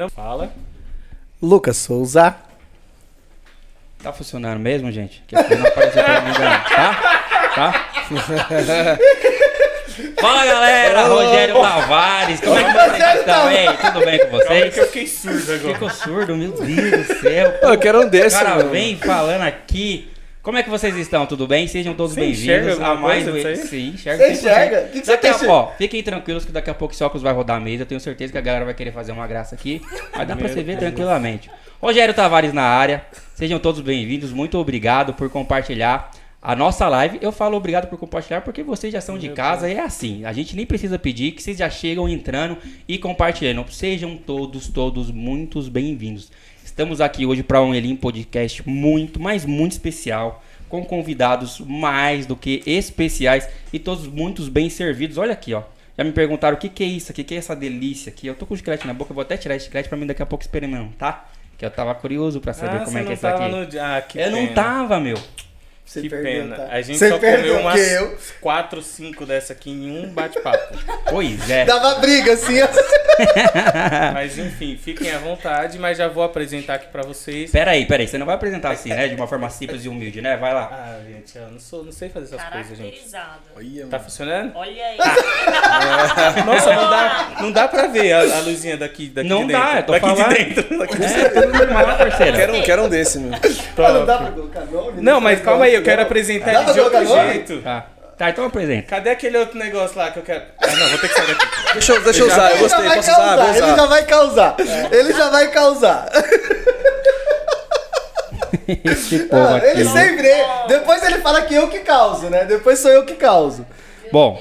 Não fala. Lucas Souza. Tá funcionando mesmo, gente? Que não apareceu pra mim, não, tá? Tá? Fala galera, Rogério Tavares, como é que vocês estão? Ei, tudo bem com vocês? que eu fiquei surdo agora. Ficou surdo, meu Deus do céu. Eu quero um O desse, cara mano. vem falando aqui. Como é que vocês estão? Tudo bem? Sejam todos bem-vindos a mais um. Sim, enxerga. Você 100%. enxerga? O que que você Daqui a pouco, fiquem tranquilos que daqui a pouco esse óculos vai rodar a mesa. Eu tenho certeza que a galera vai querer fazer uma graça aqui. Mas dá pra Meu você ver Deus. tranquilamente. Rogério Tavares na área. Sejam todos bem-vindos. Muito obrigado por compartilhar a nossa live. Eu falo obrigado por compartilhar porque vocês já são de casa e é assim. A gente nem precisa pedir que vocês já chegam entrando e compartilhando. Sejam todos, todos muitos bem-vindos. Estamos aqui hoje para um Elim Podcast muito, mas muito especial, com convidados mais do que especiais e todos muitos bem servidos. Olha aqui, ó. Já me perguntaram o que, que é isso aqui, o que é essa delícia aqui. Eu tô com chiclete na boca, eu vou até tirar esse chiclete para mim daqui a pouco experimentar. Que eu tava curioso para saber Ah, como é que é não isso aqui. no... Ah, Eu não pena. tava, meu. Você Que pergunta. pena. A gente Você só perdeu, comeu umas eu 4, 5 dessa aqui em um bate-papo. Pois é. dava briga assim. ó. mas enfim, fiquem à vontade, mas já vou apresentar aqui pra vocês. Pera aí, pera aí. Você não vai apresentar assim, né? De uma forma simples e humilde, né? Vai lá. Ah, gente, eu não, sou, não sei fazer essas coisas, gente. Caracterizado. Tá funcionando? Olha aí. Nossa, não dá, não dá pra ver a, a luzinha daqui, daqui Não de dá, dentro. eu tô daqui falando. de dentro. Daqui de É, tudo normal, parceiro. Quero um, quero um desse, meu. Ah, não dá pra colocar nome? Não, mas calma aí, eu quero apresentar ele de outro jeito. Tá. Tá, então apresenta. Cadê aquele outro negócio lá que eu quero. Ah, não, vou ter que sair daqui. Deixa eu, deixa eu usar, eu Ele já gostei. vai Posso usar? Vou causar, ele já usar. vai causar. Ele já vai causar. Esse povo Ah, aqui. ele sempre. Depois ele fala que eu que causo, né? Depois sou eu que causo. Bom.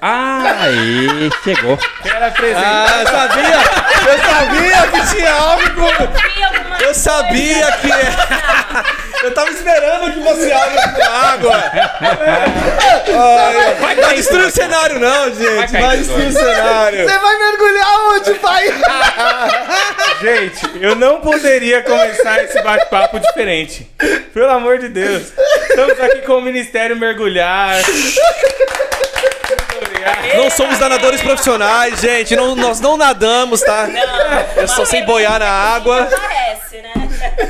Aí, chegou. Quero apresentar. Ah, eu sabia! Eu sabia que tinha algo com... Eu sabia que... Eu tava esperando que fosse algo com água. Ai, Vai não cair destrui tudo o cenário não, gente. Vai tudo. destruir o cenário. Você vai mergulhar onde, pai? Gente, eu não poderia começar esse bate-papo diferente. Pelo amor de Deus. Estamos aqui com o Ministério Mergulhar. Não somos nadadores profissionais, gente. Não, nós não nadamos, tá? Eu só sei boiar na água. Parece, né?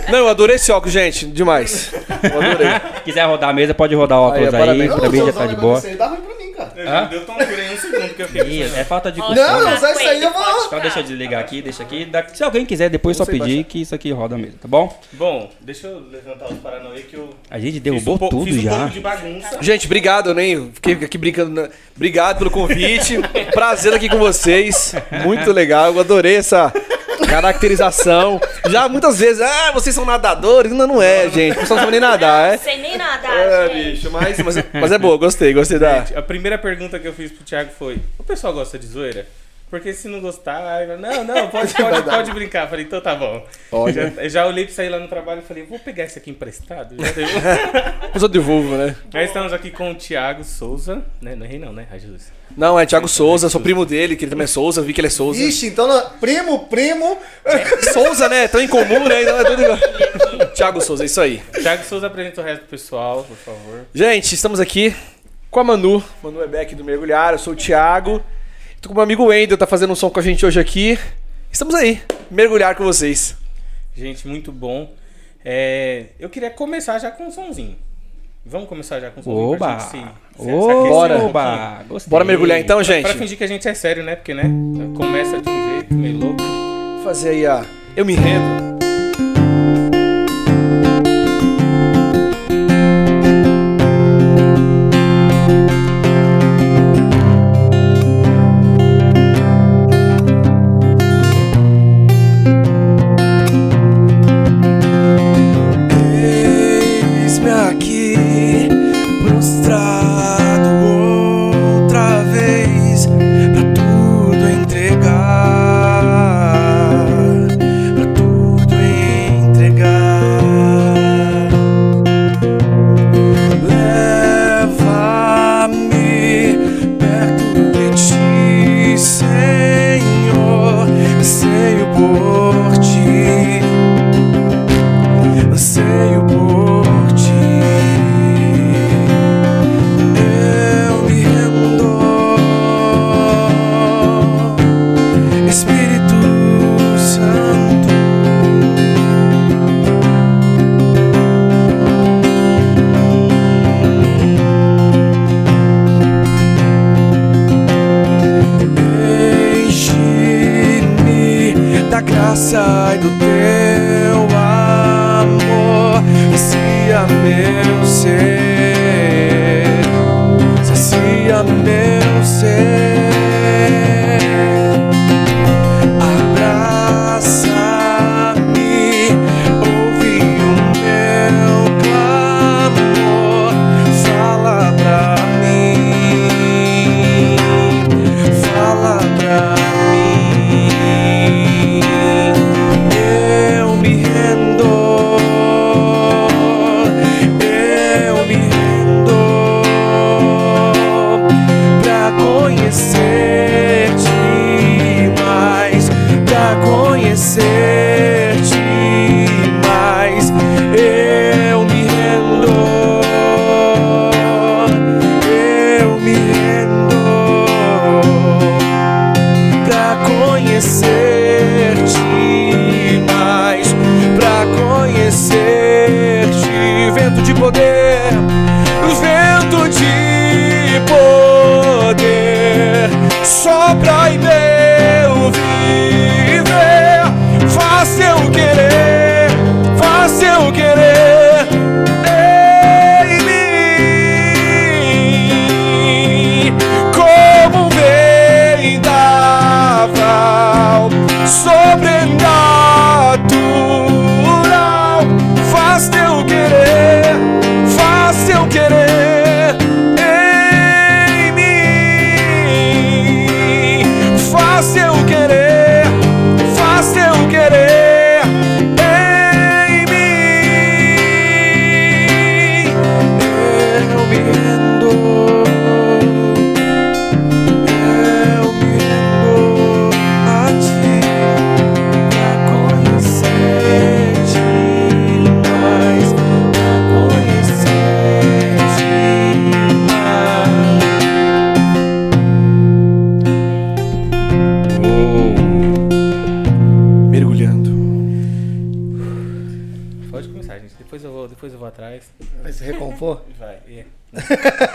Não, eu adorei esse óculos, gente. Demais. Eu adorei. Quiser rodar a mesa, pode rodar o óculos Aí, aí. pra mim já tá de boa. Dá ruim pra. Eu já deu tontura em um segundo que eu fiquei. Ih, é falta de Ó, costume. Não, não, só isso aí eu vou- ficar. deixa eu desligar aqui, deixa aqui. Da- Se alguém quiser, depois só sei pedir que isso aqui roda mesmo, tá bom? Bom, deixa eu levantar os paranauê que eu. A gente fiz derrubou um tudo fiz um já. pouco de bagunça. Gente, obrigado, eu nem fiquei aqui brincando. né? Obrigado pelo convite. Prazer aqui com vocês. Muito legal. Eu adorei essa caracterização. Já muitas vezes, ah, vocês são nadadores. Não, não é, gente. O pessoal não sabe nem nadar, é? Sem nem nadar, É, gente. bicho, mas, mas, mas é boa, gostei, gostei da. A primeira pergunta que eu fiz pro Thiago foi: O pessoal gosta de zoeira? Porque se não gostar, vai, não, não, pode, pode, pode brincar. Eu Falei, então tá bom. Olha. Já, eu já olhei pra sair lá no trabalho e falei, vou pegar esse aqui emprestado. Já. Mas eu devolvo, né? Aí estamos aqui com o Thiago Souza, né? Não errei não, né? Ai, Jesus. Não, é Thiago Souza, sou primo dele, que ele também é Souza, vi que ele é Souza. Ixi, então, não- primo, primo. Souza, né? Tão incomum, né? Então é tudo igual. Thiago Souza, é isso aí. Thiago Souza apresenta o resto do pessoal, por favor. Gente, estamos aqui com a Manu. Manu é Beck do Mergulhar, eu sou o Thiago. Tô com o meu amigo Wendel, tá fazendo um som com a gente hoje aqui. Estamos aí, mergulhar com vocês. Gente, muito bom. É, eu queria começar já com um sonzinho. Vamos começar já com um sonzinho pra Oba! gente se, se, um Bora. pouquinho. Oba! Gostei. Bora mergulhar então, gente? Pra fingir que a gente é sério, né? Porque, né? Começa de um jeito meio louco. Vou fazer aí a. Eu me rendo.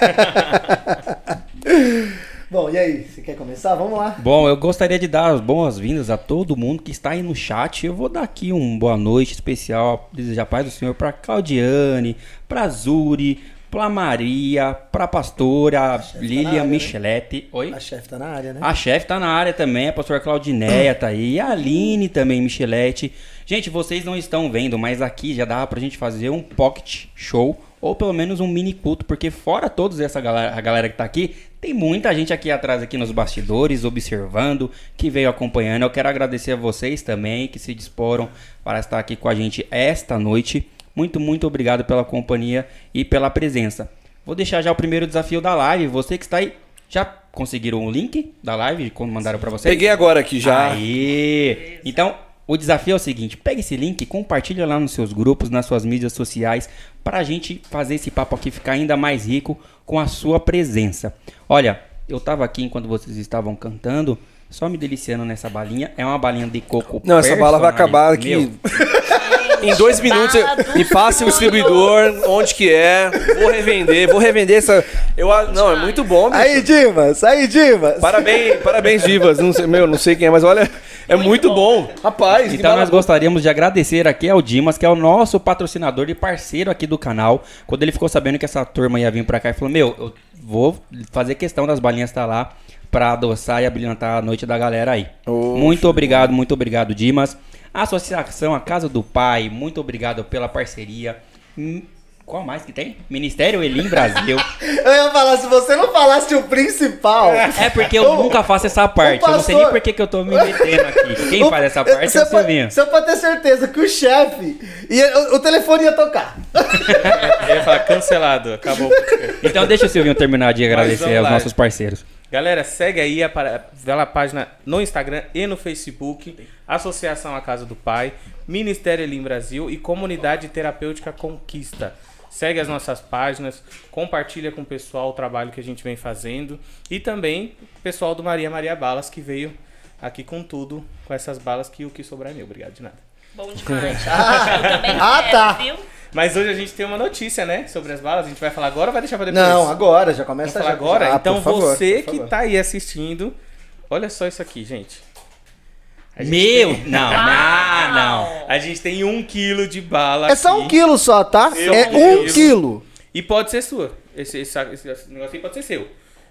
Bom, e aí? Você quer começar? Vamos lá. Bom, eu gostaria de dar as boas-vindas a todo mundo que está aí no chat. Eu vou dar aqui um boa noite especial, desejar a paz do Senhor para Claudiane, para Zuri, para Maria, para pastora tá na Lilian né? Michelete. Oi? A chefe tá na área, né? A chefe tá na área também, a pastora Claudineia tá aí, a Aline também, Michelete. Gente, vocês não estão vendo, mas aqui já dava pra gente fazer um pocket show, ou pelo menos um mini culto, porque fora todos essa galera, a galera que tá aqui, tem muita gente aqui atrás, aqui nos bastidores, observando, que veio acompanhando. Eu quero agradecer a vocês também, que se disporam para estar aqui com a gente esta noite. Muito, muito obrigado pela companhia e pela presença. Vou deixar já o primeiro desafio da live. Você que está aí, já conseguiram o link da live quando mandaram para vocês? Peguei agora aqui já. Aí. Então, o desafio é o seguinte: pega esse link, compartilha lá nos seus grupos, nas suas mídias sociais, para a gente fazer esse papo aqui ficar ainda mais rico com a sua presença. Olha, eu tava aqui enquanto vocês estavam cantando, só me deliciando nessa balinha. É uma balinha de coco. Não, essa bala vai acabar aqui. Meu, Em dois minutos, eu- me passe o distribuidor, onde que é, vou revender, vou revender essa. Eu, não, é muito bom, bicho. Aí, Dimas! Aí, Dimas! Parabéns, parabéns, Divas. Não sei, meu, não sei quem é, mas olha, é muito, bom. Rapaz, que Então nós gostaríamos de agradecer aqui ao Dimas, que é o nosso patrocinador e parceiro aqui do canal. Quando ele ficou sabendo que essa turma ia vir pra cá, ele falou: Meu, eu vou fazer questão das balinhas estar lá pra adoçar e abrilhantar a noite da galera aí. Ô, muito obrigado, muito obrigado, Dimas. Associação A Casa do Pai, muito obrigado pela parceria. Hum, Qual mais que tem? Ministério Elim Brasil. Eu ia falar, se você não falasse o principal. É porque eu O- nunca faço essa parte. Eu não sei nem pastor- por que que eu tô me metendo aqui. Quem O- faz essa parte é você o Silvinho. você pode ter certeza que o chefe. ia- o, o telefone ia tocar. Ele ia falar cancelado, acabou. Então deixa o Silvinho terminar de agradecer aos nossos parceiros. Galera, segue aí a pela página no Instagram e no Facebook, Associação A Casa do Pai, Ministério Elim Brasil e Comunidade Terapêutica Conquista. Segue as nossas páginas, compartilha com o pessoal o trabalho que a gente vem fazendo e também o pessoal do Maria Maria Balas que veio aqui com tudo, com essas balas que o que sobrar é meu. Obrigado de nada. Bom demais. Eu também Ah, quero, tá. viu? Mas hoje a gente tem uma notícia, né, sobre as balas. A gente vai falar agora ou vai deixar pra depois? Não, agora, já começa já. agora? Ah, então favor, você que tá aí assistindo, olha só isso aqui, gente. Meu, tem- não, ah, não. A gente tem um quilo de bala É só um aqui. quilo só, tá? É um quilo. E pode ser sua. Esse, esse, esse negócio aí pode ser seu.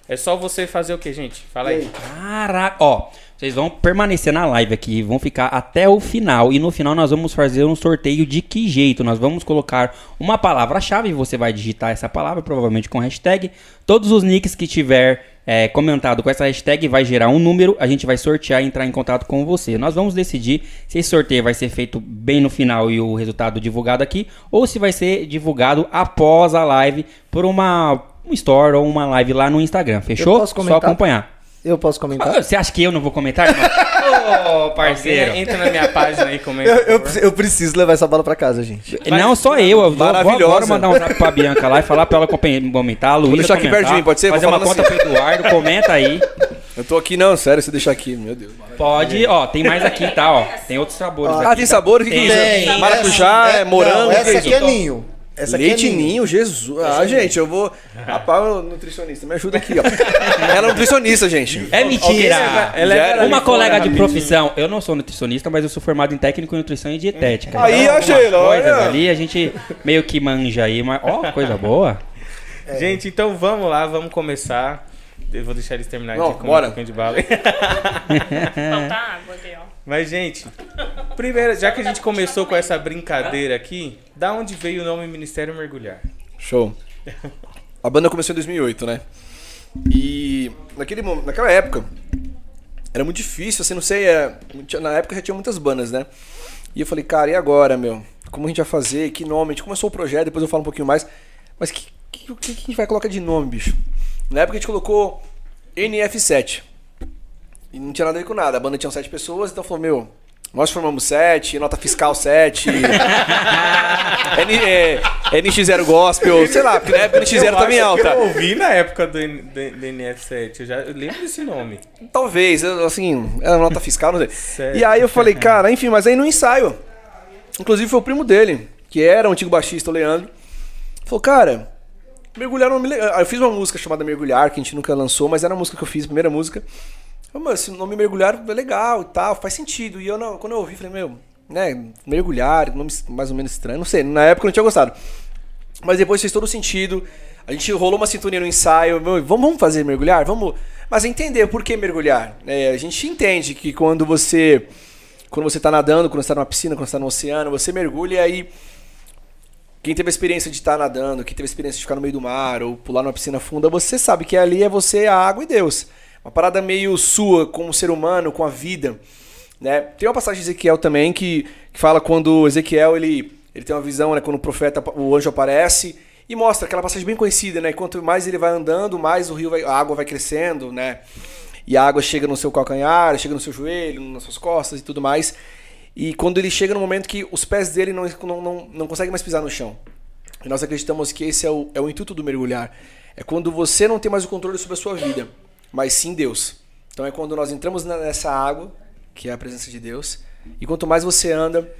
É só você fazer o que, gente? Fala aí. Caraca, ó, vocês vão permanecer na live aqui, vão ficar até o final e no final nós vamos fazer um sorteio de que jeito? Nós vamos colocar uma palavra-chave, você vai digitar essa palavra, provavelmente com hashtag. Todos os nicks que tiver é, comentado com essa hashtag vai gerar um número, a gente vai sortear e entrar em contato com você. Nós vamos decidir se esse sorteio vai ser feito bem no final e o resultado divulgado aqui, ou se vai ser divulgado após a live por uma um store ou uma live lá no Instagram, fechou? Só acompanhar. Eu posso comentar? Ah, Você acha que eu não vou comentar, irmão? Ô, parceiro. Entra na minha página aí e comenta. Eu, eu, eu preciso levar essa bola pra casa, gente. Não só eu, eu vou, vou agora mandar um zap pra Bianca lá e falar pra ela com- comentar, a Luísa deixar aqui comentar, pertinho, pode ser? Fazer Vou uma conta pro Eduardo, comenta aí. Eu tô aqui, não, sério, se deixar aqui, meu Deus. Pode, ó, tem mais aqui, tá, ó. Tem outros sabores Ah, aqui. tem tá? sabor? O que, que é isso? Tem. Maracujá, Essa- é morango, Não, essa é aqui é ninho. Essa aqui Leite é ninho. ninho, Jesus. Ah, gente, eu vou. Rapaz, o nutricionista, me ajuda aqui, ó. Ela é nutricionista, gente. É mentira! ela é Uma colega de profissão, eu não sou nutricionista, mas eu sou formado em técnico em nutrição e dietética. Aí, Então, algumas coisas olha. ali a gente meio que manja aí, mas ó, coisa boa. Gente, então vamos lá, vamos começar. Eu vou deixar eles terminarem Não, de comer bora. um pouquinho de bala. Falta água ali, ó. Mas, gente, primeiro, já que a gente começou com essa brincadeira aqui, da onde veio o nome Ministério Mergulhar? Show. A banda começou em 2008, né? E naquele, naquela época era muito difícil, assim, não sei, era, tinha- na época já tinha muitas bandas, né? E eu falei, cara, e agora, meu? Como a gente vai fazer? Que nome? A gente começou o projeto, depois eu falo um pouquinho mais. Mas que, que, o que que a gente vai colocar de nome, bicho? Na época a gente colocou NF7. E não tinha nada a ver com nada. A banda tinha sete pessoas, então falou, meu, nós formamos sete, nota fiscal sete. N, é, NX0 Gospel, sei lá, porque na época NX0 também é alta. Eu ouvi na época do, N- do, do NF7, eu já eu lembro desse nome. Talvez, assim, era nota fiscal, não sei. Sério? E aí eu falei, cara, enfim, mas aí no ensaio. Inclusive foi o primo dele, que era o antigo baixista, o Leandro. Falou, cara, mergulhar um Eu fiz uma música chamada Mergulhar, que a gente nunca lançou, mas era a música que eu fiz, a primeira música. Mano, esse nome mergulhar é legal e tal, faz sentido. E eu, não, quando eu ouvi, falei, meu, né, mergulhar, nome mais ou menos estranho, não sei, na época eu não tinha gostado. Mas depois fez todo sentido. A gente rolou uma sintonia no ensaio. meu, Vamos, vamos fazer mergulhar? Vamos. Mas entender por que mergulhar. É, a gente entende que quando você. Quando você tá nadando, quando você tá numa piscina, quando você tá no oceano, você mergulha e aí. Quem teve a experiência de estar nadando, quem teve a experiência de ficar no meio do mar ou pular numa piscina funda, você sabe que ali é você, a água e Deus. Uma parada meio sua, como ser humano, com a vida. Né? Tem uma passagem de Ezequiel também que, que fala quando Ezequiel ele, ele tem uma visão, né, quando o profeta, o anjo aparece e mostra aquela passagem bem conhecida, né? Quanto mais ele vai andando, mais o rio vai, a água vai crescendo, né? E a água chega no seu calcanhar, chega no seu joelho, nas suas costas e tudo mais. E quando ele chega no momento que os pés dele não, não, não, não conseguem mais pisar no chão. E nós acreditamos que esse é o, é o intuito do mergulhar. É quando você não tem mais o controle sobre a sua vida, mas sim Deus. Então é quando nós entramos nessa água, que é a presença de Deus, e quanto mais você anda,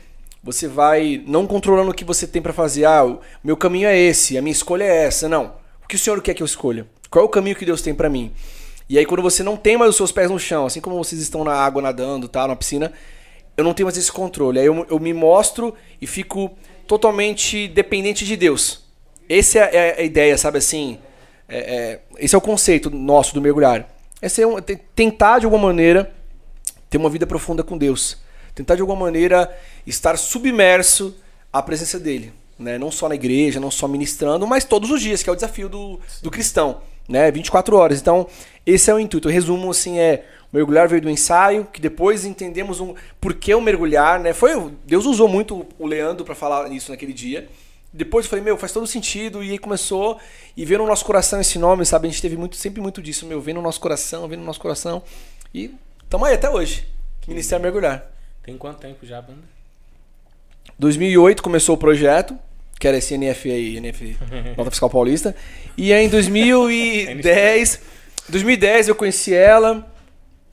você vai não controlando o que você tem para fazer. Ah, o meu caminho é esse, a minha escolha é essa. Não. O que o Senhor quer que eu escolha? Qual é o caminho que Deus tem para mim? E aí quando você não tem mais os seus pés no chão, assim como vocês estão na água nadando, tá, na piscina, eu não tenho mais esse controle. Aí eu, eu me mostro e fico totalmente dependente de Deus. Essa é a, é a ideia, sabe assim? É- é- esse é o conceito nosso do mergulhar. É ser um- te- tentar de alguma maneira ter uma vida profunda com Deus. Tentar de alguma maneira estar submerso à presença dele. Né? Não só na igreja, não só ministrando, mas todos os dias, que é o desafio do, do cristão. Né? 24 horas. Então, esse é o intuito. O resumo assim é: o mergulhar veio do ensaio, que depois entendemos um, por que o mergulhar. Né? Foi, Deus usou muito o Leandro para falar isso naquele dia. Depois eu falei, meu, faz todo sentido. E aí começou e veio no nosso coração esse nome, sabe? A gente teve muito, sempre muito disso, meu, vem no nosso coração, vem no nosso coração. E tamo aí até hoje. Ministério Mergulhar. Tem quanto tempo já, banda? 2008 começou o projeto, que era esse NF aí, NF Nota Fiscal Paulista. E aí em 2010, 2010 eu conheci ela,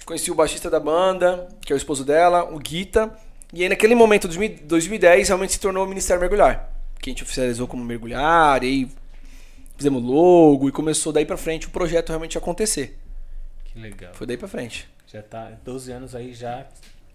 conheci o baixista da banda, que é o esposo dela, o Guita. E aí naquele momento, 2000 2010, realmente se tornou o Ministério Mergulhar. Que a gente oficializou como mergulhar, e aí fizemos logo, e começou daí pra frente o projeto realmente acontecer. Que legal. Foi daí pra frente. Já tá 12 anos aí já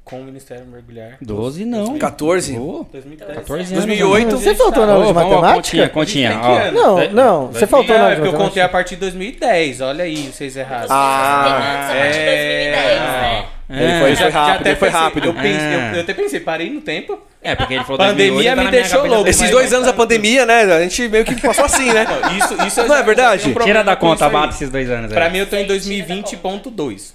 com o Ministério Mergulhar. 12 não. 14? Ô, 2010. 14 anos. 2008. Você faltou na aula de ó, matemática? Continha, continha. Não, É- não, você faltou na Ah, aula é de porque eu matemática. contei a partir de 2010. Olha aí, vocês erraram. Ah, Essa parte de 2010, né? Ele foi, ele Já- foi rápido, ele foi pensei- rápido. Eu, pensei, Ah. eu, eu até pensei, parei no tempo. É, porque ele falou Pandemia 2008, tá me deixou louco. Esses dois anos da tá. pandemia, né? A gente meio que passou assim, né? Não, isso, isso Não é verdade? um Tira da conta, mata esses dois anos aí. Pra mim eu tô em Tira da 2020.2.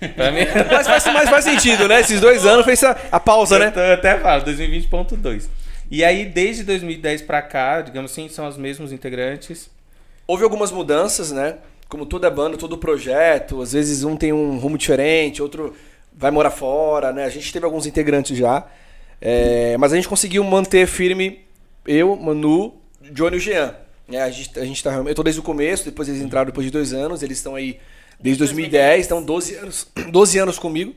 Pra mim. Mas faz, mas faz sentido, né? Esses dois anos fez a, a pausa, Eu né? tô- eu até falo, 2020.2. E aí, desde 2010 pra cá, digamos assim, são os mesmos integrantes. Houve algumas mudanças, né? Como toda banda, todo projeto. Às vezes um tem um rumo diferente, outro vai morar fora, né? A gente teve alguns integrantes já. É, mas a gente conseguiu manter firme eu, Manu, Johnny e o Jean. É, a, gente, a gente tá, eu tô desde o começo, depois eles entraram depois de dois anos, eles estão aí desde 2010, estão 12 anos, 12 anos comigo.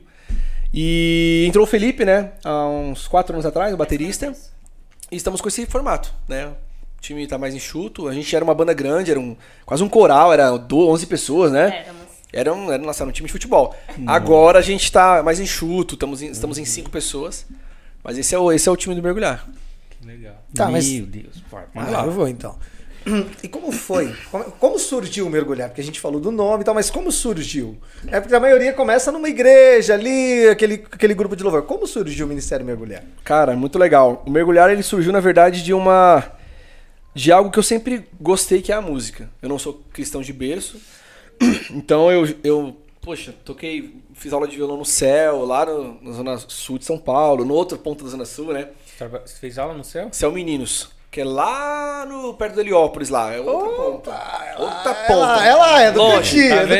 E entrou o Felipe, né? Há uns 4 anos atrás, o baterista. E estamos com esse formato, né? O time tá mais enxuto. A gente era uma banda grande, era um, quase um coral, era do- 11 pessoas, né? Éramos. Era um, era, nossa, era um time de futebol. Agora a gente tá mais enxuto, estamos em, estamos em cinco pessoas. Mas esse é o, esse é o time do mergulhar. Legal. Tá, mas- Meu Deus. Vai, Manda Ah, lá. eu vou então. E como foi? Como, como surgiu o mergulhar? Porque a gente falou do nome e tal, mas como surgiu? É porque a maioria começa numa igreja ali, aquele, aquele grupo de louvor. Como surgiu o Ministério Mergulhar? Cara, muito legal. O mergulhar ele surgiu na verdade de uma de algo que eu sempre gostei que é a música. Eu não sou cristão de berço, então eu eu poxa, toquei, fiz aula de violão no céu, lá no- na zona sul de São Paulo, no outro ponto da zona sul, né? Você fez aula no céu? Céu Meninos, que é lá no perto do Heliópolis lá, é outra ponta. Outra ponta. Ela, ela é do Longe. cantinho, Tá é do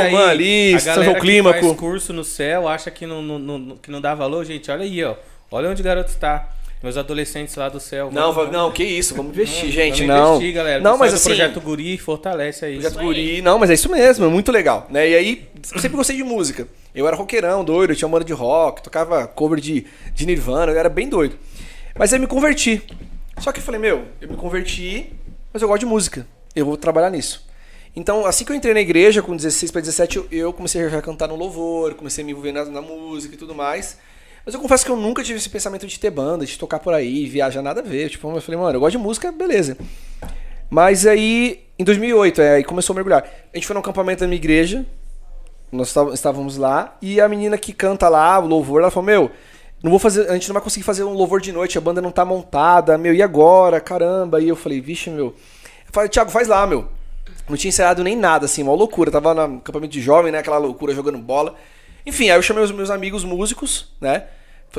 aí? ali, São João Clímaco. faz curso no céu, acha que não, não, não- que não dá valor, gente. Olha aí, ó. Olha onde o garoto está. Meus adolescentes lá do céu. Não, vamos- va- não, que isso, vamos investir, vamos gente, investir, não. galera. Não, mas assim, Projeto Guri fortalece aí. Projeto. Guri. Não, mas é isso mesmo, é muito legal. Né? E aí, eu sempre gostei de música. Eu era roqueirão, doido, eu tinha uma banda de rock, tocava cover de, de Nirvana, eu era bem doido. Mas aí me converti. Só que eu falei, meu, eu me converti, mas eu gosto de música. Eu vou trabalhar nisso. Então, assim que eu entrei na igreja, com 16 para 17, eu- comecei a cantar no louvor, comecei a me envolver na, na música e tudo mais. Mas eu confesso que eu nunca tive esse pensamento de ter banda, de tocar por aí, viajar, nada a ver. Tipo, eu falei, mano, eu gosto de música, beleza. Mas aí, em 2008, é, aí começou a mergulhar. A gente foi num acampamento da minha igreja, nós estávamos lá, e a menina que canta lá, o louvor, ela falou, meu, não vou fazer, a gente não vai conseguir fazer um louvor de noite, a banda não tá montada, meu, e agora? Caramba. E eu falei, vixe, meu. Eu falei, Thiago, faz lá, meu. Não tinha ensaiado nem nada, assim, uma loucura. Tava no acampamento de jovem, né? Aquela loucura jogando bola. Enfim, aí eu chamei os meus amigos músicos, né?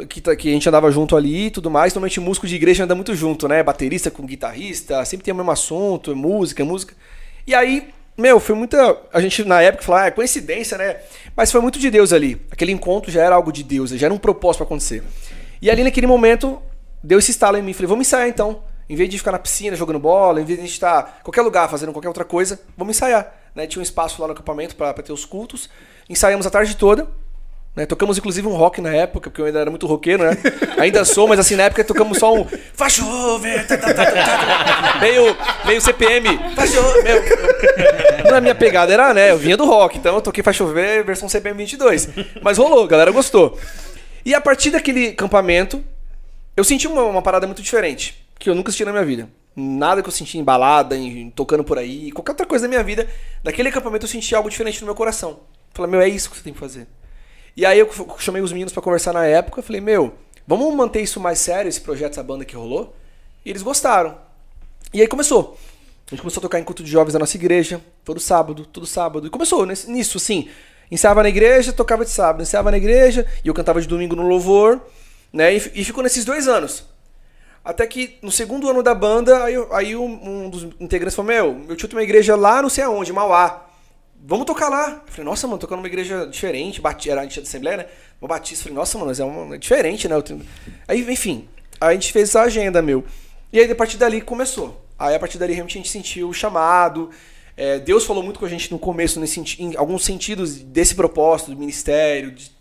Que, tá- que a gente andava junto ali e tudo mais. Normalmente músico de igreja anda muito junto, né? Baterista com guitarrista, sempre tem o mesmo assunto, música, música. E aí, meu, foi muita. A gente na época falou, ah, é coincidência, né? Mas foi muito de Deus ali. Aquele encontro já era algo de Deus, já era um propósito pra acontecer. E ali naquele momento, deu esse estalo em mim. Falei, vamos ensaiar então. Em vez de ficar na piscina jogando bola, em vez de a gente estar em qualquer lugar fazendo qualquer outra coisa, vamos ensaiar. Né? Tinha um espaço lá no acampamento para ter os cultos. Ensaiamos a tarde toda. Né? Tocamos inclusive um rock na época, porque eu ainda era muito roqueiro, né? ainda sou, mas assim, na época tocamos só um. Faz chover! tá, tá, tá, tá, tá. meio, meio CPM. Faz chover! Meu, não é minha pegada, era, né? Eu vinha do rock, então eu toquei Faz chover versão CPM 22. Mas rolou, a galera gostou. E a partir daquele acampamento, eu senti uma, uma parada muito diferente, que eu nunca senti na minha vida. Nada que eu senti em balada, em, tocando por aí, qualquer outra coisa da minha vida. Naquele acampamento eu senti algo diferente no meu coração. Falei, meu, é isso que você tem que fazer. E aí eu chamei os meninos pra conversar na época, falei, meu, vamos manter isso mais sério, esse projeto, essa banda que rolou? E eles gostaram. E aí começou. A gente começou a tocar em culto de jovens da nossa igreja, todo sábado, todo sábado. E começou nisso, assim. Ensaiava na igreja, tocava de sábado. Ensaiava na igreja, e eu cantava de domingo no louvor, né? E, e ficou nesses dois anos. Até que no segundo ano da banda, aí, aí um, um dos integrantes falou: Meu, meu tio tem uma igreja lá não sei aonde, Mauá. Vamos tocar lá. Eu falei, nossa, mano, tocando numa igreja diferente, bati, era a gente da Assembleia, né? Uma batista. Falei, nossa, mano, mas é, uma, é diferente, né? Tenho- Aí, enfim, a gente fez essa agenda, meu. E aí, a partir dali, começou. Aí, a partir dali, realmente, a gente sentiu o chamado. É, Deus falou muito com a gente no começo, nesse, em alguns sentidos desse propósito, do ministério, de-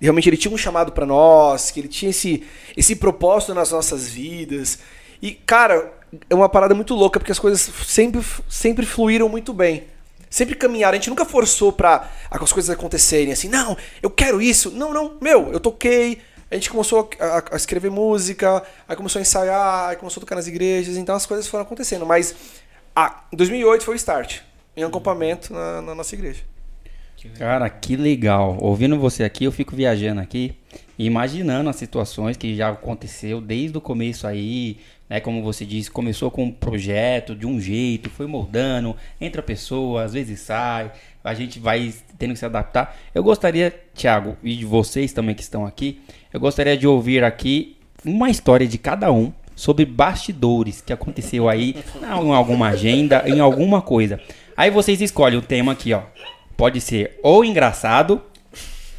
realmente ele tinha um chamado pra nós, que ele tinha esse, esse propósito nas nossas vidas. E, cara, é uma parada muito louca, porque as coisas sempre, sempre fluíram muito bem. sempre caminharam. A gente nunca forçou pra as coisas acontecerem assim, não, eu quero isso. Não, não, meu, eu toquei. A gente começou a, a- escrever música, aí começou a ensaiar, aí começou a tocar nas igrejas, então as coisas foram acontecendo. Mas ah, em 2008 foi o start, em acampamento na, na nossa igreja. Cara, que legal. Ouvindo você aqui, eu fico viajando aqui, e imaginando as situações que já aconteceu desde o começo aí, né? Como você disse, começou com um projeto de um jeito, foi moldando, entra pessoa, às vezes sai, a gente vai tendo que se adaptar. Eu gostaria, Thiago, e de vocês também que estão aqui, eu gostaria de ouvir aqui uma história de cada um sobre bastidores que aconteceu aí em alguma agenda, em alguma coisa. Aí vocês escolhem o tema aqui, ó. Pode ser ou engraçado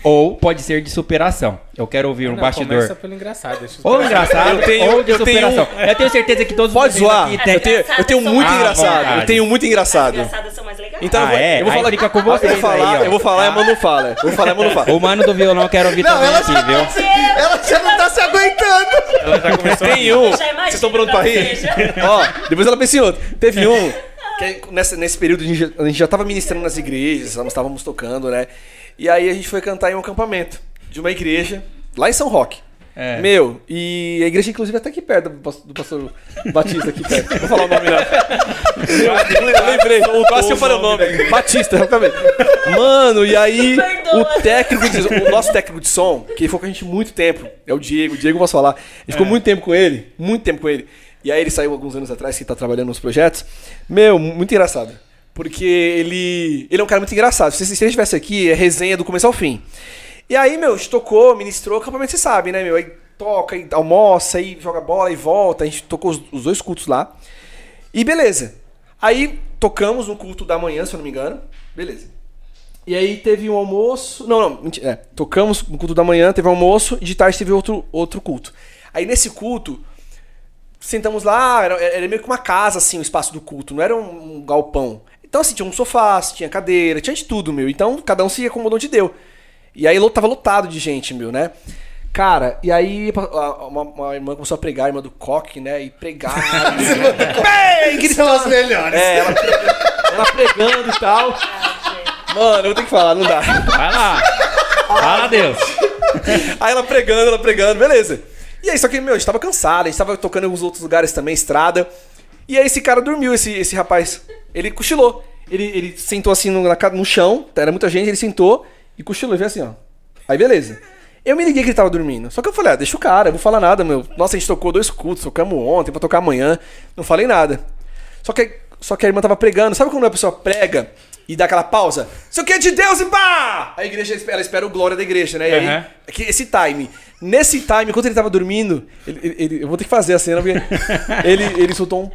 ou pode ser de superação. Eu quero ouvir um Não, bastidor. Começa pelo engraçado. Deixa eu Ou engraçado Eu tenho- ou de eu tenho- superação. Eu tenho certeza que todos Pode vocês zoar, aqui eu têm- tenho, eu tenho muito mais- engraçado, Ah, eu tenho muito engraçado. Engraçadas são mais legais. Então eu Ah, vou, é? eu vou falar fica com eu vou vocês falar, aí, eu vou falar, a Manu fala. Eu vou falar, a Manu fala. O mano do violão eu quero ouvir Não, também ela aqui, já- viu? Ela já não tá se aguentando. Ela já começou Tem um. Vocês estão prontos pra rir? Ó, depois ela pensa em outro. Teve um. Que nessa, nesse período a gente, já- a gente já tava ministrando nas igrejas, nós estávamos tocando, né? E aí a gente foi cantar em um acampamento de uma igreja lá em São Roque. É. Meu, e a igreja, inclusive, é até aqui perto do pastor, Batista, aqui perto. Não vou falar o nome, não. Eu lembrei, quase que eu falei o nome. Batista, exatamente. Mano, e aí, o técnico, de, o nosso técnico de som, que ficou com a gente muito tempo, é o Diego, o Diego eu posso falar. Ele ficou muito tempo com ele, muito tempo com ele. E aí ele saiu alguns anos atrás, que tá trabalhando nos projetos. Meu, muito engraçado. Porque ele. Ele é um cara muito engraçado. Se, se ele estivesse aqui, é resenha do começo ao fim. E aí, meu, tocou, ministrou, acampamento você sabe, né, meu? Aí toca, aí almoça, aí joga bola e volta. A gente tocou os, os dois cultos lá. E beleza. Aí tocamos no culto da manhã, se eu não me engano. Beleza. E aí teve um almoço. Não, não, mentira. É, tocamos no culto da manhã, teve um almoço, e de tarde teve outro, outro culto. Aí nesse culto, sentamos lá, era, era meio que uma casa, assim, o espaço do culto, não era um, um galpão. Então, assim, tinha um sofá, tinha cadeira, tinha de tudo, meu. Então, cada um se acomodou onde deu. E aí tava lotado de gente, meu, né? Cara, e aí uma, uma irmã começou a pregar, a irmã do coque, né? E pregar. Bem, São as melhores. é, ela, ela pregando e tal. Mano, eu vou ter que falar, não dá. Vai lá. Fala, Deus. Aí ela pregando, ela pregando, beleza. E aí, só que, meu, a gente tava cansado, a gente tava tocando em alguns outros lugares também, estrada. E aí esse cara dormiu, esse, esse rapaz. Ele cochilou. Ele, ele sentou assim no, na no chão, era muita gente, ele sentou e cochilou, e fez assim, ó. Aí beleza. Eu me liguei que ele tava dormindo. Só que eu falei, ah, deixa o cara, eu vou falar nada, meu. Nossa, a gente tocou dois cultos, tocamos ontem pra tocar amanhã. Não falei nada. Só que, só que a irmã tava pregando. Sabe quando a pessoa prega e dá aquela pausa? Isso aqui é de Deus e pá! A igreja, ela espera o glória da igreja, né? E aí, que esse time. Nesse time, enquanto ele tava dormindo, ele, ele- ele- eu vou ter que fazer a cena, porque ele, ele soltou um.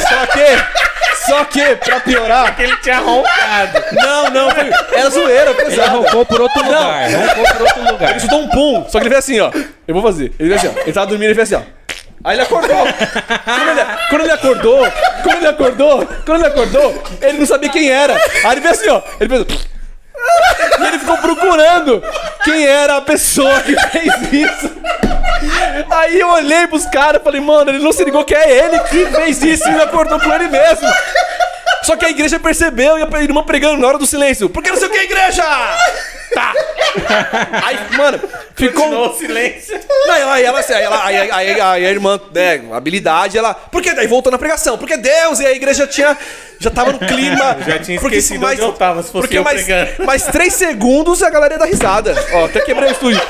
só que, só que, pra piorar. Ele tinha roncado. Não, não, foi, era zoeira, Ele pesado. roncou por outro lugar. Roncou por outro lugar. Ele soltou um pum, só que ele fez assim, ó. Eu vou fazer. Ele fez assim, ó. Ele tava dormindo, ele fez assim, ó. Aí ele acordou. Quando ele, quando ele acordou, quando ele acordou, quando ele acordou, ele não sabia quem era. Aí ele fez assim, ó. Ele fez. E ele ficou procurando quem era a pessoa que fez isso. Aí eu olhei pros caras e falei, mano, ele não se ligou que é ele que fez isso e ele acordou com ele mesmo. Só que a igreja percebeu e a irmã pregando na hora do silêncio. Porque não sei o que, igreja! Tá! Aí, mano, ficou. um- No silêncio. Não, ela, ela, assim, aí ela, aí, aí, aí a irmã, né, habilidade, ela. Porque daí voltou na pregação, porque Deus e a igreja tinha. Já tava no clima. Eu já tinha porque esquecido onde eu tava, se fosse porque eu mais, pregando. mais três segundos a galera dar risada. Ó, até quebrei o estúdio.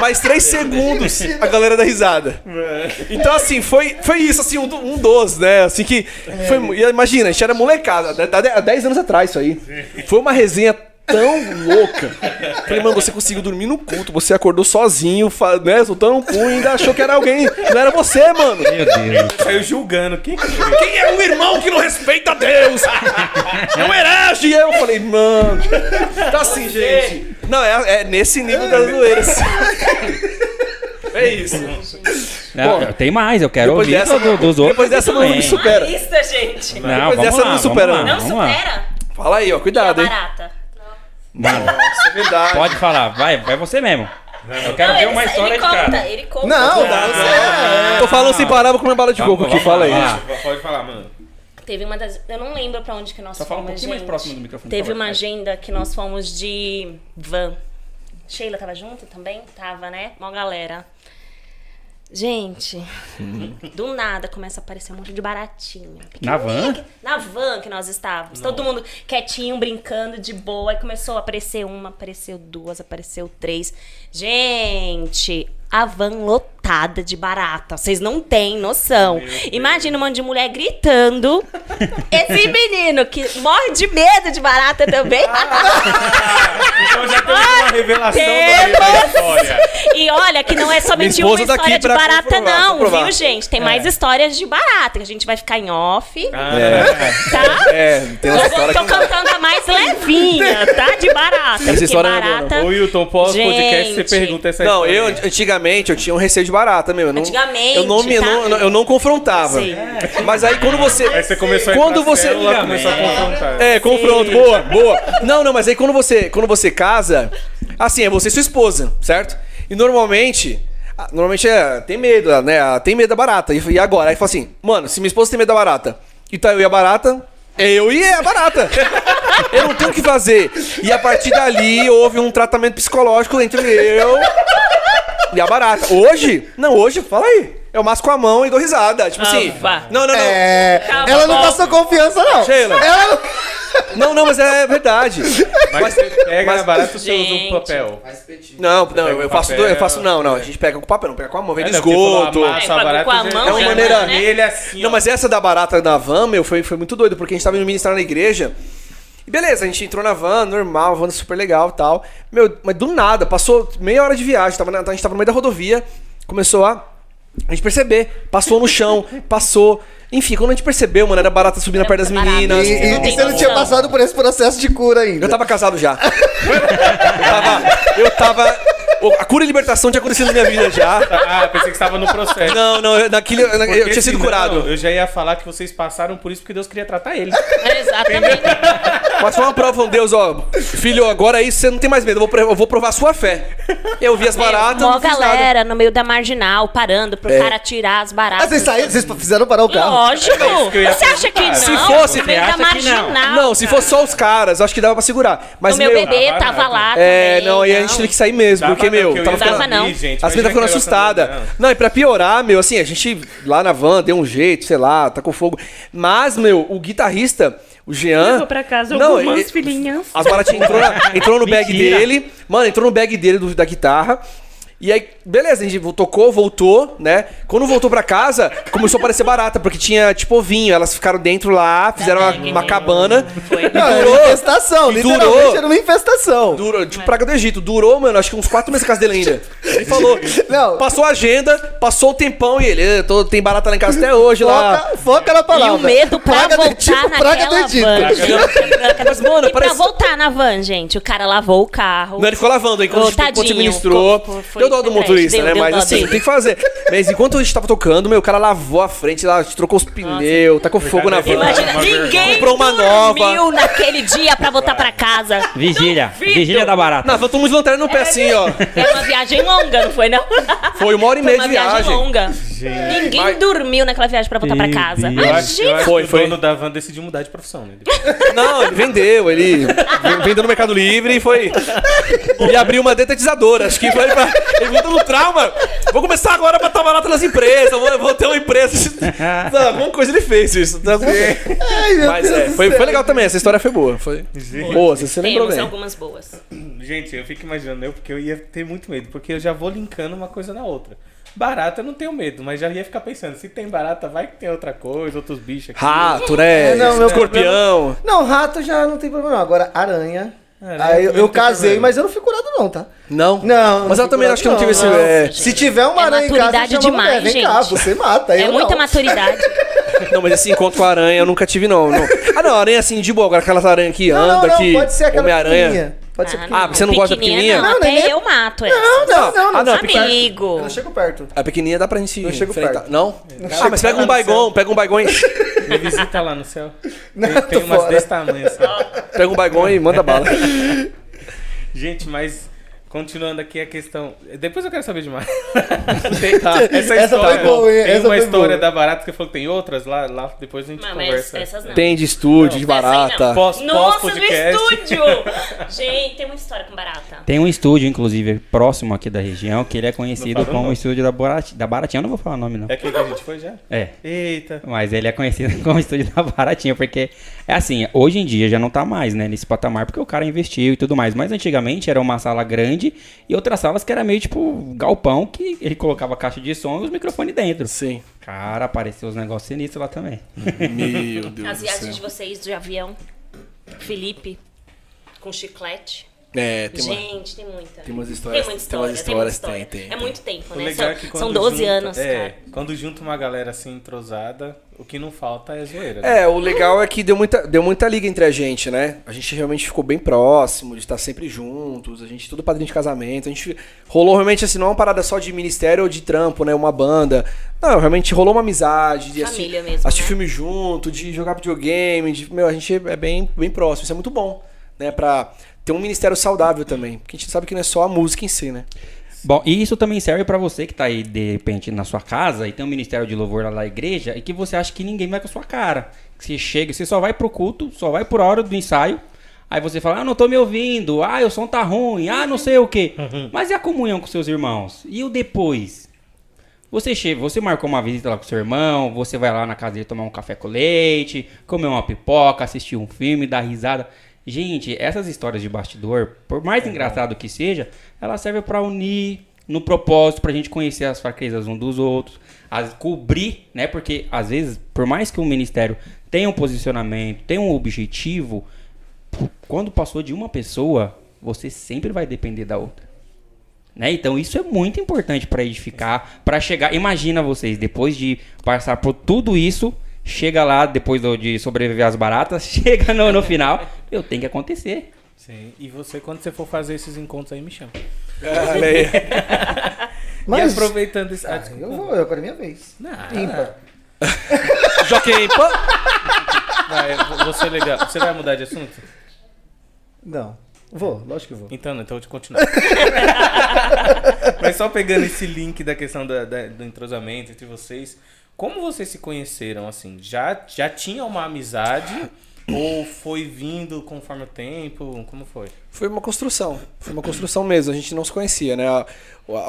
Mais três segundos a galera dá risada. Então, assim, foi, foi isso, assim, um, um dos, né? Assim que. Foi, e imagina, a gente era molecada, há- há 10 anos atrás isso aí. Foi uma resenha tão louca. Falei, mano, você conseguiu dormir no culto, você acordou sozinho, né? Soltando um pum e ainda achou que era alguém. Não era você, mano. Meu Deus. Saiu julgando. Quem que Quem é um irmão que não respeita Deus? É um herege! E eu falei, mano. Tá assim, gente. Não, é, é nesse nível das zoeiras. É isso. Não, Bom, tem mais, eu quero Depois ouvir dessa, do- dos outros. depois dessa não me supera. Lista, gente. Não, Depois vamos dessa lá, não supera, lá, Não supera? Fala aí, ó. Cuidado, hein? barata? Mano, Isso é verdade. pode falar, vai, vai você mesmo. Eu quero Não, ver ele, uma ele história de conta, cara. ele conta. Não, Tudo. dá, você é. Tô falando sem parar, vou comer bala de coco aqui. Fala aí. Pode falar, mano. Teve uma das. Eu não lembro pra onde que nós Só fala um fomos. pouquinho mais gente. próximo do microfone, Teve uma agenda que nós fomos de van. Sheila tava junto também? Tava, né? Uma galera. Gente, do nada começa a aparecer um monte de baratinho. Na van? Na van que nós estávamos. Todo mundo quietinho, brincando, de boa. Aí começou a aparecer uma, apareceu duas, apareceu três. Gente, a van lotada de barata. Vocês não têm noção. Imagina um monte de mulher gritando. Esse menino que morre de medo de barata também. Então já temos uma revelação Temos! da história. E olha que não é somente uma tá história de barata, comprovar, não, comprovar. viu, gente? Tem mais histórias de barata, que a gente vai ficar em off, Ah, tá? É, tem uma história tô que... cantando a mais levinha, tá? De barata. porque história não é boa, não. barata. Ô, Wilton, pós-podcast, você pergunta essa Não, história. eu aí. Antigamente eu tinha um receio de barata mesmo. Eu não, Antigamente, eu não, me, eu tá? não, eu não confrontava. Sei. Mas aí quando você. Aí você começou a Quando pra você- célula, começou a confrontar. É, confronto, boa, boa. Não, não, mas aí quando você, quando você casa, assim, é você e sua esposa, certo? E normalmente, ah, normalmente é, tem medo, né? Ela Tem medo da barata. E agora? Aí fala assim, mano, se minha esposa tem medo da barata, e tá eu e a barata, é eu e a barata. eu não tenho o que fazer. E a partir dali houve um tratamento psicológico entre eu e a barata. Hoje? Não, hoje, fala aí. Eu masco com a mão e dou risada. Tipo assim. vá. Não, não, não. É. Calma, ela não calma. passou confiança, não. Sheila. Ela não... Não, não, mas é verdade. Mas você pega mas- a barata, você usa Gente. o papel. Não, não, eu faço, papel. eu faço, não, não, a gente pega com papel, não pega com a mão, vem É, do não, porque falou esgoto. amassa É, a barata, com a já- mão É uma maneira- né? Ele assim, Não, ó. mas essa da barata na van, meu, foi, foi muito doido, porque a gente tava indo ministrar na igreja. E beleza, a gente entrou na van, normal, van super legal e tal. Meu, mas do nada, passou meia hora de viagem, tava na- a gente tava no meio da rodovia, começou a, a gente perceber, passou no chão, passou. Enfim, quando a gente percebeu, mano, era barata subindo perto das barata. meninas. E, e- e você não tinha passado por esse processo de cura ainda. Eu tava casado já. tava, eu tava. A cura e libertação tinha acontecido na minha vida já. Ah, eu pensei que você estava no processo. Não, não, eu- naquele, eu, Porque eu tinha sido senão, curado. Eu já ia falar que vocês passaram por isso porque Deus queria tratar ele. Exatamente. Mas foi uma prova, um Deus, ó. Filho, agora isso você não tem mais medo. Eu vou, eu vou provar a sua fé. Eu vi as baratas. Não fiz nada. galera no meio da marginal, parando pro É. cara tirar as baratas. Ah, vocês saíram, vocês fizeram parar o carro. Lógico. ia Você acha que não? Se fosse- no meio da Você acha que não? marginal. Não, se fosse só os caras, acho que dava pra segurar. Mas, o meu, bebê Ah, tava lá É, também, não, aí a gente teve que sair mesmo, Dava porque, não, meu, tava ficando. Dava não. gente. As meninas ficando assustadas. Não, e pra piorar, meu, assim, a gente lá na van deu um jeito, sei lá, tacou fogo. Mas, meu, o guitarrista, o Jean. Levou pra casa não, algumas ele- filhinhas. As baratinhas entrou, na- entrou no bag Mentira. dele. Mano, entrou no bag dele do- da guitarra. E aí, beleza, a gente tocou, voltou, né? Quando voltou pra casa, começou a aparecer barata, porque tinha tipo ovinho. Elas ficaram dentro lá, fizeram uma, uma cabana. Foi. E Não, era durou. uma infestação, E literalmente durou. era uma infestação. Durou, tipo, praga do Egito. Durou, mano, acho que uns quatro meses na casa dele ainda. Ele falou. Não. Passou a agenda, passou o tempão e ele. "Eh, tô- tem barata lá em casa até hoje lá. Foca, foca na E palavra. o medo pra Praga do- voltar tipo praga do naquela Egito. van. Mas, mano, e pra parece- voltar na van, gente, o cara lavou o carro. Não, ele ficou lavando aí, Ô, a gente- enquanto tadinho, administrou. ficou- foi- deu dó do motorista, trash, né? deu- Mas deu assim, dele. tem que fazer. Mas enquanto a gente tava tocando, meu, o cara lavou a frente lá, trocou os pneus, tacou fogo na van. Imagina, ninguém. Comprou uma nova. dormiu naquele dia pra voltar pra casa. Vigília. Duvido. Vigília da barata. Van, todo mundo de lanterna no pé assim, ó. É uma viagem longa, não foi, não? Foi uma hora e meia de viagem. longa. Ninguém Mas- dormiu naquela viagem pra voltar pra casa. Eu acho, eu Imagina. acho Foi, que foi. o dono da van decidiu mudar de profissão, né? Não, ele vendeu, ele vendeu no Mercado Livre e foi. E abriu uma detetizadora. Acho que foi pra. Ele voltou no trauma. Vou começar agora a botar barata nas empresas. Vou, vou ter uma empresa. Não, alguma coisa ele fez isso. Não, alguma coisa. Ai, meu Mas Deus é, foi, foi legal também. Essa história foi boa. Foi boa, você, você lembrou Temos bem. algumas boas. Gente, eu fico imaginando eu, porque eu ia ter muito medo, porque eu já vou linkando uma coisa na outra. Barata eu não tenho medo, mas já ia ficar pensando, se tem barata, vai que tem outra coisa, outros bichos aqui. Rato, né? É, não, meu Escorpião. Não, rato já não tem problema não. Agora, aranha. Aí eu, eu não casei, problema. mas eu não fui curado não, tá? Não? Não. Mas não eu também curado, acho que eu não tive esse. é, Se tiver uma É aranha em casa, maturidade chama a mulher, demais, Vem cá, gente. você mata. É eu muita não. maturidade. Não, mas esse encontro com a aranha eu nunca tive, não. não. Ah, não, aranha assim de boa. Agora aquelas aranhas que Não, anda, não, não, que. pode ser aquela Homem-Aranha. Pode ser Ah, pequenininha. Ah, você não gosta da pequenininha? Não, Não, até nem- eu mato essa. Não, não, não. Ah, não, não, pequena- Amigo. Eu não chego perto. A pequenininha dá pra gente Não chego enfrentar. perto. Não? Não Ah, mas pega um baigon, pega um baigon e. Me visita lá no céu. Não, Tem, umas fora. desse tamanho assim. Pega um baigon e manda bala. Gente, mas Continuando aqui a questão. Depois eu quero saber demais. Tá. Essa, Essa história. foi boa, hein? Tem Essa uma foi história boa. da Barata que falou que tem outras lá, lá depois a gente Não, mas conversa. essas não. Tem de estúdio, de não. barata. Pós- Nossa, no pós-podcast. estúdio! Gente, tem muita história com barata. Tem um estúdio, inclusive, próximo aqui da região, que ele é conhecido como o estúdio da, Barati, da Baratinha. Eu não vou falar o nome, não. É aquele que a gente foi já? É. Eita. Mas ele é conhecido como estúdio da Baratinha, porque é assim, hoje em dia já não tá mais, né, nesse patamar, porque o cara investiu e tudo mais. Mas antigamente era uma sala grande e outras salas que era meio tipo galpão, que ele colocava caixa de som e os microfones dentro. Sim. Cara, apareceu os negócios sinistros lá também. Meu Deus As do viagens de vocês de avião. Felipe com chiclete. É, tem uma... Gente, tem muita. tem umas histórias- Tem muita tem umas história, histórias, história. tem, tem, É tem. muito tempo, né? São, é que quando são 12 junta- anos, é, cara. Quando junta uma galera assim entrosada, o que não falta é zoeira. né? É, o legal é que deu muita, deu muita liga entre a gente, né? A gente realmente ficou bem próximo, de estar sempre juntos, a gente tudo padrinho de casamento, a gente rolou realmente assim, não é uma parada só de ministério ou de trampo, né? Uma banda. Não, realmente rolou uma amizade, de Família assistir, mesmo, assistir né? filme junto, de jogar videogame, de, meu, a gente é bem, bem próximo, isso é muito bom, né? Pra ter um ministério saudável também, porque a gente sabe que não é só a música em si, né? Bom, e isso também serve pra você que tá aí, de repente, na sua casa e tem um ministério de louvor lá na igreja e que você acha que ninguém vai com a sua cara. Que Você chega, você só vai pro culto, só vai por hora do ensaio. Aí você fala, ah, não tô me ouvindo, ah, o som tá ruim, ah, não sei o quê. Mas e a comunhão com seus irmãos? E o depois? Você chega, você marcou uma visita lá com seu irmão, você vai lá na casa dele tomar um café com leite, comer uma pipoca, assistir um filme, dar risada. Gente, essas histórias de bastidor, por mais engraçado que seja, elas servem pra unir no propósito, pra gente conhecer as fraquezas um dos outros, as, cobrir, né? Porque às vezes, por mais que um ministério tenha um posicionamento, tenha um objetivo, quando passou de uma pessoa, você sempre vai depender da outra. Né? Então isso é muito importante para edificar, para chegar. Imagina vocês, depois de passar por tudo isso, chega lá, depois do- de sobreviver às baratas, chega no, no final, eu tenho que acontecer. Sim. E você, quando você for fazer esses encontros aí, me chama. Olha aí. E Mas. aproveitando esse. Ah, Ah, eu vou, agora é minha vez. Não, Ímpar. Pô. vai, você legal. Você vai mudar de assunto? Não. Vou, lógico que vou. Então, então eu te continuo. Mas só pegando esse link da questão da- da- do entrosamento entre vocês, como vocês se conheceram, assim? Já, já tinha uma amizade ou foi vindo conforme o tempo? Como foi? Foi uma construção. Foi uma construção mesmo. A gente não se conhecia, né? A,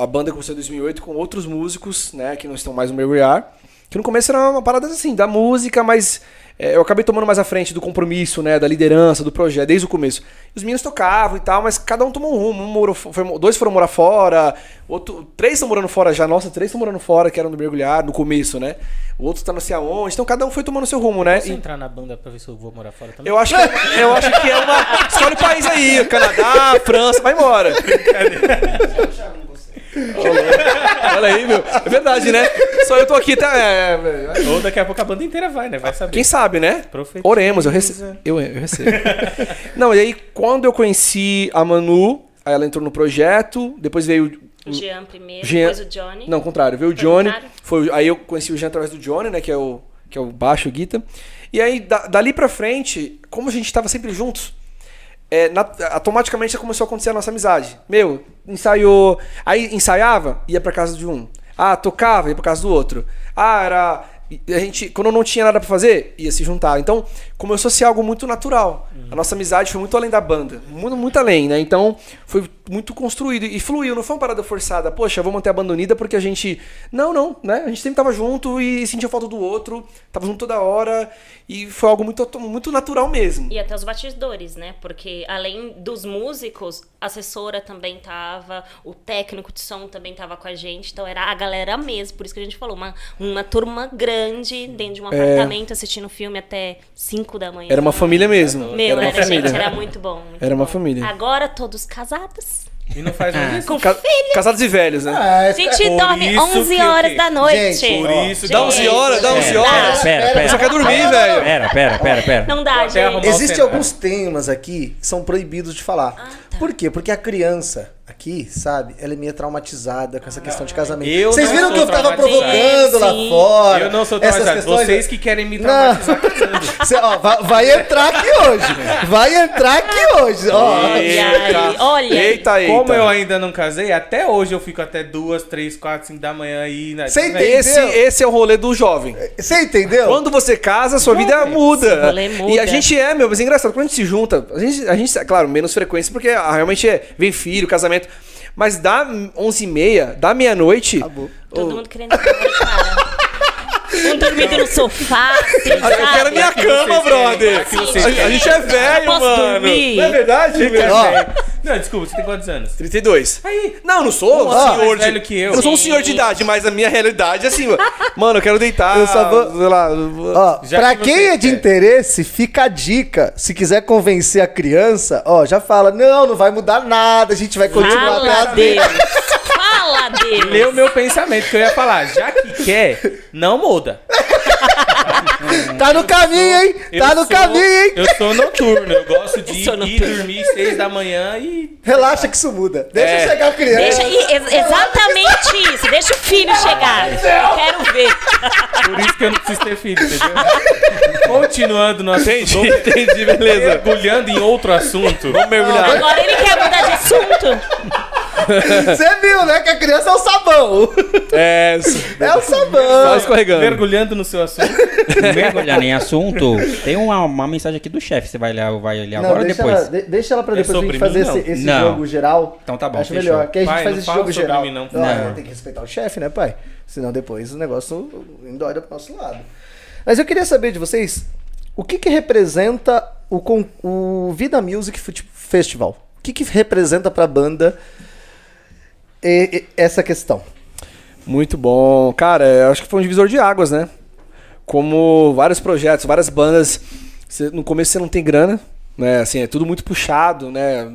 a banda começou em 2008 com outros músicos, né? Que não estão mais no Mergulhar. Que no começo era uma parada assim, da música, mas é, eu acabei tomando mais à frente do compromisso, né? Da liderança, do projeto, desde o começo. Os meninos tocavam e tal, mas cada um tomou um rumo. Um morou, fo- foi- dois foram morar fora, outro, três estão morando fora já. Nossa, três estão morando fora, que eram do Mergulhar, no começo, né? O outro tá não sei aonde. Então cada um foi tomando seu rumo, né? Posso E- entrar na banda pra ver se eu vou morar fora também? eu acho, que, eu acho que é uma. Escolhe o país aí, Canadá, França, vai embora. Olha aí, meu. É verdade, né? Só eu tô aqui, tá? É, é, é. Ou daqui a pouco a banda inteira vai, né? Vai saber. Quem sabe, né? Profetiza. Oremos, eu recebo. Eu, eu recebo. Não, e aí, quando eu conheci a Manu, aí ela entrou no projeto, depois veio. O Jean primeiro, Jean- depois o Johnny. Não, contrário, veio o Foi Johnny. Foi, aí eu conheci o Jean através do Johnny, né? Que é o, que é o baixo, o guitar. E aí, da- dali pra frente, como a gente tava sempre juntos, é, na- automaticamente começou a acontecer a nossa amizade. Meu, ensaiou. Aí ensaiava, ia pra casa de um. Ah, tocava, ia pra casa do outro. Ah, era. A gente, quando não tinha nada pra fazer, ia se juntar. Então, começou a ser algo muito natural. A nossa amizade foi muito além da banda. Muito, muito além, né? Então, foi muito construído. E fluiu, não foi uma parada forçada. Poxa, vou manter a banda unida porque a gente. Não, não, né? A gente sempre tava junto e sentia falta do outro. Tava junto toda hora. E foi algo muito, muito natural mesmo. E até os batidores, né? Porque além dos músicos, a assessora também tava, o técnico de som também tava com a gente. Então era a galera mesmo. Por isso que a gente falou, uma, uma turma grande dentro de um apartamento assistindo filme até 5 da manhã. É. Era uma família mesmo. Meu, era era, uma família. gente, era muito bom. muito Era uma bom. família. Agora todos casados. E não faz mais isso? Com Ca- filho. Casados e velhos, né? Ah, A gente Por dorme isso 11 que o horas quê? da noite. Gente, Por isso, Dá 11 horas, dá 11 Não horas. dá. Pera, Você pera. quer dormir, velho. Pera, pera, pera, pera. Não dá, gente. Existem alguns temas aqui que são proibidos de falar. Ah, tá. Por quê? Porque a criança, aqui, sabe? Ela é meio traumatizada com essa questão de casamento. Eu Vocês viram que eu tava provocando lá Sim. fora? Eu não sou essas traumatizado. questões- Vocês que querem me traumatizar. Cê, ó, vai, vai entrar aqui hoje. Vai entrar aqui hoje. Ó, Olha aí, olha aí. Eita, eita. Como eu ainda não casei, até hoje eu fico até duas, três, quatro, cinco da manhã aí. né? Você entende? Esse, esse é o rolê do jovem. Você entendeu? Quando você casa, sua vida muda. Rolê muda. E a gente é, meu, mas é engraçado, quando a gente se junta, a gente, a gente claro, menos frequência, porque ah, realmente é, vem filho, casamento. Mas dá 11 e meia, dá meia-noite. Acabou. Todo mundo querendo ir cara. Um dormindo no sofá, assim, Eu quero minha cama, brother. Aqui A, vocês a gente é velho, Posso mano. dormir? Não é verdade, meu? Ó, Não, desculpa, você tem quantos anos? 32. Aí, Não, não sou um Ah, senhor mais de. velho que eu. não sou um senhor de idade, mas a minha realidade é assim, mano, eu quero deitar. Eu só vou- sei lá. Ó, Já pra que quem é de quer. interesse, fica a dica. Se quiser convencer a criança, ó, já fala: não, não vai mudar nada, a gente vai continuar Fala Deus. Fala Deus. leu meu pensamento, que eu ia falar. Já que quer, não muda. Tá no caminho, hein? Eu Tá no sou- caminho, hein? Eu sou noturno, eu gosto de ir noturno. dormir seis da manhã e. Relaxa que isso muda. Deixa É. chegar a criança. Deixa, ex- exatamente isso. Deixa o filho chegar. Eu quero ver. Por isso que eu não preciso ter filho, entendeu? Continuando no assunto, Entendi, entendi, beleza. mergulhando em outro assunto. Vamos mergulhar. Agora ele quer mudar de assunto. Você viu, né? Que a criança é o sabão. É, É o só sabão. escorregando. Mergulhando no seu assunto. Mergulhando em assunto, tem uma, uma mensagem aqui do chefe. Você vai ler, vai ler Não, agora ou depois? ela, de- deixa ela pra É depois a gente fazer não? esse, esse Não. jogo geral. Então tá bom, Acho fechou. melhor. Que a gente Pai, faz não esse jogo geral. mim, não. Não. Tem que respeitar o chefe, né, pai? Senão depois o negócio endóida pro nosso lado. Mas eu queria saber de vocês o que que representa o, o Vida Music Festival. O que que representa pra banda e- e- essa questão? Muito bom. Cara, eu acho que foi um divisor de águas, né? Como vários projetos, várias bandas. você- no começo você não tem grana, né? Assim, é tudo muito puxado, né?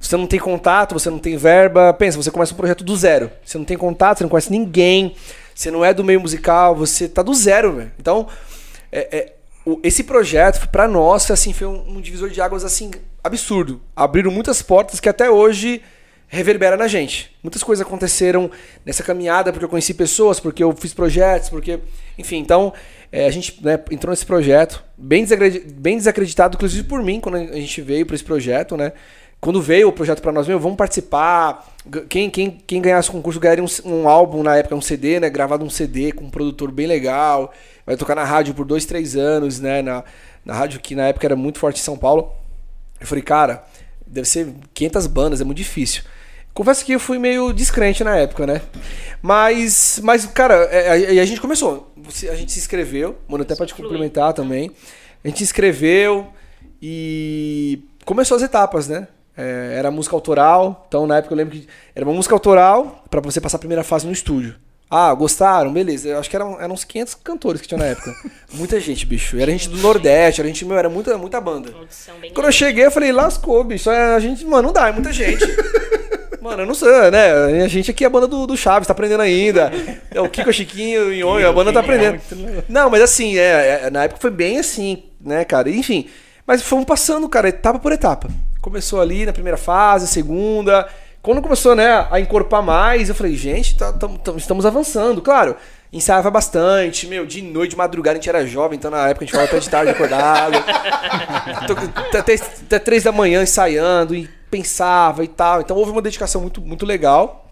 Você não tem contato, você não tem verba. Pensa, você começa um projeto do zero. Você não tem contato, você não conhece ninguém. Você não é do meio musical, você tá do zero, velho. Então, é- é, o- esse projeto, pra nós, assim, foi um, um divisor de águas, assim, absurdo. Abriram muitas portas que até hoje reverbera na gente. Muitas coisas aconteceram nessa caminhada porque eu conheci pessoas, porque eu fiz projetos, porque. Enfim, então é, a gente né, entrou nesse projeto, bem, desacredi- bem desacreditado, inclusive por mim, quando a gente veio para esse projeto, né? Quando veio o projeto para nós, meu, vamos participar. Quem, quem, quem ganhasse o concurso ganharia um, um álbum na época, um CD, né? Gravado um CD com um produtor bem legal. Vai tocar na rádio por dois, três anos, né? Na, na rádio que na época era muito forte em São Paulo. Eu falei, cara, deve ser 500 bandas, é muito difícil. Confesso que eu fui meio descrente na época, né? Mas, mas cara, é, aí a gente começou. A gente se inscreveu, mano, até pra te complementar também. A gente se inscreveu e começou as etapas, né? É, era música autoral, então na época eu lembro que era uma música autoral pra você passar a primeira fase no estúdio. Ah, gostaram? Beleza. Eu acho que eram, eram uns 500 cantores que tinha na época. muita gente, bicho. Era gente do Nordeste, era gente, meu, era muita, muita banda. Quando eu cheguei, eu falei, lascou, bicho. A gente, mano, não dá, é muita gente. Mano, eu não sei, né? A gente aqui é a banda do, do Chaves, tá aprendendo ainda. É o Kiko, Chiquinho, o Nhonho, a banda tá aprendendo. Não, mas assim, é, é, na época foi bem assim, né, cara? Enfim, mas fomos passando, cara, etapa por etapa. Começou ali na primeira fase, segunda. Quando começou, né, a encorpar mais, eu falei, gente, tá- tam- tam- estamos avançando. Claro, ensaiava bastante, meu, de noite, de madrugada, a gente era jovem, então na época a gente falava até de tarde acordado. Até, até três da manhã ensaiando e pensava e tal. Então houve uma dedicação muito, muito legal.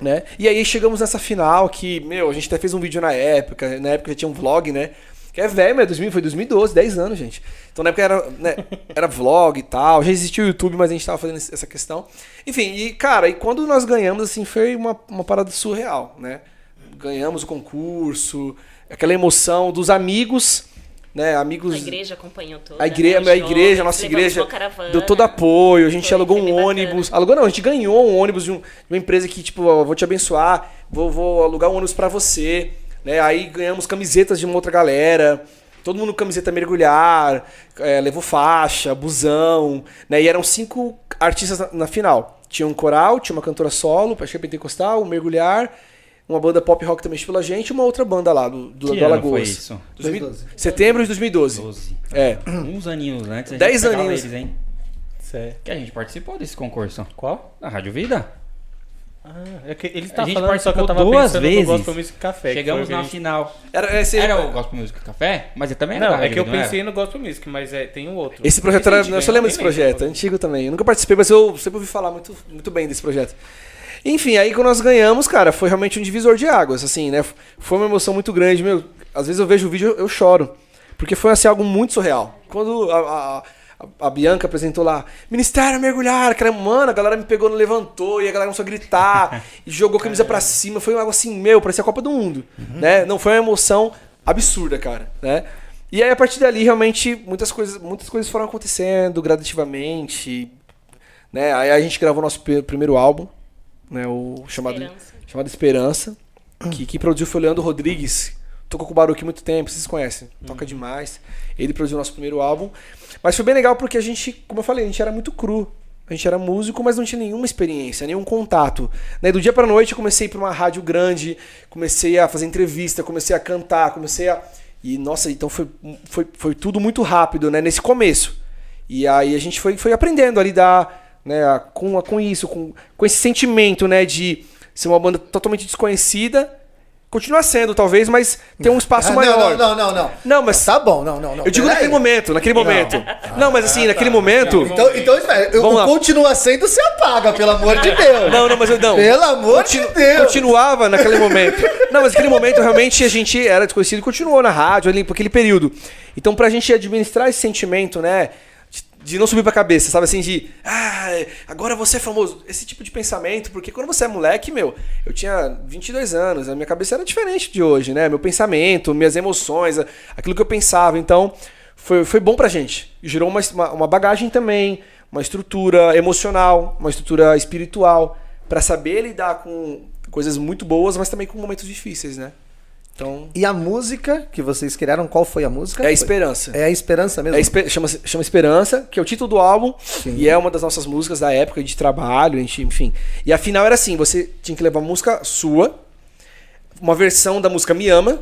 Né? E aí chegamos nessa final que, meu, a gente até fez um vídeo na época, na época já tinha um vlog, né? Que é velho, mas 2000, foi 2012, 10 anos, gente. Então na época era, né, era vlog e tal, já existia o YouTube, mas a gente tava fazendo essa questão. Enfim, e cara, e quando nós ganhamos, assim, foi uma, uma parada surreal, né? Ganhamos o concurso, aquela emoção dos amigos, né? Amigos. A igreja acompanhou toda. A igreja, né? a igreja, a nossa igreja deu todo apoio, a gente alugou um ônibus. bacana. Alugou não, a gente ganhou um ônibus de, um- de uma empresa que, tipo, ó, vou te abençoar, vou, vou alugar um ônibus pra você. Né? Aí ganhamos camisetas de uma outra galera. Todo mundo com camiseta mergulhar, é, levou faixa, busão, né? E eram cinco artistas na, na final. Tinha um coral, tinha uma cantora solo, acho que é pentecostal, um mergulhar, uma banda pop rock também pela gente, e uma outra banda lá do, do, Que do ano Alagoas. foi isso? 2012. Setembro de 2012. 12. É. Uns aninhos antes. a Dez aninhos. Eles, hein? Certo. Que a gente participou desse concurso. Qual? Da Rádio Vida. Ah, é que ele tá A gente falando, só que eu tava duas pensando vezes. no Gospel Music Café. Chegamos na gente- final. Era, esse, Era o Gospel Music Café? Mas eu também era Não, é que eu pensei no Gospel Music, mas é, tem um outro. Esse projeto era. Eu só lembro desse projeto, é antigo também. Eu nunca participei, mas eu sempre ouvi falar muito, muito bem desse projeto. Enfim, aí quando nós ganhamos, cara, foi realmente um divisor de águas, assim, né? Foi uma emoção muito grande, meu. Às vezes eu vejo o vídeo eu eu choro. Porque foi assim, algo muito surreal. Quando a, a, a- Bianca apresentou lá, Ministério Mergulhar, aquela, mano, a galera me pegou, levantou, e a galera começou a gritar, e jogou a camisa pra cima. Foi algo assim, meu, parecia a Copa do Mundo, né? Não, foi uma emoção absurda, cara, né? E aí, a partir dali, realmente, muitas coisas, muitas coisas foram acontecendo gradativamente, né? Aí a gente gravou nosso primeiro álbum, né? O chamado Esperança. chamado Esperança, que, que produziu foi o Leandro Rodrigues. Tocou com o Baruque há muito tempo, vocês conhecem. Toca demais. Ele produziu nosso primeiro álbum. Mas foi bem legal porque a gente, como eu falei, a gente era muito cru. A gente era músico, mas não tinha nenhuma experiência, nenhum contato. Né? Do dia pra noite eu comecei pra uma rádio grande, comecei a fazer entrevista, comecei a cantar, comecei a. E, nossa, então foi, foi, foi tudo muito rápido, né? Nesse começo. E aí a gente foi, foi aprendendo a lidar né, com, com isso, com, com esse sentimento né, de ser uma banda totalmente desconhecida. Continuar sendo, talvez, mas ter um espaço Ah, maior. Não, não, não, não. Não, mas Tá bom, não, não, não. eu digo naquele momento, naquele momento. Não, mas assim, naquele momento. Então, então espera, eu- Vamos continua sendo, você apaga, pelo amor de Deus. Não, não, mas eu não. Pelo amor de Deus. Continuava naquele momento. Não, mas naquele momento realmente a gente era desconhecido e continuou na rádio ali por aquele período. Então pra gente administrar esse sentimento, né? De- não subir pra cabeça, sabe assim, de ah, agora você é famoso. Esse tipo de pensamento, porque quando você é moleque, meu, eu tinha 22 anos, a minha cabeça era diferente de hoje, né? Meu pensamento, minhas emoções, aquilo que eu pensava. Então, foi, foi bom pra gente. Gerou uma, uma, bagagem também, uma estrutura emocional, uma estrutura espiritual, pra saber lidar com coisas muito boas, mas também com momentos difíceis, né? Então, E a música que vocês criaram, qual foi a música? é a esperança. É a esperança mesmo? É espe- chama, chama Esperança, que é o título do álbum, e é uma das nossas músicas da época de trabalho, a gente, enfim. E a final era assim: você tinha que levar uma música sua, uma versão da música Me Ama,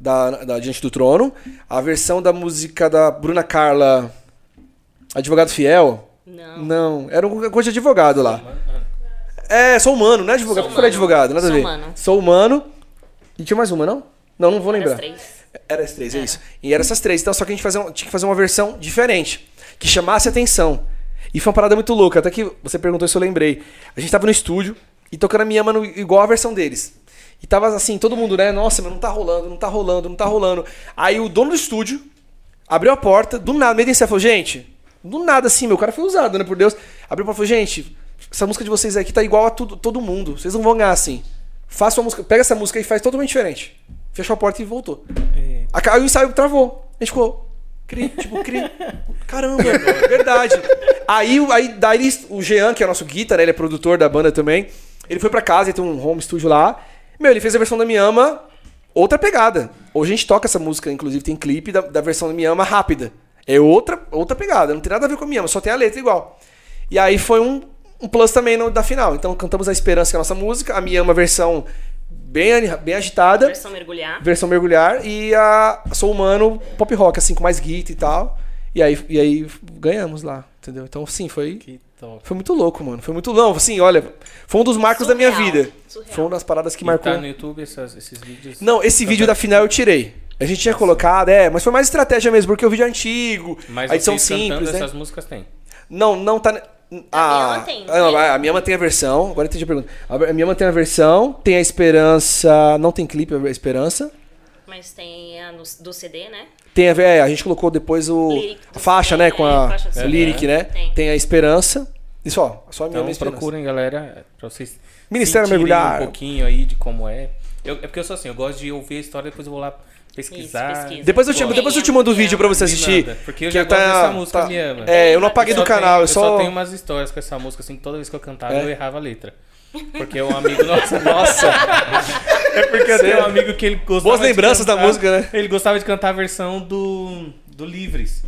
da, da Diante do Trono, a versão da música da Bruna Carla, Advogado Fiel. Não. Não, era uma coisa de advogado lá. É, sou humano, não é advogado. Sou Por que eu falei advogado? Nada a Sou ver. humano. Sou humano. E tinha mais uma, não? Não, não vou Era lembrar. as três. Era as três, é isso. E eram essas três. Então, só que a gente fazia um- tinha que fazer uma versão diferente, que chamasse atenção. E foi uma parada muito louca. Até que você perguntou se eu lembrei. A gente tava no estúdio e tocando a minha mano igual a versão deles. E tava assim, todo mundo, né? Nossa, mas não tá rolando, não tá rolando, não tá rolando. Aí o dono do estúdio abriu a porta, do nada, meio desse, falou, gente, do nada assim, meu cara foi usado, né, por Deus. Abriu a porta e falou, gente, essa música de vocês aqui tá igual a tudo, todo mundo. Vocês não vão ganhar assim. Faça uma música, pega essa música e faz totalmente diferente. Fechou a porta e voltou. A- Aí o ensaio travou. A gente ficou. Cri, tipo, cri. Caramba, é verdade. Aí, o- aí daí o Jean, que é o nosso guitar, né, ele é produtor da banda também. Ele foi pra casa, ele tem um home studio lá. Meu, ele fez a versão da Me Ama, outra pegada. Hoje a gente toca essa música, inclusive tem clipe da, da versão da Me Ama rápida. É outra, outra pegada, não tem nada a ver com a Me Ama, só tem a letra igual. E aí foi um, um plus também no- da final. Então cantamos A Esperança, que é a nossa música, a Me Ama versão bem, bem agitada Versão mergulhar. versão mergulhar e a Sou Humano pop rock, assim, com mais guitar e tal. E aí, e aí ganhamos lá, entendeu? Então, sim, foi, Que top. foi muito louco, mano. Foi muito louco. Assim, olha, foi um dos marcos da minha Surreal. vida. Surreal. Foi uma das paradas que E marcou. tá no YouTube essas- esses vídeos? Não, esse vídeo da final eu tirei. A gente tinha colocado, é, mas foi mais estratégia mesmo, porque o vídeo é antigo, Mas a edição simples, né? essas músicas tem. Não, não tá. A minha tem, ah, não, tem? a minha mãe tem a versão. Agora entendi a pergunta. A minha mãe tem a versão, tem a Esperança. Não tem clipe, a Esperança. Mas tem a no- do CD, né? Tem a, é, a gente colocou depois o, Lyric a faixa, do né? CD, Com é, a, o CD. lyric, né? Tem. Tem a Esperança. Isso, ó. Só a minha, Então minha Esperança. procurem, galera, pra vocês Ministério Mergulhar. um pouquinho aí de como é. Eu- é porque eu sou assim, eu gosto de ouvir a história, depois eu vou lá pesquisar. Isso, pesquisa. Depois eu, te, depois eu te mando o quem vídeo pra você assistir. manda, porque eu que já tá- gosto dessa música, tá- me ama. É, eu não apaguei Eu do só canal, tenho- eu só. tenho umas histórias com essa música, assim, toda vez que eu cantava É? eu errava a letra. Porque um amigo nosso. Nossa! É porque eu tenho um amigo que ele gostava Boas de lembranças da cantar- música, né? Ele gostava de cantar a versão do, do Livres.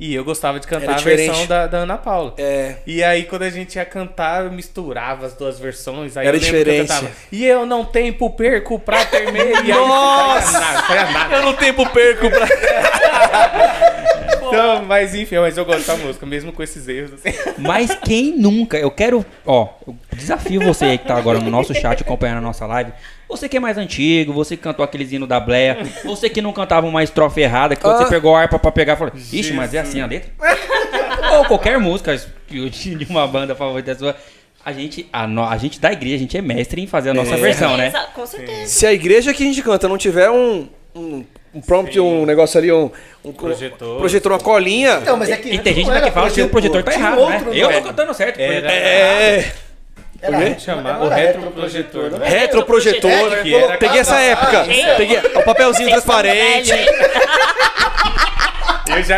E eu gostava de cantar Era a diferente. versão da, da Ana Paula. É. E aí, quando a gente ia cantar, eu misturava as duas versões. Aí Era eu lembro que eu diferente. cantava, E eu não tempo perco pra. E aí, Nossa! Foi a nada, foi a nada. Eu não tempo perco pra. Então, mas enfim, mas eu gosto da música, mesmo com esses erros. Assim. Mas quem nunca, eu quero, ó, eu desafio você aí que tá agora no nosso chat acompanhando a nossa live. Você que é mais antigo, você que cantou aqueles hinos da Bleia, você que não cantava uma estrofe errada, que quando você pegou a harpa pra pegar, falou, ixi, mas é assim a letra? Ou qualquer música de uma banda favorita sua. A gente, a, no- a gente da igreja, a gente é mestre em fazer a nossa versão, né? Com certeza. Se a igreja que a gente canta não tiver um, um, um prompt, um negócio ali, um, um Projetor. projetor, uma colinha. Então, mas é que E tem gente que fala que o projetor tá errado, né? outro Eu tô nome. cantando certo. o Era- é. Era quê? retro- Chamar não o retroprojetor. né? Retroprojetor. É, que era- Peguei essa época. ah. Peguei o papelzinho transparente.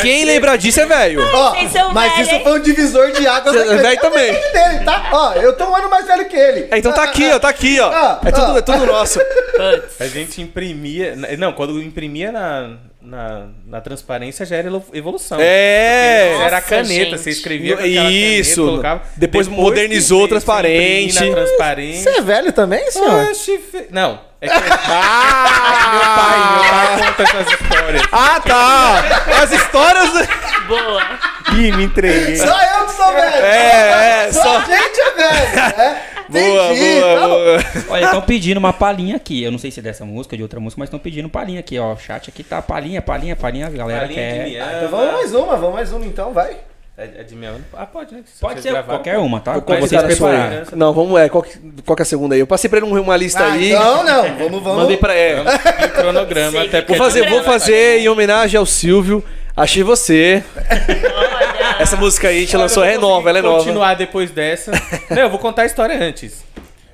Quem lembra disso é velho. Ó, Vocês são mas velhos, isso hein? foi um divisor de águas. Você é velho também. Dele, tá? Ó, eu tô um ano mais velho que ele. É, então tá aqui, ó, tá aqui, ó. Ah, É tudo, ah. é tudo nosso. A gente imprimia. Não, quando imprimia na, na, na transparência já era evolução. É. Porque Era a Nossa, caneta, gente. você escrevia com Isso. caneta, colocava. Depois que modernizou transparente. transparente. Você é velho também, senhor? Oxe, fe- Não, é que meu pai, meu pai conta essas histórias. Ah, tá. As histórias. Boa. Ih, me entreguei. Só eu que sou velho. É, é, Só só- a gente é velho. É. Boa, Entendi, boa, boa. Olha, estão pedindo uma palhinha aqui. Eu não sei se é dessa música, de outra música, mas estão pedindo palhinha aqui, ó. O chat aqui tá palhinha, palhinha, palhinha. A galera Palhinha de quer. Miana. Então vamos mais uma, vamos mais uma então, vai. É, é de minha Ah, pode, né? Se Pode ser gravaram, qualquer uma, tá? Convidar vocês prepararem. herança. Não, vamos, é. Qual que, qual que é a segunda aí? Eu passei pra ele uma lista Ah, aí. Não, não, vamos, vamos. Mandei pra. É. E o cronograma, Sim. até porque Vou fazer, é vou fazer em homenagem ao Silvio. Achei você. Olha. Essa música aí a gente Olha, lançou, é ela é nova. continuar depois dessa. Não, eu vou contar a história antes.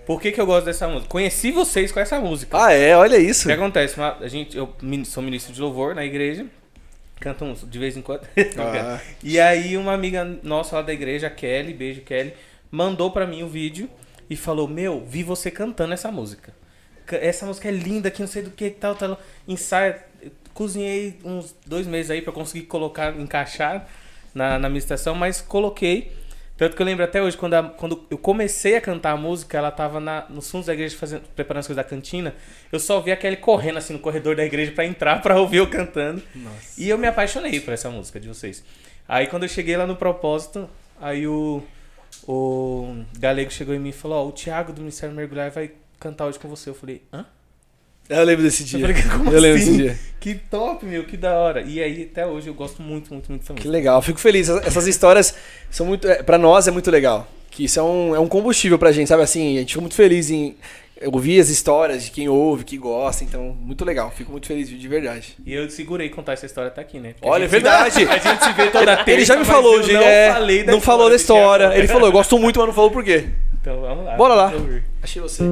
Por que, que eu gosto dessa música? Conheci vocês com essa música. Ah, é, olha O isso. que acontece? Uma- a gente, eu sou ministro de louvor na igreja. Canto uns de vez em quando. Ah. E aí uma amiga nossa lá da igreja, a Kelly, beijo Kelly, mandou pra mim o vídeo e falou: Meu, vi você cantando essa música. Ca- Essa música é linda, que não sei do que tal, tal. Ensaio. Cozinhei uns dois meses aí pra conseguir colocar, encaixar na, na minha estação, mas coloquei. Tanto que eu lembro até hoje, quando, a- quando eu comecei a cantar a música, ela tava na, nos fundos da igreja fazendo, preparando as coisas da cantina. Eu só vi a Kelly correndo assim no corredor da igreja pra entrar pra ouvir eu cantando. E eu me apaixonei por essa música de vocês. Aí quando eu cheguei lá no propósito, aí o, o Galego chegou em mim e falou: Ó, o Thiago do Ministério Mergulhar vai cantar hoje com você. Eu falei: hã? Eu lembro desse dia. Eu falei, como eu lembro assim? desse dia. Que top, meu, que da hora. E aí até hoje eu gosto muito, muito, muito dessa Que legal, fico feliz. Essas- histórias são muito. É, pra nós é muito legal. Que isso é um, é um combustível pra gente, sabe assim? A gente fica muito feliz em ouvir as histórias de quem ouve, que gosta. Então, muito legal. Fico muito feliz, de verdade. E eu segurei contar essa história até aqui, né? Porque Olha, é verdade. A gente se vê toda terça, Ele já me falou, eu gente. não é, falei da não falou da história. Ele falou, eu gosto muito, mas não falou por quê. Então vamos lá. Bora lá. Achei você.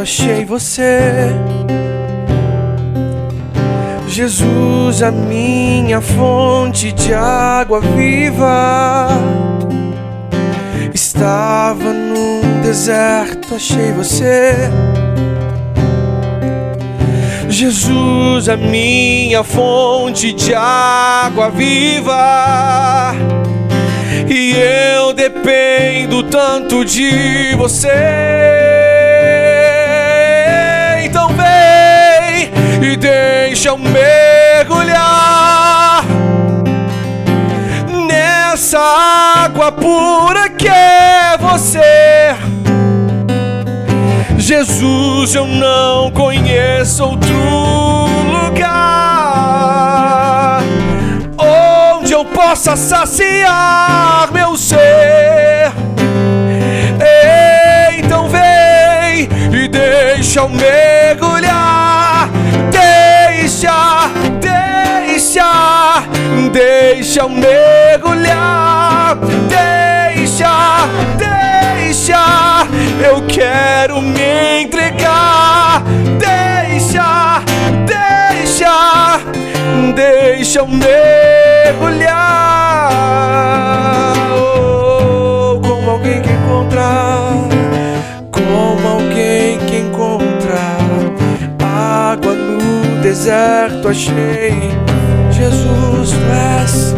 Achei você. Jesus, a minha fonte de água viva. Estava num deserto, achei você. Jesus, a minha fonte de água viva e eu dependo tanto de você. E deixa eu mergulhar nessa água pura que é você. Jesus, eu não conheço outro lugar possa saciar meu ser. Então vem e deixa eu mergulhar. Deixa, eu mergulhar. Deixa, deixa, eu quero me entregar. Deixa, deixa, deixa eu mergulhar. Oh, como alguém que encontrar, como alguém que encontrar água no deserto achei. Jesus, tu és.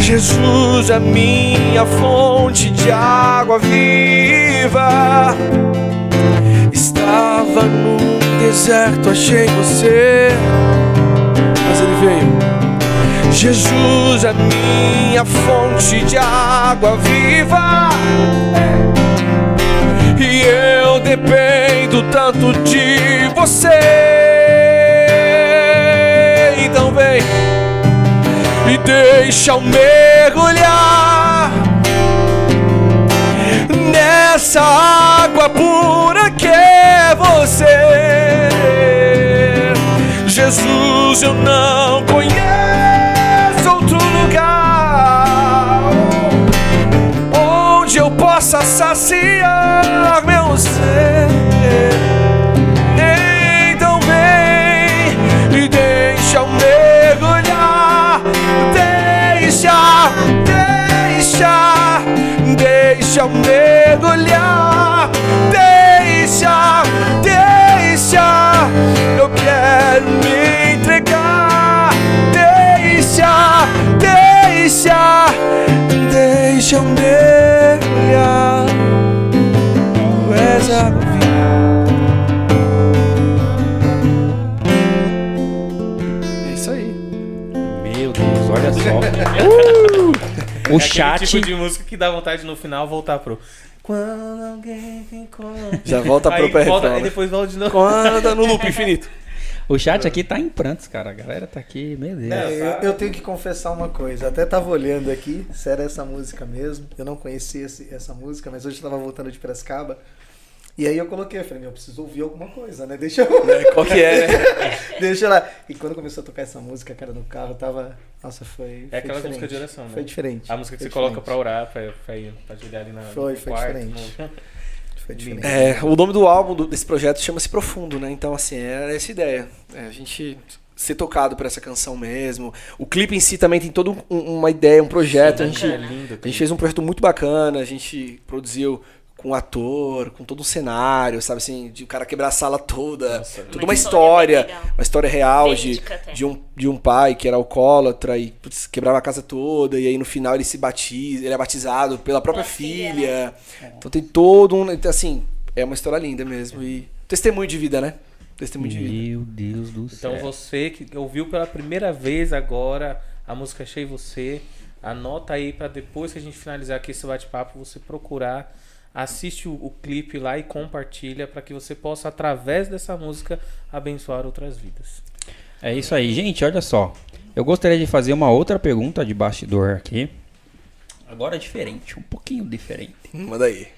Jesus, a minha fonte de água viva. Estava no deserto, achei você. Mas ele veio. Jesus, a minha fonte de água viva. E eu dependo tanto de você. Deixa eu mergulhar nessa água pura que é você. Jesus, eu não conheço outro lugar onde eu possa saciar meu ser. Deixa eu mergulhar. Deixa, deixa, eu quero me entregar. Deixa, deixa, deixa eu mergulhar. Tu és a vida. É isso aí. Meu Deus, olha só. É O aquele chat. tipo de música que dá vontade no final voltar pro. Quando alguém encontra. Já volta pro aí, pré volta, aí depois volta de novo. Quando no loop infinito. O chat aqui tá em prantos, cara. A galera tá aqui, meu Deus. É, eu, eu tenho que confessar uma coisa. Até tava olhando aqui se era essa música mesmo. Eu não conhecia essa música, mas hoje eu tava voltando de Piracicaba. E aí eu coloquei, eu falei, meu, eu preciso ouvir alguma coisa, né? Deixa eu. Qual que é, né? Deixa lá. E quando começou a tocar essa música, cara, no carro, tava. Nossa, foi. É aquela foi música de oração, né? Foi diferente. A música que Foi você coloca pra orar, pra, pra, ir, pra ajoelhar ali na, Foi, no foi quarto. diferente. no- Foi diferente. É, o nome do álbum do- desse projeto chama-se Profundo, né? Então, assim, era essa ideia. É, a gente ser tocado por essa canção mesmo. O clipe em si também tem toda um- uma ideia, um projeto. A gente, É lindo. a gente fez um projeto muito bacana, a gente produziu com um ator, com todo um cenário, sabe assim, de o cara quebrar a sala toda, Nossa, toda Uma história legal. uma história real de, até. de, um, de um pai que era alcoólatra e putz, quebrava a casa toda, e aí no final ele se batiza, ele é batizado pela própria Pela filha, filha. Então tem todo um, então, assim, é uma história linda mesmo e testemunho de vida, né? Testemunho de vida. Meu Deus do céu. Então você que ouviu pela primeira vez agora a música Achei Você, anota aí pra depois que a gente finalizar aqui esse bate-papo, você procurar, assiste o, o clipe lá e compartilha pra que você possa, através dessa música, abençoar outras vidas. É isso aí, gente. Olha só. Eu gostaria de fazer uma outra pergunta de bastidor aqui. Agora diferente, um pouquinho diferente. Manda aí.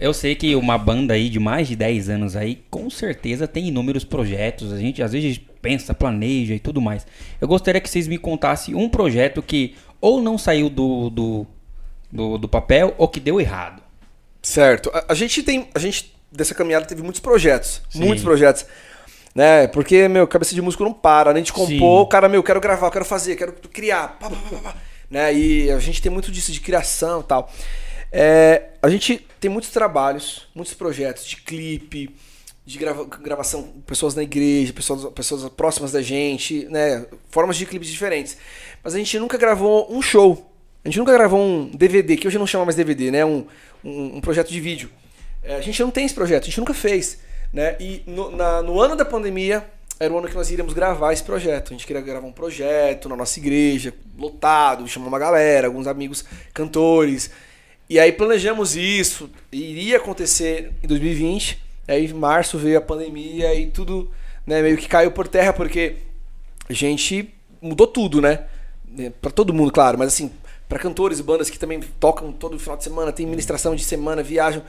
Eu sei que uma banda aí de mais de 10 anos aí, com certeza tem inúmeros projetos. A gente às vezes pensa, planeja e tudo mais. Eu gostaria que vocês me contassem um projeto que ou não saiu do, do, do, do papel ou que deu errado. Certo. A, a gente tem. A gente, dessa caminhada, teve muitos projetos. Sim. Muitos projetos. Né? Porque, meu, cabeça de músico não para. Nem de compor, Sim. o cara, meu, quero gravar, quero fazer, quero criar. Pá, pá, pá. Né? E a gente tem muito disso de criação e tal. É, a gente tem muitos trabalhos, muitos projetos de clipe, de grava- gravação pessoas na igreja, pessoas, pessoas próximas da gente, né? Formas de clipes diferentes. Mas a gente nunca gravou um show. A gente nunca gravou um DVD, que hoje não chama mais DVD, né? Um, um, um projeto de vídeo. É, a gente não tem esse projeto, a gente nunca fez. Né? E no, na- no ano da pandemia, era o ano que nós iríamos gravar esse projeto. A gente queria gravar um projeto na nossa igreja, lotado, chamar uma galera, alguns amigos cantores. E aí planejamos isso, iria acontecer em 2020. Aí em março veio a pandemia e tudo né, meio que caiu por terra, porque a gente mudou tudo, né? pra todo mundo, claro, mas assim, pra cantores e bandas que também tocam todo final de semana, tem ministração de semana, viajam,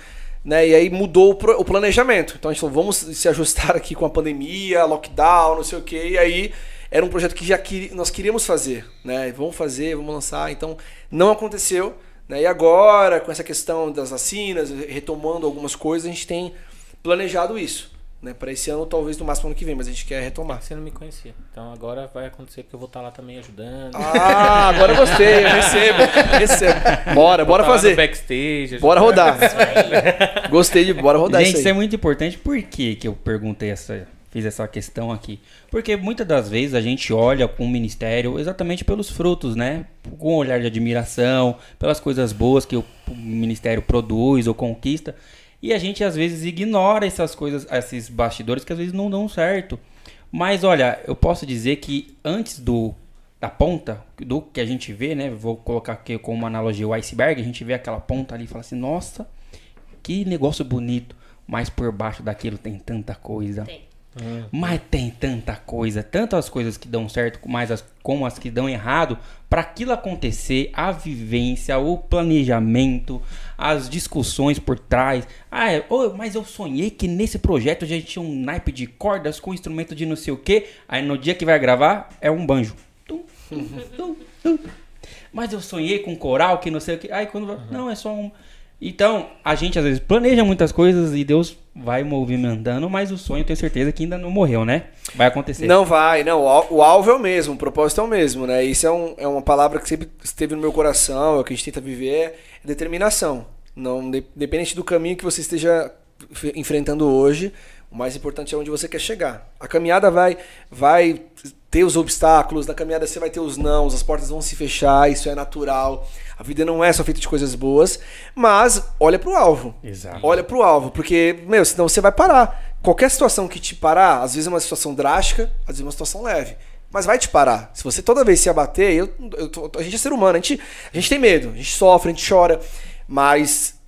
né? E aí mudou o, o planejamento. Então a gente falou, vamos se ajustar aqui com a pandemia, lockdown, não sei o quê. E aí era um projeto que já queri- nós queríamos fazer, né? Vamos fazer, vamos lançar. Então não aconteceu. Né? E agora, com essa questão das vacinas, retomando algumas coisas, a gente tem planejado isso. Né? Para esse ano, talvez no máximo ano que vem, mas a gente quer retomar. Você não me conhecia. Então agora vai acontecer porque eu vou estar lá também ajudando. Ah, agora eu gostei, eu recebo, recebo. Bora, bora tá fazer. backstage. Bora rodar. Gostei de bora rodar Gente, isso isso aí. é muito importante. Por que, que eu perguntei essa. Fiz essa questão aqui. Porque muitas das vezes a gente olha com o ministério exatamente pelos frutos, né? Com um olhar de admiração, pelas coisas boas que o ministério produz ou conquista. E a gente às vezes ignora essas coisas, esses bastidores que às vezes não dão certo. Mas olha, eu posso dizer que antes do da ponta, do que a gente vê, né? Vou colocar aqui como uma analogia o iceberg, a gente vê aquela ponta ali e fala assim, nossa, que negócio bonito. Mas por baixo daquilo tem tanta coisa. Tem. Mas tem tanta coisa, tantas coisas que dão certo, mas as, como as que dão errado, para aquilo acontecer, a vivência, o planejamento, as discussões por trás. Ah, é, ô, mas eu sonhei que nesse projeto a gente tinha um naipe de cordas com instrumento de não sei o que. Aí no dia que vai gravar é um banjo. Tum, tum, tum, tum. Mas eu sonhei com um coral que não sei o que. Aí quando vai, não é só um. Então, a gente às vezes planeja muitas coisas e Deus vai movimentando, mas o sonho eu tenho certeza que ainda não morreu, né? Vai acontecer. Não vai, não. O alvo é o mesmo, o propósito é o mesmo, né? Isso é, um- é uma palavra que sempre esteve no meu coração, é o que a gente tenta viver, é determinação. Não, de- independente do caminho que você esteja enfrentando hoje, o mais importante é onde você quer chegar. A caminhada vai, vai ter os obstáculos, na caminhada você vai ter os nãos, as portas vão se fechar, isso é natural. A vida não é só feita de coisas boas, mas olha pro alvo. Exato. Olha pro alvo, porque, meu, senão você vai parar. Qualquer situação que te parar, às vezes é uma situação drástica, às vezes é uma situação leve. Mas vai te parar. Se você toda vez se abater, eu, eu a gente é ser humano, a gente, a gente tem medo, a gente sofre, a gente chora, mas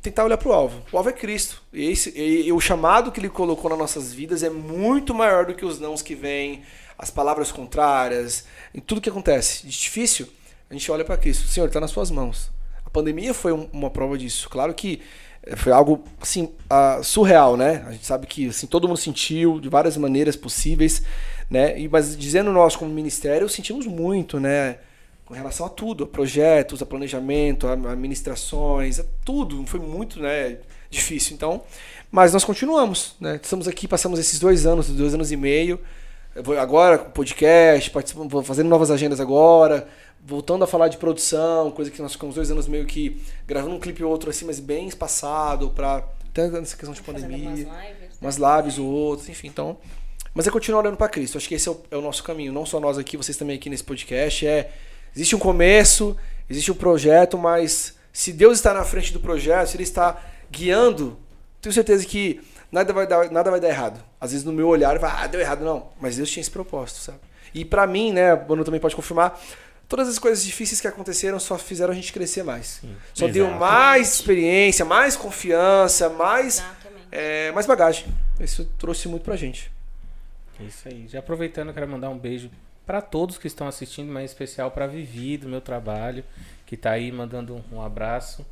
tentar olhar pro alvo. O alvo é Cristo. E, esse, e, e o chamado que ele colocou nas nossas vidas é muito maior do que os nãos que vêm, as palavras contrárias, em tudo que acontece. De difícil, a gente olha para Cristo. Senhor, está nas suas mãos. A pandemia foi um- uma prova disso. Claro que eh, foi algo assim ah, surreal, né? A gente sabe que assim todo mundo sentiu de várias maneiras possíveis, né? E mas dizendo nós como ministério sentimos muito, né? Com relação a tudo, a projetos, a planejamento, a administrações, a tudo, foi muito, né? Difícil. Então, mas nós continuamos, né? Estamos aqui, passamos esses dois anos, dois anos e meio. Vou agora com podcast, participando, fazendo novas agendas agora, voltando a falar de produção, coisa que nós ficamos dois anos meio que gravando um clipe ou outro assim, mas bem espaçado, pra. Até nessa questão de Fazendo pandemia. algumas lives? Umas lives ou outras, enfim, então. Mas é continuar olhando para Cristo. Acho que esse é o, é o nosso caminho. Não só nós aqui, vocês também aqui nesse podcast. É existe um começo, existe um projeto, mas se Deus está na frente do projeto, se Ele está guiando, tenho certeza que nada vai dar, nada vai dar errado. Às vezes no meu olhar vai, ah, deu errado, não. Mas Deus tinha esse propósito, sabe? E para mim, né, o Bruno também pode confirmar. Todas as coisas difíceis que aconteceram só fizeram a gente crescer mais. só deu exato. mais experiência, mais confiança, mais Exatamente. é, mais bagagem. Isso trouxe muito pra gente. É Isso aí. Já aproveitando, eu quero mandar um beijo para todos que estão assistindo, mas em especial para Vivi do meu trabalho, que tá aí mandando um, abraço.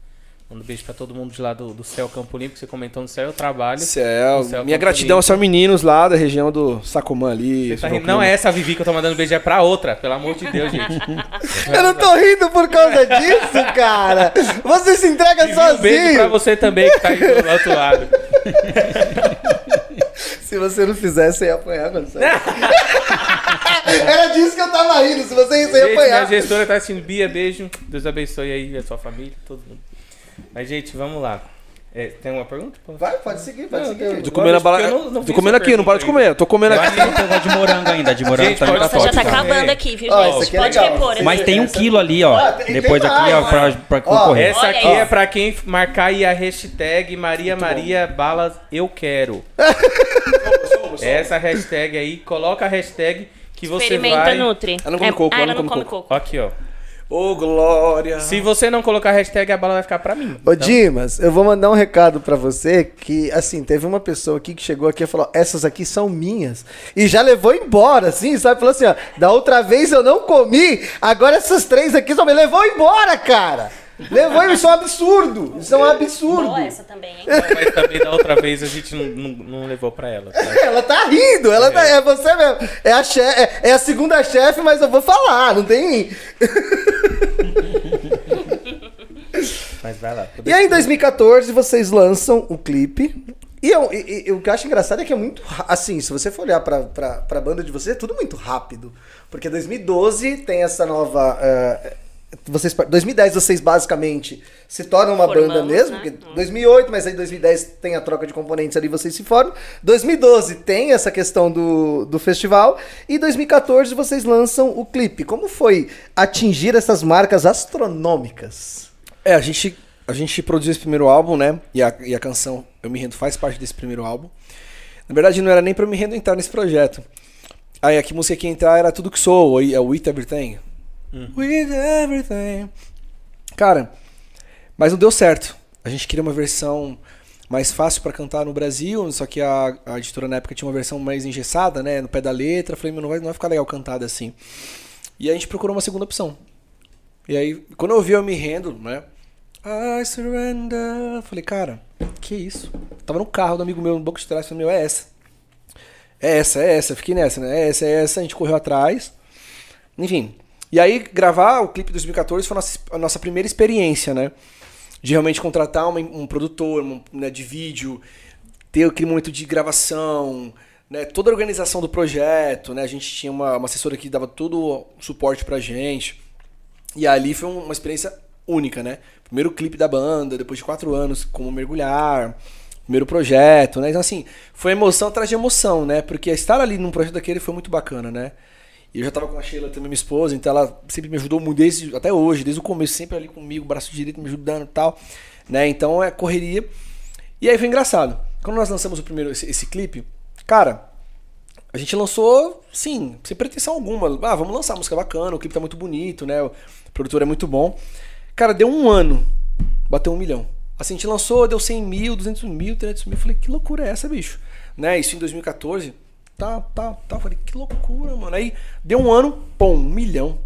Mando um beijo para todo mundo de lá do, do Céu Campo Limpo, que você comentou no Céu, eu trabalho. Céu, céu minha Campo gratidão aos seus meninos lá da região do Sacomã ali. Tá? Não é essa Vivi que eu tô mandando beijo, é pra outra, pelo amor de Deus, gente. Eu não tô rindo por causa disso, cara. Você se entrega Vivi, um beijo pra sozinho. você também que tá aí do outro lado. Se você não fizesse, você ia apanhar quando você... Era disso que eu tava rindo. Se você ia, Gente, apanhar. gestora tá assistindo. Bia, beijo. Deus abençoe aí a sua família, todo mundo. Mas, gente, vamos lá. É, tem uma pergunta? Pô? Vai, pode seguir, pode Não, seguir. Tô comendo, a bala... Não- não Tô comendo aqui, não para de comer. Tô comendo aqui. tem um de morango ainda. De morango Gente, tá pode- Nossa, já top. tá Ótimo. acabando aqui, viu, Ó, gente? é Pode legal. repor. Sim. Mas tem um quilo ali, ó. Ah, tem- tem Depois mais, aqui, ó, né? pra, pra Ó, concorrer. Essa aqui é pra quem marcar aí a hashtag Maria Maria Balas Eu Quero. Essa hashtag aí, coloca a hashtag que você Experimenta vai... Nutri. Ela não come É- coco, ah, ela ela não não come come coco. coco. Aqui, ó. Ô, glória. Se você não colocar a hashtag, a bala vai ficar pra mim. Ô, Então, Dimas, eu vou mandar um recado pra você que, assim, teve uma pessoa aqui que chegou aqui e falou, essas aqui são minhas. E já levou embora, assim, sabe? Falou assim, ó, da outra vez eu não comi, agora essas três aqui só me levou embora, cara. Levou, isso é um absurdo. Isso é um absurdo. Boa essa também, hein? Mas também da outra vez a gente não, não, não levou pra ela. tá? Ela tá rindo, ela tá, é você mesmo. É a, che, é, é a segunda chefe, mas eu vou falar, não tem... Mas vai lá. E aí, em 2014, vocês lançam o clipe. E, eu- e- e o que eu acho engraçado é que é muito. Assim, se você for olhar pra, pra, pra banda de vocês, é tudo muito rápido. Porque 2012 tem essa nova. eh, vocês, 2010 vocês basicamente se tornam uma Formamos, banda mesmo. né? Porque 2008, mas aí 2010 tem a troca de componentes ali, vocês se formam. 2012 tem essa questão do, do festival. E 2014 vocês lançam o clipe. Como foi atingir essas marcas astronômicas? É, a gente, a gente produziu esse primeiro álbum, né? E a, e a canção Eu Me Rendo faz parte desse primeiro álbum. Na verdade, não era nem pra eu me rendo entrar nesse projeto. Aí, a que música que ia entrar era Tudo Que Sou, é o With Everything. With Everything. Cara, mas não deu certo. A gente queria uma versão mais fácil pra cantar no Brasil, só que a, a editora na época tinha uma versão mais engessada, né? No pé da letra. Falei, meu, não vai, não vai ficar legal cantada assim. E a gente procurou uma segunda opção. E aí, quando eu ouvi Eu Me Rendo, né? I surrender. Falei, cara, que isso? Tava no carro do amigo meu, no banco de trás, falei, meu, é essa. É essa, é essa, fiquei nessa, né? É essa, é essa, a gente correu atrás. Enfim. E aí, gravar o clipe de 2014 foi a nossa, a nossa primeira experiência, né? De realmente contratar uma- um produtor um, né, de vídeo, ter aquele momento de gravação, né? Toda a organização do projeto, né? A gente tinha uma, uma assessora que dava todo o suporte pra gente. E ali foi um- uma experiência única, né? Primeiro clipe da banda, depois de quatro anos como mergulhar, primeiro projeto, né? Então, assim, foi emoção atrás de emoção, né? Porque estar ali num projeto daquele foi muito bacana, né? E eu já tava com a Sheila também, minha esposa, então ela sempre me ajudou muito, desde, até hoje, desde o começo, sempre ali comigo, braço direito me ajudando e tal, né? Então é correria. E aí foi engraçado. Quando nós lançamos o primeiro, esse, esse clipe, cara, a gente lançou, sim, sem pretensão alguma. Ah, vamos lançar, música é bacana, o clipe tá muito bonito, né? O produtor é muito bom. Cara, deu um ano, bateu um milhão. Assim, a gente lançou, deu 100 mil, 200 mil, 300 mil. Falei, que loucura é essa, bicho? Né? Isso em 2014. Tá, tá, tá. Eu falei, que loucura, mano. Aí deu um ano, pum, um milhão.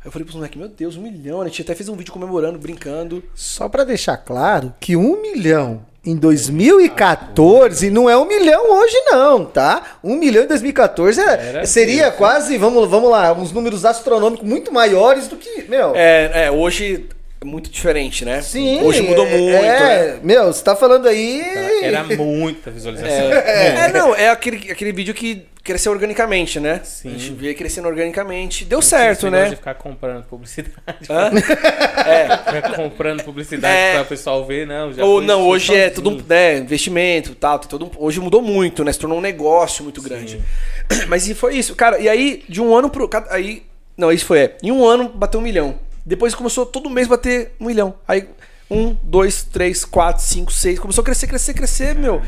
Aí eu falei pros moleques, meu Deus, um milhão. A gente até fez um vídeo comemorando, brincando. Só pra deixar claro que um milhão em 2014 não é um milhão hoje não, tá? Um milhão em 2014 é- Era seria quase, vamos, vamos lá, uns números astronômicos muito maiores do que, meu... É, é, hoje muito diferente, né? Sim. Hoje mudou é- muito, é, né? Meu, você tá falando aí... Era muita visualização. É, não, é aquele, aquele vídeo que cresceu organicamente, né? Sim. A gente vê crescendo organicamente. Deu certo, né? De ficar comprando publicidade. Hã? É. Ficar comprando publicidade É. pra o pessoal ver, não. Já Ou não, hoje é tudo um né, investimento tal, todo hoje mudou muito, né? Se tornou um negócio muito grande. Mas e foi isso, cara. E aí, de um ano pro. Aí. Não, isso foi. É, em um ano bateu um milhão. Depois começou todo mês bater um milhão. Aí, um, dois, três, quatro, cinco, seis. Começou a crescer, crescer, crescer, meu.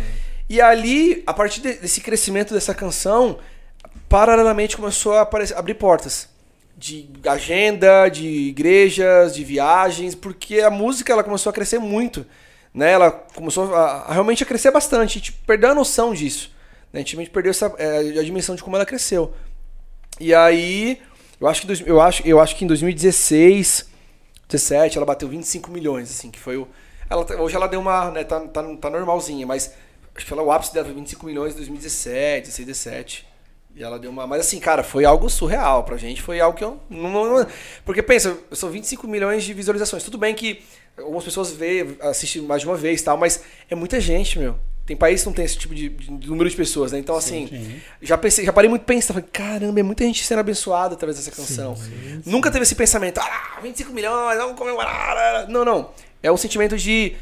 E ali, a partir de- desse crescimento dessa canção, paralelamente começou a aparecer, abrir portas de agenda, de igrejas, de viagens, porque a música ela começou a crescer muito, né? Ela começou a, a realmente a crescer bastante, a gente perdeu a noção disso, né? A gente perdeu essa, é, a dimensão de como ela cresceu. E aí, eu acho que eu acho, eu acho que em 2016, 17, ela bateu 25 milhões, assim, que foi o ela tá- hoje ela deu uma, né, tá, tá, tá normalzinha, mas acho que ela, o ápice dela foi 25 milhões em 2017, 16, 17. E ela deu uma. Mas assim, cara, foi algo surreal pra gente. Foi algo que eu. Não, não- porque pensa, são 25 milhões de visualizações. Tudo bem que algumas pessoas vê, assistem mais de uma vez tal, mas é muita gente, meu. Tem países que não tem esse tipo de, de número de pessoas, né? Então, assim, já pensei, já parei muito falei, caramba, é muita gente sendo abençoada através dessa canção. Nunca teve esse pensamento, ah, 25 milhões, vamos comemorar. Não, não. É um sentimento de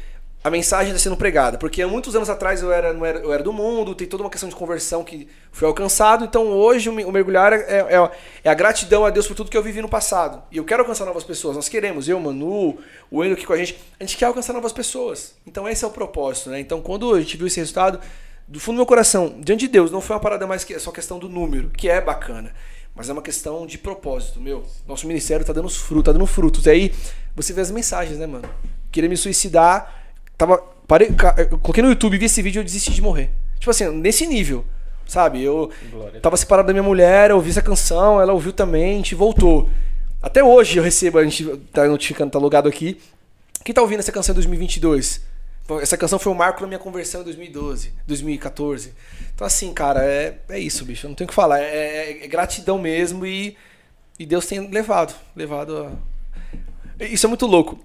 a mensagem está sendo pregada. Porque muitos anos atrás eu era, não era, eu era do mundo, tem toda uma questão de conversão que foi alcançado. Então hoje o me- o mergulhar é, é, é a gratidão a Deus por tudo que eu vivi no passado. E eu quero alcançar novas pessoas. Nós queremos, eu, Manu, o Endo aqui com a gente, a gente quer alcançar novas pessoas. Então esse é o propósito, né? Então quando a gente viu esse resultado, do fundo do meu coração, diante de Deus, não foi uma parada mais que só questão do número, que é bacana. Mas é uma questão de propósito, meu. Nosso ministério tá dando os frutos, tá dando frutos. E aí, você vê as mensagens, né, mano? Queria me suicidar. Tava. Parei, eu coloquei no YouTube, vi esse vídeo e eu desisti de morrer. Tipo assim, nesse nível. Sabe? Eu Glória. tava separado da minha mulher, eu ouvi essa canção, ela ouviu também, a gente voltou. Até hoje eu recebo, a gente tá notificando, tá logado aqui. Quem tá ouvindo essa canção em 2022? Pô, Essa canção foi o marco na minha conversão em 2012, 2014. Então, assim, cara, é, é isso, bicho. Eu não tenho o que falar. É, é- é gratidão mesmo e, e Deus tem levado. Levado a. Isso é muito louco.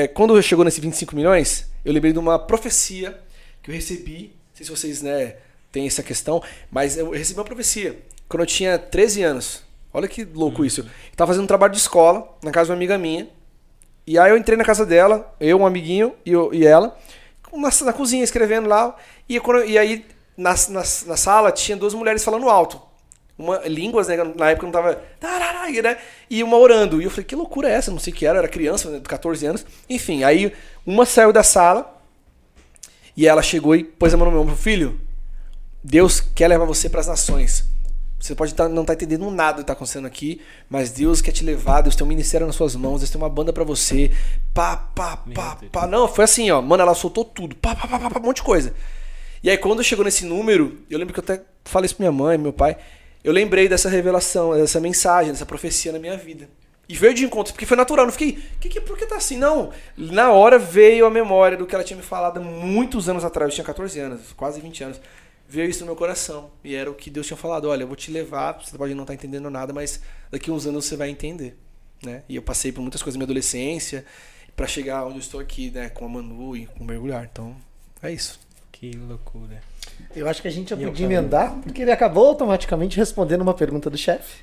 É, quando chegou nesse 25 milhões, eu lembrei de uma profecia que eu recebi. Não sei se vocês né, têm essa questão, mas eu recebi uma profecia quando eu tinha 13 anos. Olha que louco isso. Eu tava fazendo um trabalho de escola na casa de uma amiga minha. E aí eu entrei na casa dela, eu, um amiguinho e, eu- e ela, na, na cozinha escrevendo lá. E, quando- e aí na, na, na sala tinha duas mulheres falando alto. Uma, línguas, né? Na época não tava. né, E uma orando. E eu falei, que loucura é essa? Não sei o que era, eu era criança, né, de 14 anos. Enfim, aí uma saiu da sala e ela chegou e pôs a mão no meu ombro, filho. Deus quer levar você para as nações. Você pode tá- não estar entendendo nada do que está acontecendo aqui, mas Deus quer te levar, Deus tem um ministério nas suas mãos, Deus tem uma banda para você. Pá, pá, pá, pá. Não, foi assim, ó. Mano, ela soltou tudo. Pá, pá, pá, pá, pá, um monte de coisa. E aí, quando chegou nesse número, eu lembro que eu até falei isso pra minha mãe, meu pai. Eu lembrei dessa revelação, dessa mensagem, dessa profecia na minha vida. E veio de encontro, porque foi natural. Não fiquei, que, que, por que tá assim? Não. Na hora veio a memória do que ela tinha me falado muitos anos atrás. Eu tinha 14 anos, quase 20 anos. Veio isso no meu coração. E era o que Deus tinha falado: olha, eu vou te levar, você pode não estar entendendo nada, mas daqui uns anos você vai entender. Né? E eu passei por muitas coisas na minha adolescência para chegar onde eu estou aqui, né? Com a Manu e com o mergulhar. Então, é isso. Que loucura. Eu acho que a gente já podia emendar, porque ele acabou automaticamente respondendo uma pergunta do chefe.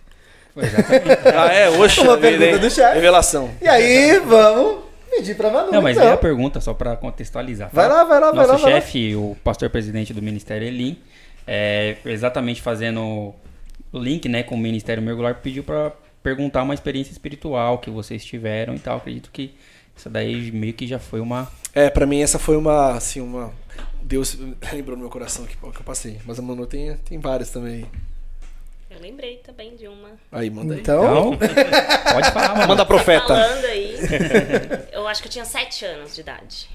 Ah, é? Oxe, Uma pergunta do chefe. Revelação. E aí, vamos pedir pra Manu. Não, mas então. é a pergunta, só para contextualizar. tá? Vai lá, vai lá, vai Nosso lá, vai lá. chefe, o pastor presidente do Ministério Elim, é, exatamente fazendo o link né, com o Ministério Mergular, pediu para perguntar uma experiência espiritual que vocês tiveram e tal. Acredito que isso daí meio que já foi uma. É, pra mim essa foi uma, assim, uma... Deus lembrou no meu coração que, que eu passei. Mas a Manu tem, tem várias também. Eu lembrei também de uma. Aí, manda aí. Então, Então, pode falar, mano. Manda a profeta. Falando aí, eu acho que eu tinha sete anos de idade.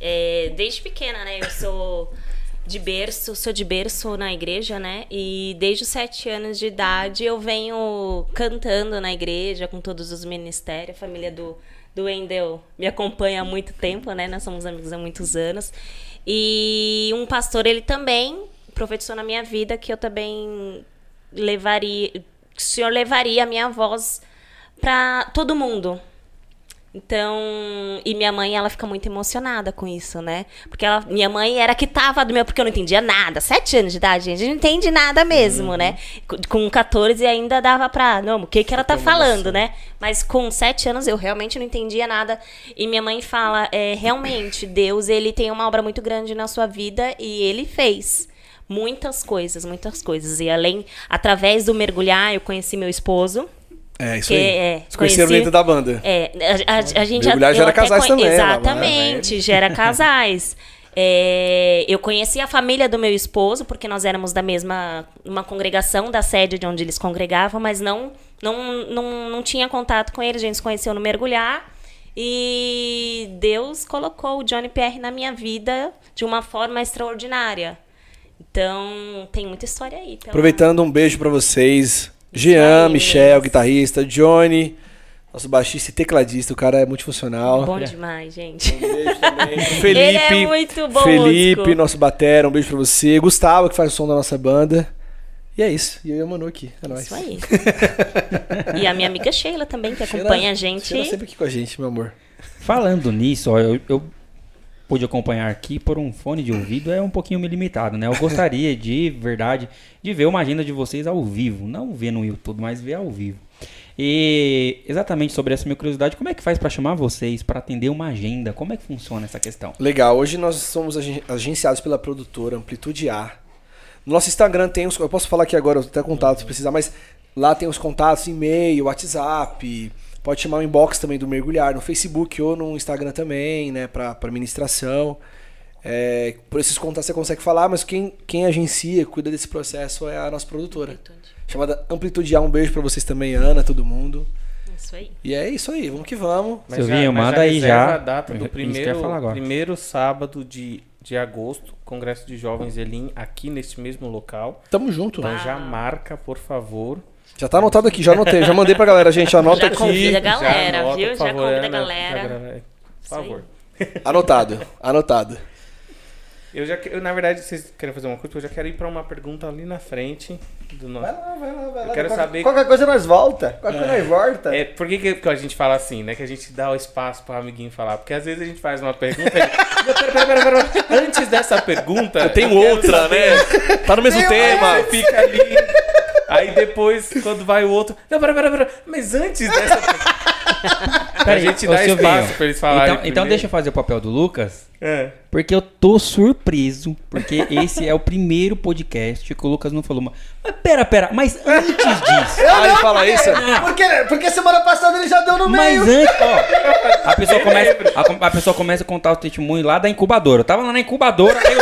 É, desde pequena, né? Eu sou de berço, sou de berço na igreja, né? E desde os sete anos de idade eu venho cantando na igreja com todos os ministérios. A família do, do Wendel me acompanha há muito tempo, né? Nós somos amigos há muitos anos. E um pastor, ele também profetizou na minha vida que eu também levaria, que o senhor levaria a minha voz para todo mundo. Então, e minha mãe, ela fica muito emocionada com isso, né? Porque ela, minha mãe era que tava do meu, porque eu não entendia nada. Sete anos de idade, gente, a gente não entende nada mesmo, né? Com- Com 14 ainda dava pra, não, o que que ela tá falando, né? Mas com sete anos eu realmente não entendia nada. E minha mãe fala, é, realmente, Deus, ele tem uma obra muito grande na sua vida e ele fez muitas coisas, muitas coisas. E além, através do mergulhar, eu conheci meu esposo. É, isso Que aí. é, Vocês conheceram conheci- dentro da banda. É, a, a- a gente Mergulhar gera casais conhe- também, lá, né? Exatamente, gera casais. É, eu conheci a família do meu esposo, porque nós éramos da mesma uma congregação da sede de onde eles congregavam, mas não, não, não, não tinha contato com eles. A gente se conheceu no mergulhar. E Deus colocou o Johnny Pierre na minha vida de uma forma extraordinária. Então, tem muita história aí. pela- Aproveitando, um beijo pra vocês. Jean, aí, Michel, guitarrista, Johnny, nosso baixista e tecladista, o cara é multifuncional. Bom demais, gente. Um beijo também. Felipe, Ele é muito bom, Felipe, músico. nosso batera, um beijo pra você. Gustavo, que faz o som da nossa banda. E é isso. E eu e a Manu aqui. É nóis. Isso aí. e a minha amiga Sheila também, que Sheila- acompanha a gente. Sheila sempre aqui com a gente, meu amor. Falando nisso, ó, eu, eu pude acompanhar aqui por um fone de ouvido, é um pouquinho me limitado, né? Eu gostaria de verdade de ver uma agenda de vocês ao vivo, não ver no YouTube, mas ver ao vivo. E exatamente sobre essa minha curiosidade, como é que faz pra chamar vocês pra atender uma agenda? Como é que funciona essa questão? Legal, hoje nós somos agen- agenciados pela produtora Amplitude A. No nosso Instagram tem os. Eu posso falar aqui agora, eu até contato se precisar, mas lá tem os contatos, e-mail, WhatsApp. Pode chamar o inbox também do Mergulhar no Facebook ou no Instagram também, né, pra, pra administração. É, por esses contatos você consegue falar, mas quem, quem agencia, cuida desse processo é a nossa produtora. Chamada Amplitude A. Um beijo pra vocês também, Ana, todo mundo. Isso aí. E é isso aí, vamos que vamos. Mas Silvinho, mas manda aí já. a data do primeiro, primeiro sábado de, de agosto, Congresso de Jovens Elim, aqui neste mesmo local. Tamo junto. Então já marca, por favor. Já tá anotado aqui, já anotei, já mandei pra galera, gente, anota Já aqui. convida a galera, Já anota, viu? por Já favor, convida a galera. Por favor. Anotado, anotado. Eu já, eu, na verdade, vocês querem fazer uma coisa? Eu já quero ir pra uma pergunta ali na frente do nosso. Vai lá, vai lá, vai lá. Eu quero Qual- saber- Qualquer coisa nós volta. Qualquer coisa nós volta. É, por que, que, que a gente fala assim, né? Que a gente dá o espaço para o amiguinho falar? Porque às vezes a gente faz uma pergunta e ele, "Não, pera, pera, pera, pera. Antes dessa pergunta. Eu tenho quero outra, saber." né? Tá no mesmo Tem tema. Fica ali. Aí depois, quando vai o outro. Não, pera, pera, pera. Mas antes dessa. a Peraí, gente dá Silvinho, espaço pra eles falarem. Então, então deixa eu fazer o papel do Lucas. É. Porque eu tô surpreso, porque esse é o primeiro podcast que o Lucas não falou. Mas mas pera, pera, mas antes disso. Ah, ele fala isso? Porque, porque semana passada ele já deu no Mas meio. antes, ó, a pessoa, começa, a, a pessoa começa a contar o testemunho lá da incubadora. Eu tava lá na incubadora, aí eu,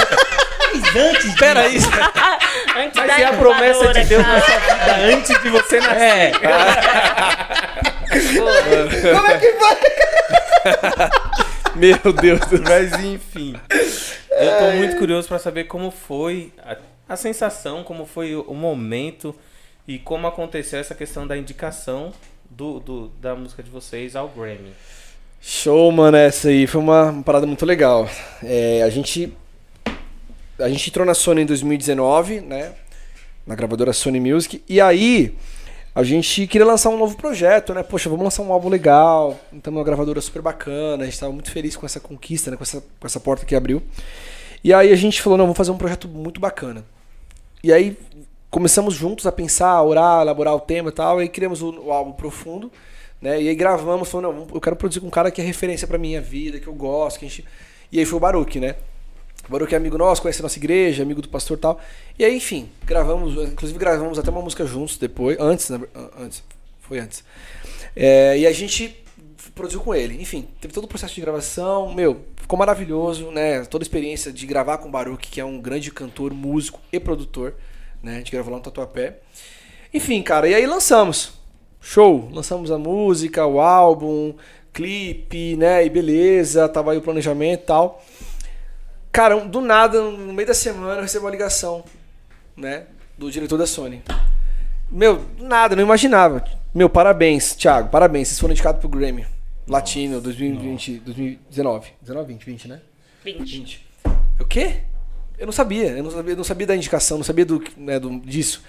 mas antes Pera disso- aí. Antes Mas da e a promessa de Deus cara. na sua vida antes de você nascer? É, Como é que vai? Meu Deus do céu. Mas enfim. Eu tô muito curioso pra saber como foi a, a sensação, como foi o, o momento e como aconteceu essa questão da indicação do, do- da música de vocês ao Grammy. Show, mano, essa aí foi uma parada muito legal. É, a gente a gente entrou na Sony em 2019, né? Na gravadora Sony Music. E aí a gente queria lançar um novo projeto, né? Poxa, vamos lançar um álbum legal. Então uma gravadora super bacana. A gente tava muito feliz com essa conquista, né? Com essa, com essa porta que abriu. E aí a gente falou, não, vamos fazer um projeto muito bacana. E aí começamos juntos a pensar, orar, elaborar o tema e tal. E aí criamos o, o álbum Profundo. Né? E aí gravamos, falando, não, eu quero produzir com um cara que é referência pra minha vida, que eu gosto, que a gente... E aí foi o Baruque, né? O Baruque é amigo nosso, conhece a nossa igreja, amigo do pastor e tal. E aí, enfim, gravamos, inclusive gravamos até uma música juntos depois, antes, né? antes, foi antes. É, e a gente produziu com ele. Enfim, teve todo o processo de gravação, meu, ficou maravilhoso, né? Toda a experiência de gravar com o Baruque, que é um grande cantor, músico e produtor, né? A gente gravou lá no Tatuapé. Enfim, cara, e aí lançamos. Show! Lançamos a música, o álbum, clipe, né? E beleza, tava aí o planejamento e tal. Cara, do nada, no meio da semana, eu recebo uma ligação, né? Do diretor da Sony. Meu, do nada, não imaginava. Meu, parabéns, Thiago, parabéns. Vocês foram indicados pro Grammy Latino 2020, 2019. 19, 20, 20, né? 20. 20. O quê? Eu não sabia, eu não sabia, eu não sabia da indicação, não sabia do, né, do- disso.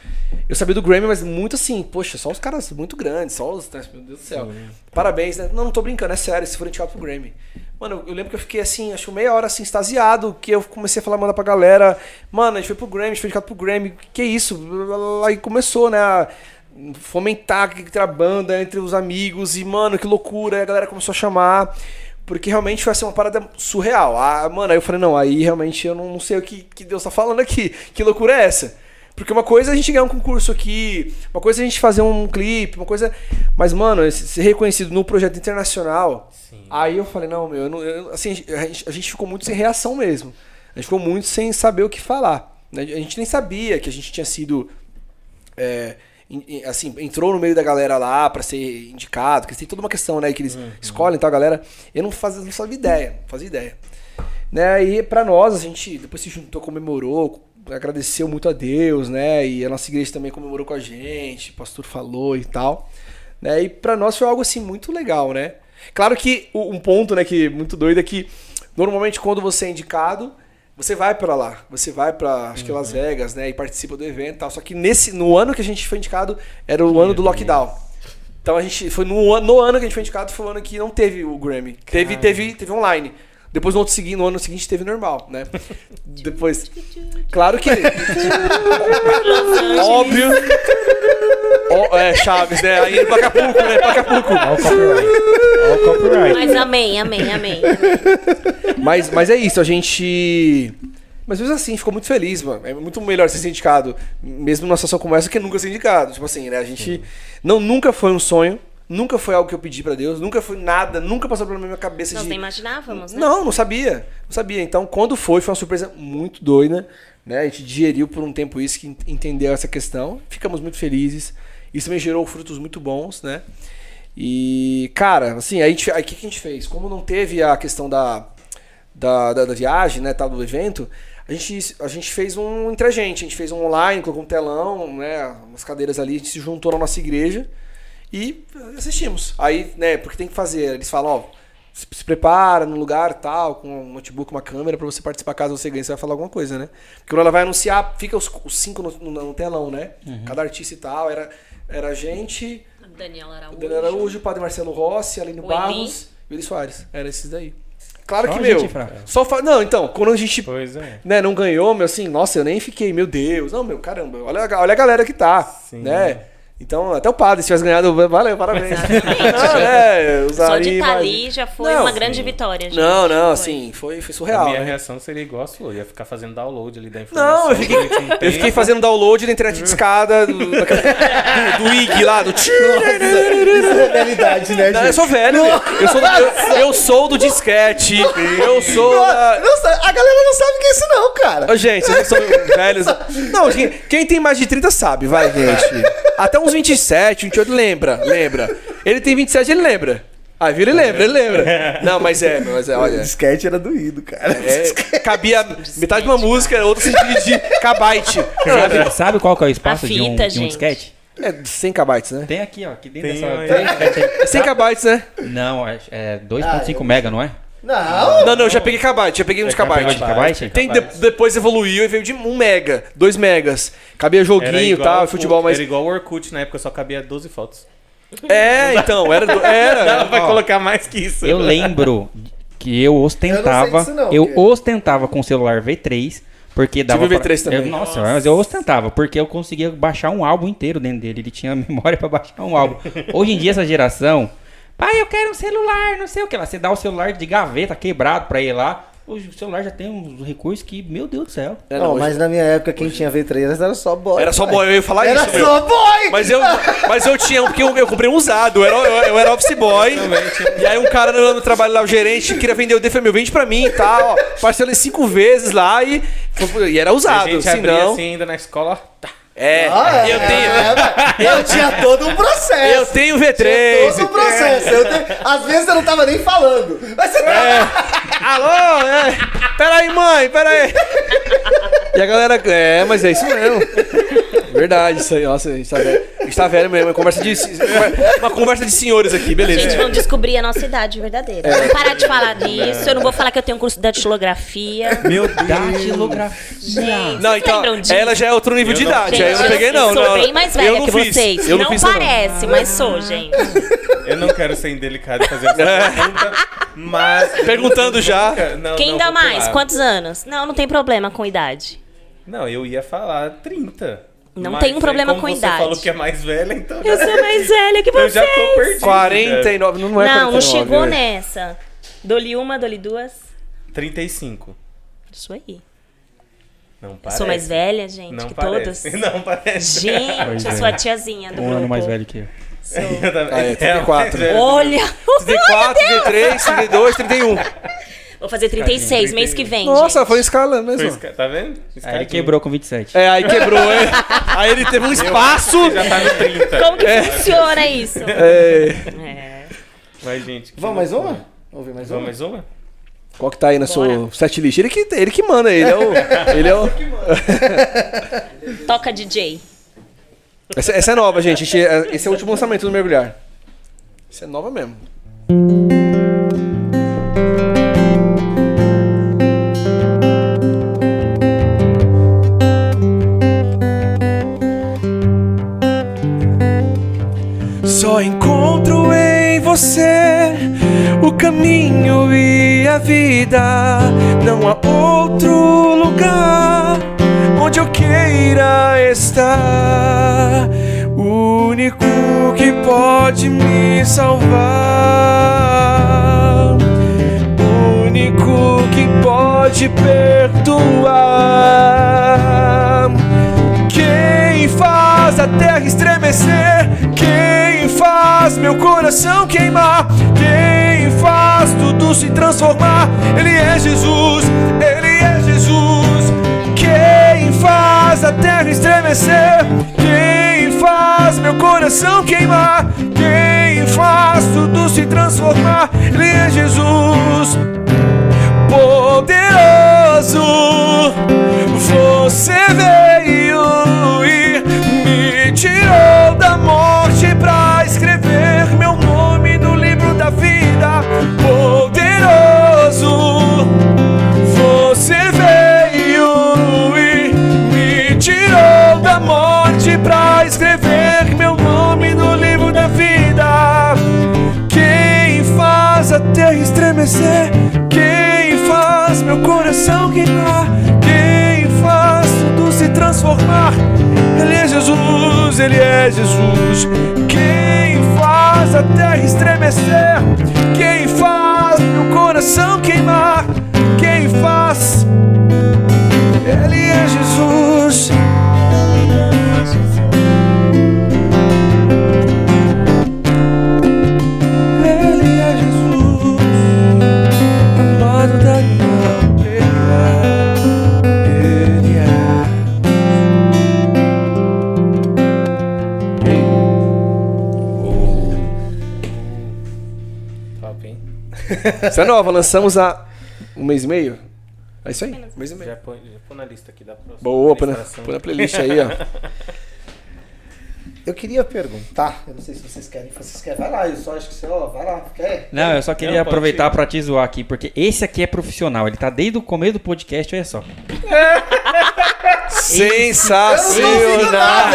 Eu sabia do Grammy, mas muito assim, poxa, só os caras muito grandes, só os. né, Meu Deus do céu. Parabéns, né? Não, não tô brincando, é sério, se for indicado pro Grammy. Mano, eu, lembro que eu fiquei assim, acho meia hora assim, extasiado, que eu comecei a falar, mandar pra galera, mano, a gente foi pro Grammy, a gente foi indicado pro Grammy, que isso? Aí começou, né? A fomentar que a banda entre os amigos, e, mano, que loucura, aí a galera começou a chamar. Porque realmente foi assim, uma parada surreal. Ah, mano, aí eu falei, não, aí realmente eu não, não sei o que, que Deus tá falando aqui. Que loucura é essa? Porque uma coisa é a gente ganhar um concurso aqui, uma coisa é a gente fazer um clipe, uma coisa. Mas, mano, ser reconhecido no projeto internacional. Sim. Aí eu falei, não, meu, eu não- eu- assim, a gente, a gente ficou muito sem reação mesmo. A gente ficou muito sem saber o que falar. A gente nem sabia que a gente tinha sido. é, assim, entrou no meio da galera lá pra ser indicado, que tem toda uma questão, né? Que eles escolhem tal, galera. Eu não fazia, não fazia ideia, não fazia ideia. Né? E pra nós, a gente depois se juntou, comemorou, agradeceu muito a Deus, né? E a nossa igreja também comemorou com a gente, o pastor falou e tal. Né? E pra nós foi algo assim muito legal, né? Claro que um ponto, né, que é muito doido é que normalmente quando você é indicado, você vai pra lá, você vai pra acho que Las Vegas, né, e participa do evento, e tal. Só que nesse no ano que a gente foi indicado era o ano do lockdown. Então a gente foi no, ano- no ano que a gente foi indicado foi o ano que não teve o Grammy. Teve teve teve online. Depois no outro seguinte, no ano seguinte teve normal, né? Depois Claro que óbvio é, Chaves, né? Aí em Pacapulco, né? Pacapulco. Olha o copyright. Olha o copyright. Mas amém, amém, amém. Mas, mas é isso, a gente. Mas mesmo assim, ficou muito feliz, mano. É muito melhor ser indicado, mesmo numa situação como essa, que nunca ser indicado. Tipo assim, né? A gente. Não, nunca foi um sonho. Nunca foi algo que eu pedi pra Deus, nunca foi nada, nunca passou pela minha cabeça Nós de nem imaginávamos, né? não, não sabia. Não sabia. Então, quando foi, foi uma surpresa muito doida. Né? A gente digeriu por um tempo isso, que ent- entendeu essa questão. Ficamos muito felizes. Isso também gerou frutos muito bons, né? E, cara, assim, aí o que, que a gente fez? Como não teve a questão da, da, da, da viagem, né, tal, do evento, a gente, a gente fez um entre a gente. A gente fez um online, colocou um telão, né, umas cadeiras ali, a gente se juntou na nossa igreja e assistimos. Aí, né, porque tem que fazer, eles falam, ó, se, se prepara num lugar tal, com um notebook, uma câmera, pra você participar caso você ganhe, você vai falar alguma coisa, né? Porque quando ela vai anunciar, fica os, os cinco no, no- no telão, né? Cada artista e tal, era, era a gente, Daniel Araújo. o Daniel Araújo, o Padre Marcelo Rossi, Aline O Barros e Soares. Era esses daí. Claro Só que, meu, só fa... Não, então, quando a gente Pois é. né, não ganhou, meu, assim, nossa, eu nem fiquei, meu Deus. Não, meu, caramba, olha, a- olha a galera que tá, Sim. né? Então, até o padre, se tivesse ganhado, valeu, parabéns. não, né, Só usaria de estar mais- ali já foi Não, uma sim. grande vitória, gente. Não, não, Foi. assim, foi, foi A surreal, minha né? reação seria igual a sua. Eu ia ficar fazendo download ali da informação. Não, eu fiquei, eu fiquei fazendo download da internet de escada, do, daquela- do, do IG lá, do... Isso é realidade, né, Não, gente? eu sou velho, eu sou, do, eu, eu sou do disquete, eu sou da... Não a galera não sabe o que é isso, não, cara. Ô, gente, vocês não são velhos. Não, quem, quem tem mais de 30 sabe, vai, gente. Até uns 27, 28, lembra, lembra. Ele tem 27, ele lembra. Ah, viu? Ele lembra, ele lembra. Não, mas é, mas é, O olha. disquete era doído, cara. É, cabia metade de uma música, outra se divide kbyte. Sabe, sabe qual que é o espaço A de um, fita, de um gente. disquete? É 100 kbytes, né? Tem aqui, ó. Aqui dentro Tem dessa. aí. tem aí. É 100 kbytes, né? Não, é, é Ah, 2.5 eu- mega, não é? Não. Não, não, eu já peguei kbyte, já peguei uns de kbyte? Tem, de- depois evoluiu e veio de 1 mega, 2 megas. Cabia joguinho e tal, o- futebol, mas. Era igual o Orkut na época, só cabia 12 fotos. É, então, era. do- Era. Ela vai ó, colocar mais que isso. Eu lembro que eu ostentava. disso não, eu porque- ostentava com o celular V3. Porque dava. Tive pra- V3 também. Eu- nossa, mas eu ostentava, porque eu conseguia baixar um álbum inteiro dentro dele. Ele tinha memória pra baixar um álbum. Hoje em dia, essa geração. Pai, eu quero um celular, não sei o que lá. Você dá o celular de gaveta quebrado pra ele lá. Hoje o celular já tem uns recursos que, meu Deus do céu. É, Não, hoje- mas na minha época quem tinha V3 era só boy. Era só boy, eu ia falar Era isso, meu. só boy! Mas eu, mas eu tinha um, porque eu, eu comprei um usado, eu era, eu, eu era office boy. E aí um cara no, no trabalho lá, o gerente, queria vender o D, falei, meu, vende pra mim e tal. ó. Parcelei cinco vezes lá e, e era A usado, gente abria senão... assim ainda na escola. Tá. É, Ah, é, eu tenho... é, eu tinha todo um processo. Eu tenho Tinha V3. todo um processo. Eu tenho- Às vezes eu não tava nem falando. Mas você É. Alô? É. Peraí, mãe, peraí. E a galera. É, mas é isso mesmo. Verdade, isso aí. Nossa, a gente tá velho, a gente tá velho mesmo. É conversa de, uma conversa de senhores aqui, beleza. Gente, vamos descobrir a nossa idade verdadeira. É. Vamos parar de falar disso. Eu não vou falar que eu tenho um curso de datilografia. Meu Deus. Datilografia. Gente, Não, então, ela já é outro nível Eu de não- idade. Gente, aí eu não peguei, não. sou não. bem mais eu velha não que fiz. vocês. Eu não, não fiz, não. parece, mas sou, gente. Eu não quero ser indelicado e fazer essa pergunta, mas. Perguntando já. Não, Quem não, dá mais? pular. Quantos anos? Não, não tem problema com idade. Não, eu ia falar 30. Não Mas tem um aí, problema como com você idade. falou que é mais velha, então. Eu sou mais velha que Eu já vocês. tô perdido. 49. Não, não é Não, 49. não chegou é. nessa. Dou-lhe uma, dou-lhe duas. 35. Isso aí. Não Eu parece. sou mais velha, gente, Não que parece. todos. Não parece. Gente, eu é. sou a tiazinha do Um grupo. ano mais velho que eu. Eu também. Ah, é, 34. mais velho. Olha! 34, 33, 32, 31. Vou fazer 36 mês que vem, Nossa, gente. foi escalando Foi mesmo. esca- Tá vendo? Aí ele Escadinho. quebrou com 27. É, aí quebrou, é. Aí ele teve um espaço. Já tá no 30. Como que funciona isso? É. É. Mas, gente. Vamos mais uma? Vamos ver mais Vamos uma? mais uma? Qual que tá aí na sua Bora. set list? Ele que, ele que manda, ele é o. Ele é o. Toca DJ. Essa, essa é nova, gente. Gente- é- Esse é o último lançamento do Mergulhar. Isso é nova mesmo. Só encontro em você o caminho e a vida. Não há outro lugar onde eu queira estar. O único que pode me salvar. O único que pode perdoar. Quem faz a terra estremecer? Quem faz meu coração queimar, quem faz tudo se transformar. Ele é Jesus, Ele é Jesus. Quem faz a terra estremecer, quem faz meu coração queimar, quem faz tudo se transformar. Ele é Jesus poderoso. Você veio Quem faz meu coração queimar? Quem faz tudo se transformar? Ele é Jesus, Ele é Jesus. Quem faz a terra estremecer? Quem faz meu coração queimar? Essa é nova, lançamos há um mês e meio. É isso aí, um mês e meio. Já põe, já põe na lista aqui da próxima. Boa, põe na, põe na playlist aí, ó. Eu queria perguntar, eu não sei se vocês querem, se vocês querem, vai lá, eu só acho que você, ó, vai lá, quer? Não, eu só queria Não, aproveitar pra te zoar aqui, porque esse aqui é profissional. Ele tá desde o começo do podcast, olha só. Sensacional!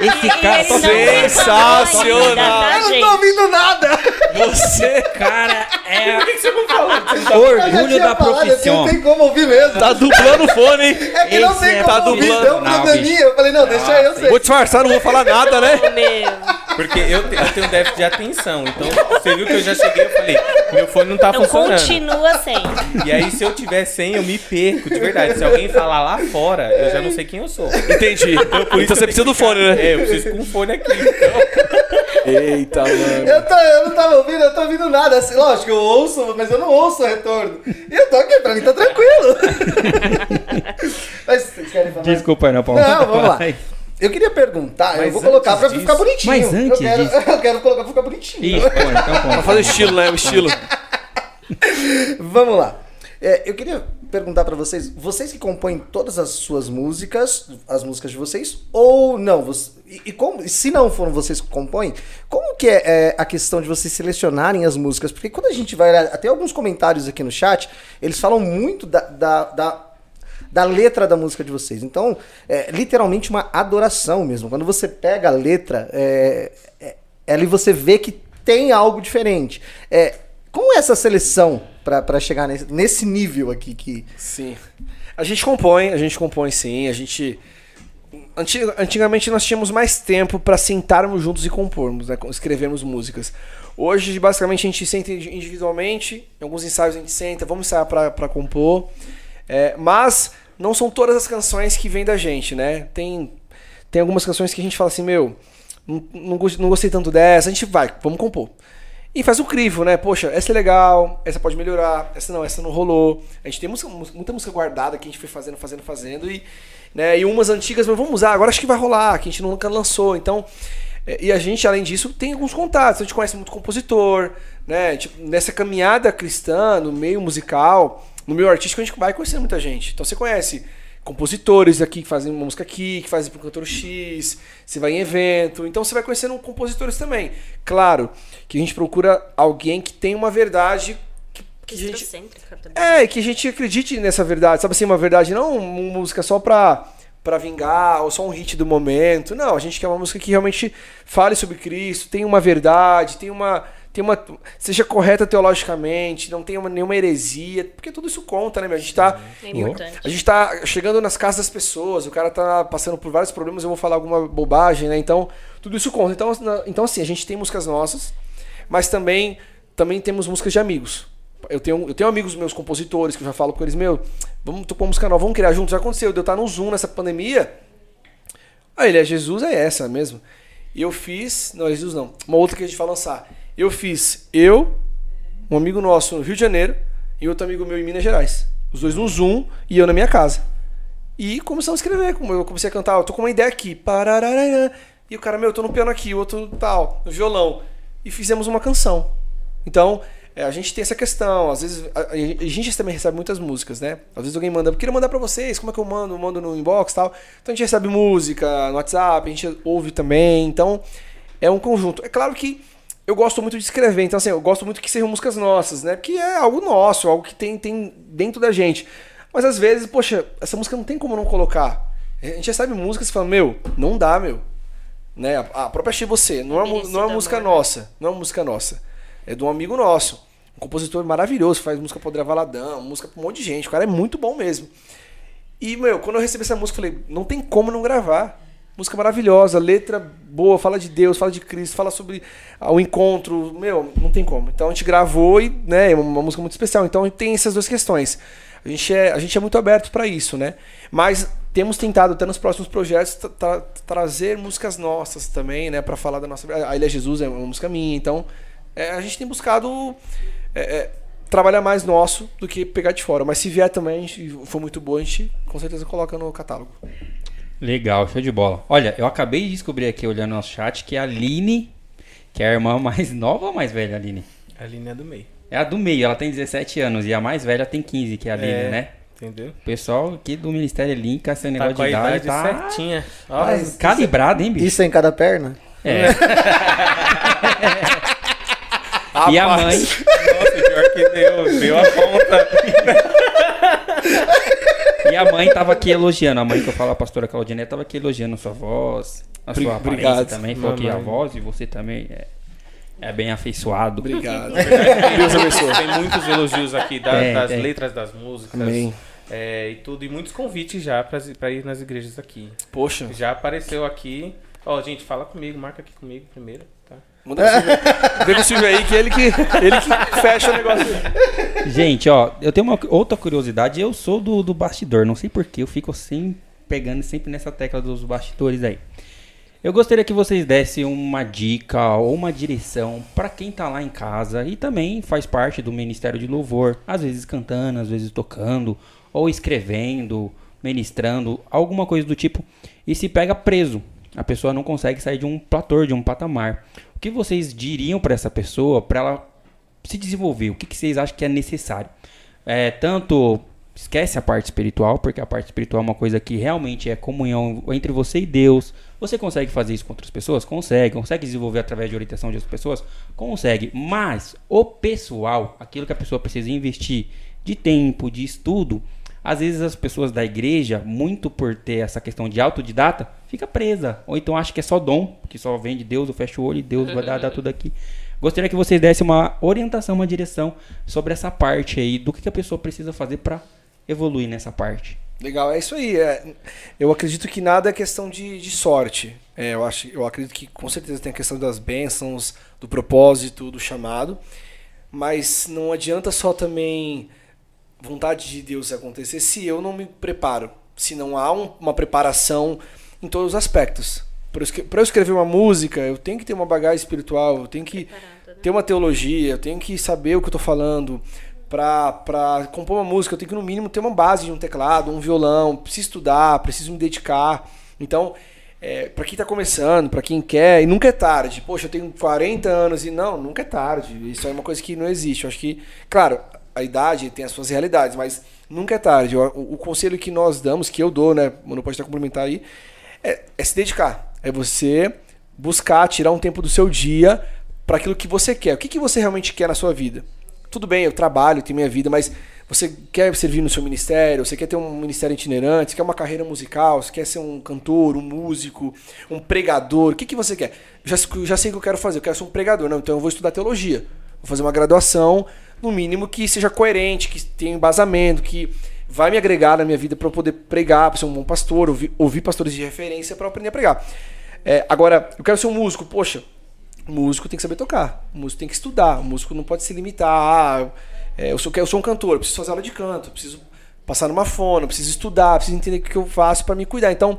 Esse cara reclamou Sensacional. tá, Eu não tô ouvindo nada! Você cara é Por que, que você não falou? Você orgulho da falado, profissão. Não tem como ouvir mesmo. tá dublando o fone, hein? É que não Esse tem é como tá ouvir, dublando. deu um Não, probleminha. Eu falei, não, deixa eu, sei. Vou disfarçar, não vou falar nada, né? Meu. Porque eu, te- eu tenho déficit de atenção. Então, você viu que eu já cheguei e falei, meu fone não tá Então funcionando. continua sem. E aí, se eu tiver sem, eu me perco, de verdade. Se alguém falar lá fora, eu já não sei quem eu sou. Entendi. Então, por isso você precisa do fone, né? É, eu preciso com um fone aqui. Então, Eita, mano. Eu, tô, eu não tava ouvindo, eu tô ouvindo nada. Assim, lógico, eu ouço, mas eu não ouço o retorno. E eu tô aqui, pra mim tá tranquilo. mas vocês querem falar? Desculpa aí, não, Paulo. Não, vamos lá. Eu queria perguntar, eu Mas vou colocar pra antes ficar disso- bonitinho. Mas antes eu quero, disso- eu quero colocar pra ficar bonitinho. Ih, pô, então Pra fazer o estilo, né? O estilo. Vamos lá. É, eu queria perguntar pra vocês, vocês que compõem todas as suas músicas, as músicas de vocês, ou não? Você- e, e como, se não foram vocês que compõem, como que é, é, a questão de vocês selecionarem as músicas? Porque quando a gente vai olhar, até alguns comentários aqui no chat, eles falam muito da, da, da, da letra da música de vocês. Então, é literalmente uma adoração mesmo. Quando você pega a letra, é, é, ali você vê que tem algo diferente. É, como é essa seleção pra chegar nesse, nesse nível aqui que. Sim. A gente compõe, a gente compõe sim, a gente. Anti- Antigamente nós tínhamos mais tempo para sentarmos juntos e compormos, né? escrevermos músicas. Hoje, basicamente, a gente senta individualmente, em alguns ensaios a gente senta, vamos ensaiar para compor. É, mas não são todas as canções que vêm da gente, né? Tem, tem algumas canções que a gente fala assim, meu, não, não não gostei tanto dessa, a gente vai, vamos compor. E faz o crivo, né? Poxa, essa é legal, essa pode melhorar, essa não, essa não rolou. A gente tem música- muita música guardada que a gente foi fazendo, fazendo, fazendo. E, né, e umas antigas, mas vamos usar, agora acho que vai rolar, que a gente nunca lançou. Então, é, e a gente, além disso, tem alguns contatos. A gente conhece muito compositor, né? Tipo, nessa caminhada cristã, no meio musical, no meio artístico, a gente vai conhecendo muita gente. Então você conhece compositores aqui que fazem uma música aqui, que fazem pro cantor X, você vai em evento, então você vai conhecendo compositores também. Claro que a gente procura alguém que tem uma verdade que, que a gente é, que a gente acredite nessa verdade, sabe assim, uma verdade não uma música só pra, pra vingar ou só um hit do momento. Não, a gente quer uma música que realmente fale sobre Cristo, tem uma verdade, tem uma tem uma seja correta teologicamente, não tenha uma- nenhuma heresia, porque tudo isso conta, né? meu? A gente tá É importante. a gente tá chegando nas casas das pessoas, o cara tá passando por vários problemas, eu vou falar alguma bobagem, né? Então, tudo isso conta. Então, na- então assim, a gente tem músicas nossas, mas também também temos músicas de amigos. Eu tenho, eu tenho amigos meus compositores que eu já falo com eles, meu, vamos tocar uma música nova, vamos criar juntos. Já aconteceu, de eu estar no Zoom nessa pandemia. Ah, ele é Jesus, é essa mesmo. Eu fiz. Não, Jesus não. Uma outra que a gente vai lançar. Eu fiz eu, um amigo nosso no Rio de Janeiro e outro amigo meu em Minas Gerais. Os dois no Zoom e eu na minha casa. E começamos a escrever. Eu comecei a cantar, eu tô com uma ideia aqui. E o cara, meu, eu tô no piano aqui, o outro tal, no violão. E fizemos uma canção. Então, é, a gente tem essa questão. Às vezes, a, gente também recebe muitas músicas, né? Às vezes alguém manda, queria mandar pra vocês, como é que eu mando? Eu mando no inbox tal. Então a gente recebe música no WhatsApp, a gente ouve também. Então, é um conjunto. É claro que eu gosto muito de escrever, então assim, eu gosto muito que sejam músicas nossas, né? Que é algo nosso, algo que tem, tem dentro da gente. Mas às vezes, poxa, essa música não tem como não colocar. A gente recebe músicas e fala, meu, não dá, meu. Né? A própria Achei Você, não é, não é música nossa, não é música nossa. É de um amigo nosso. Um compositor maravilhoso, faz música pro André Valadão, música pra um monte de gente. O cara é muito bom mesmo. E, meu, quando eu recebi essa música, eu falei, não tem como não gravar. Música maravilhosa, letra boa, fala de Deus, fala de Cristo, fala sobre ah, o encontro. Meu, não tem como. Então a gente gravou e, né, é uma música muito especial. Então tem essas duas questões. A gente é, a gente é muito aberto para isso, né? Mas temos tentado até nos próximos projetos tra- tra- trazer músicas nossas também, né, para falar da nossa. A Ilha Jesus é uma música minha, então é, a gente tem buscado é, é, trabalhar mais nosso do que pegar de fora. Mas se vier também, gente, for muito boa, a gente com certeza coloca no catálogo. Legal, show de bola. Olha, eu acabei de descobrir aqui, olhando no chat, que a Aline, que é a irmã mais nova ou mais velha, Aline? A linha do meio. É a do meio, ela tem 17 anos e a mais velha tem 15, que é a Aline, É. né? Entendeu? O pessoal aqui do Ministério Link, esse Tá negócio com a de idade, idade tá certinha. Mas- calibrado, hein, bicho? Isso é em cada perna? É. e a mãe, Nossa, pior que deu. Deu a ponta. E a mãe tava aqui elogiando. A mãe que eu falo, a pastora Claudinete, tava aqui elogiando a sua voz, a sua aparência obrigado, também. Falou que a voz e você também é, é bem afeiçoado. Obrigado. Deus abençoe. Tem muitos elogios aqui da- Tem, das tem. letras das músicas. Amém. é, e tudo. E muitos convites já pra, pra ir nas igrejas aqui. Poxa, Já apareceu aqui. Ó, gente, fala comigo, marca aqui comigo primeiro? Manda pro vê pro Silvio aí que ele que, ele que fecha o negócio. Gente, ó, eu tenho uma outra curiosidade. Eu sou do, do bastidor, não sei porquê, eu fico sempre pegando sempre nessa tecla dos bastidores aí. Eu gostaria que vocês dessem uma dica ou uma direção para quem tá lá em casa e também faz parte do Ministério de Louvor, às vezes cantando, às vezes tocando, ou escrevendo, ministrando, alguma coisa do tipo, e se pega preso. A pessoa não consegue sair de um platô, de um patamar. O que vocês diriam para essa pessoa, para ela se desenvolver? O que, que vocês acham que é necessário? É, tanto esquece a parte espiritual, porque a parte espiritual é uma coisa que realmente é comunhão entre você e Deus. Você consegue fazer isso com outras pessoas? Consegue. Consegue desenvolver através de orientação de outras pessoas? Consegue. Mas o pessoal, aquilo que a pessoa precisa investir de tempo, de estudo, às vezes as pessoas da igreja, muito por ter essa questão de autodidata, fica presa. Ou então acha que é só dom, que só vem de Deus, eu fecho o olho e Deus vai dar, dar tudo aqui. Gostaria que vocês dessem uma orientação, uma direção sobre essa parte aí, do que, a pessoa precisa fazer para evoluir nessa parte. Legal, é isso aí. é. eu acredito que nada é questão de, de sorte. É, eu, acho, eu acredito que com certeza tem a questão das bênçãos, do propósito, do chamado. Mas não adianta só também vontade de Deus acontecer se eu não me preparo. Se não há um- uma preparação em todos os aspectos. Para eu escrever uma música, eu tenho que ter uma bagagem espiritual, eu tenho que ter uma teologia, eu tenho que saber o que eu tô falando. Pra, pra compor uma música, eu tenho que no mínimo ter uma base de um teclado, um violão, preciso estudar, preciso me dedicar. Então, é, para quem tá começando, para quem quer, e nunca é tarde. Poxa, eu tenho 40 anos e não, nunca é tarde. Isso é uma coisa que não existe. Eu acho que, claro, a idade tem as suas realidades, mas nunca é tarde. O, o conselho que nós damos, que eu dou, né, Mano pode estar complementar aí, é, é se dedicar. É você buscar tirar um tempo do seu dia para aquilo que você quer. O que, que você realmente quer na sua vida? Tudo bem, eu trabalho, tenho minha vida, mas você quer servir no seu ministério, você quer ter um ministério itinerante, você quer uma carreira musical, você quer ser um cantor, um músico, um pregador, o que, que você quer? Já, já sei o que eu quero fazer, eu quero ser um pregador, não, então eu vou estudar teologia, vou fazer uma graduação, no mínimo que seja coerente, que tenha embasamento, que vai me agregar na minha vida para eu poder pregar, para ser um bom pastor, ouvir, ouvir pastores de referência para aprender a pregar. É, agora, eu quero ser um músico, poxa, o músico tem que saber tocar, o músico tem que estudar, o músico não pode se limitar a. é, eu, sou, eu sou um cantor, eu preciso fazer aula de canto, preciso passar numa fono, preciso estudar, preciso entender o que eu faço para me cuidar. Então,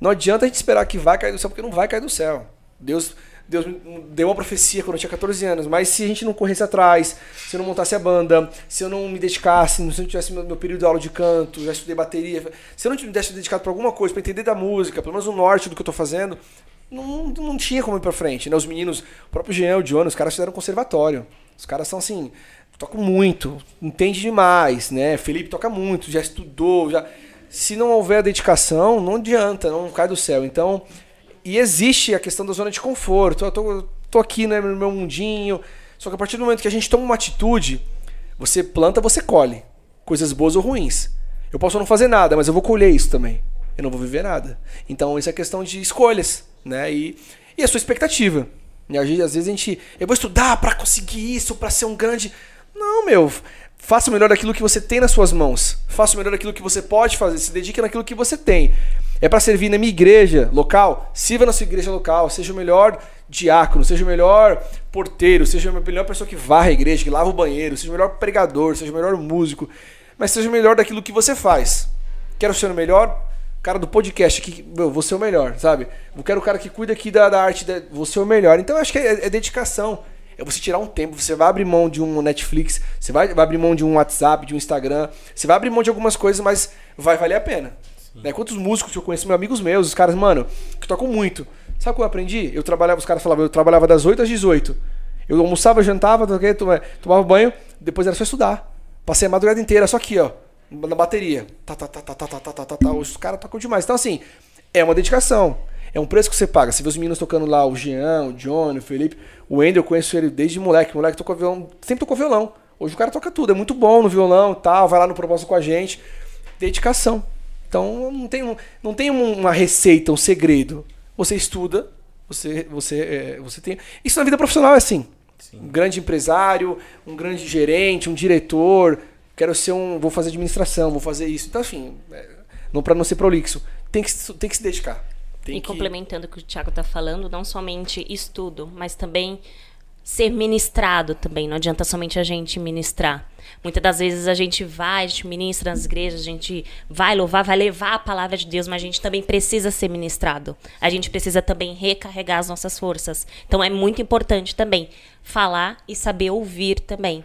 não adianta a gente esperar que vai cair do céu, porque não vai cair do céu. Deus, Deus me deu uma profecia quando eu tinha 14 anos, mas se a gente não corresse atrás, se eu não montasse a banda, se eu não me dedicasse, se eu não tivesse meu, meu período de aula de canto, já estudei bateria, se eu não tivesse dedicado para alguma coisa, para entender da música, pelo menos o norte do que eu tô fazendo, não, não tinha como ir pra frente, né? Os meninos, o próprio Jean, o Jonas, os caras fizeram conservatório. Os caras são assim, tocam muito, entende demais, né? Felipe toca muito, já estudou, já. Se não houver dedicação, não adianta, não cai do céu. Então, e existe a questão da zona de conforto. Eu tô, tô aqui né, no meu mundinho. Só que a partir do momento que a gente toma uma atitude, você planta, você colhe. Coisas boas ou ruins. Eu posso não fazer nada, mas eu vou colher isso também. Eu não vou viver nada. Então, isso é questão de escolhas, né? E, e a sua expectativa. E às vezes a gente. Eu vou estudar para conseguir isso, para ser um grande. Não, meu. Faça o melhor daquilo que você tem nas suas mãos. Faça o melhor daquilo que você pode fazer. Se dedique naquilo que você tem. É para servir na minha igreja local? Sirva na sua igreja local. Seja o melhor diácono, seja o melhor porteiro, seja a melhor pessoa que varre a igreja, que lava o banheiro, seja o melhor pregador, seja o melhor músico. Mas seja o melhor daquilo que você faz. Quero ser o melhor? Cara do podcast aqui, meu, ser o melhor, sabe? Eu quero o cara que cuida aqui da, da arte, da, vou ser o melhor. Então eu acho que é, é dedicação é você tirar um tempo. Você vai abrir mão de um Netflix, você vai, vai abrir mão de um WhatsApp, de um Instagram, você vai abrir mão de algumas coisas, mas vai valer a pena. Né? Quantos músicos que eu conheço, meus amigos meus, os caras, mano, que tocam muito. Sabe o que eu aprendi? Eu trabalhava, os caras falavam, eu trabalhava das 8 às 18. Eu almoçava, jantava, tomava banho, depois era só estudar. Passei a madrugada inteira, só aqui, ó, na bateria. Tá, tá, tá, tá, tá, tá, tá, tá, tá, tá. Os caras tocam demais. Então, assim, é uma dedicação. É um preço que você paga. Você vê os meninos tocando lá, o Jean, o Johnny, o Felipe. O Wendel, eu conheço ele desde moleque. O moleque tocou violão, sempre tocou violão. Hoje o cara toca tudo, é muito bom no violão e tal, vai lá no propósito com a gente. Dedicação. Então não tem, não tem uma receita, um segredo. Você estuda, você, você, é, você tem. Isso na vida profissional é assim. Sim. Um grande empresário, um grande gerente, um diretor. Quero ser um. Vou fazer administração, vou fazer isso. Então, enfim, é, não para não ser prolixo. Tem que, tem que se dedicar. Tem e que... complementando o que o Thiago está falando, não somente estudo, mas também ser ministrado também. Não adianta somente a gente ministrar. Muitas das vezes a gente vai, a gente ministra nas igrejas, a gente vai louvar, vai levar a palavra de Deus, mas a gente também precisa ser ministrado. A gente precisa também recarregar as nossas forças. Então é muito importante também falar e saber ouvir também.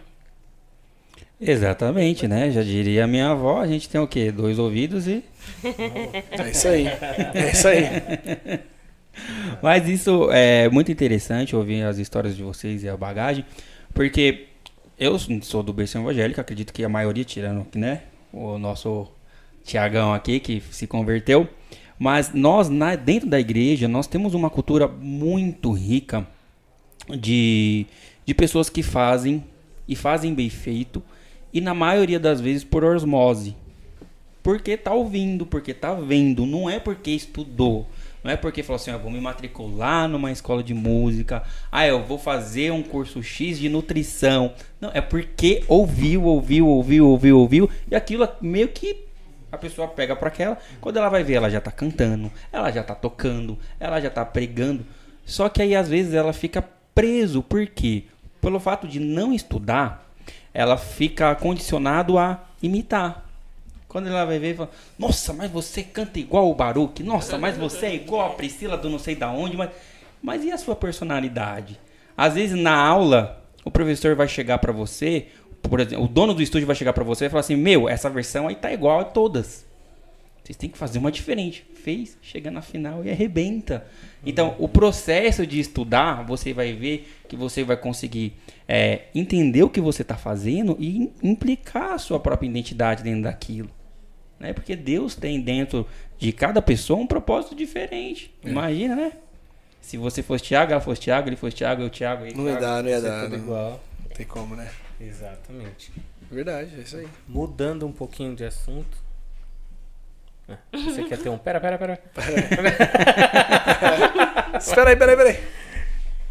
Exatamente, né? Já diria a minha avó, a gente tem o quê? Dois ouvidos e. É isso aí. É isso aí. Mas isso é muito interessante ouvir as histórias de vocês e a bagagem, porque eu sou do berço evangélico, acredito que a maioria, tirando né, o nosso Tiagão aqui, que se converteu, mas nós, na, dentro da igreja, nós temos uma cultura muito rica de, de pessoas que fazem, e fazem bem feito, e na maioria das vezes por osmose. Porque tá ouvindo, porque tá vendo, não é porque estudou. Não é porque falou assim, eu vou me matricular numa escola de música, ah, eu vou fazer um curso X de nutrição. Não, é porque ouviu, ouviu, ouviu, ouviu, ouviu, e aquilo meio que a pessoa pega para aquela, quando ela vai ver, ela já tá cantando, ela já tá tocando, ela já tá pregando. Só que aí às vezes ela fica preso, por quê? Pelo fato de não estudar, ela fica condicionado a imitar. Quando ela vai ver, fala, nossa, mas você canta igual o Baruque, nossa, mas você é igual a Priscila do não sei da onde, mas, mas e a sua personalidade? Às vezes na aula, o professor vai chegar para você, por exemplo, o dono do estúdio vai chegar para você e falar assim, meu, essa versão aí tá igual a todas. Vocês têm que fazer uma diferente. Fez, chega na final e arrebenta. Então, o processo de estudar, você vai ver que você vai conseguir é, entender o que você está fazendo e implicar a sua própria identidade dentro daquilo. Né? Porque Deus tem dentro de cada pessoa um propósito diferente. É. Imagina, né? Se você fosse Tiago, ela fosse Tiago, ele fosse Tiago, eu Tiago. Não ia dar, não ia dar. Tudo não. igual. Não tem como, né? Exatamente. Verdade, é isso aí. Mudando um pouquinho de assunto. Ah, você quer ter um. Pera, pera, pera. espera aí, pera aí, pera aí.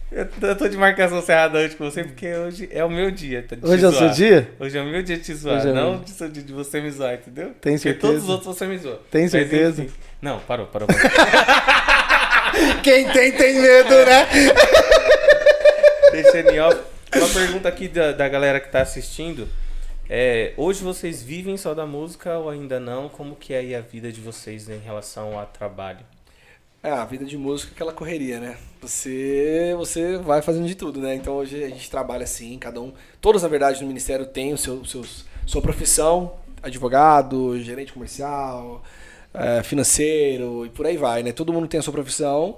Eu tô de marcação cerrada hoje com você porque hoje é o meu dia. Tá, hoje é o seu dia? Hoje é o meu dia de te zoar, é não de, de, você me zoar, entendeu? Tem certeza? Porque todos os outros você me zoa. Tem certeza? Mas, não, parou, parou. parou. Quem tem, tem medo, né? Deixa em off. Uma pergunta aqui da, da galera que tá assistindo. É, hoje vocês vivem só da música ou ainda não? Como que é aí a vida de vocês em relação ao trabalho? É, a vida de músico é aquela correria, né? Você, você vai fazendo de tudo, né? Então hoje a gente trabalha assim, cada um. Todos, na verdade, no Ministério têm o seu, seus, sua profissão, advogado, gerente comercial, é, financeiro e por aí vai, né? Todo mundo tem a sua profissão.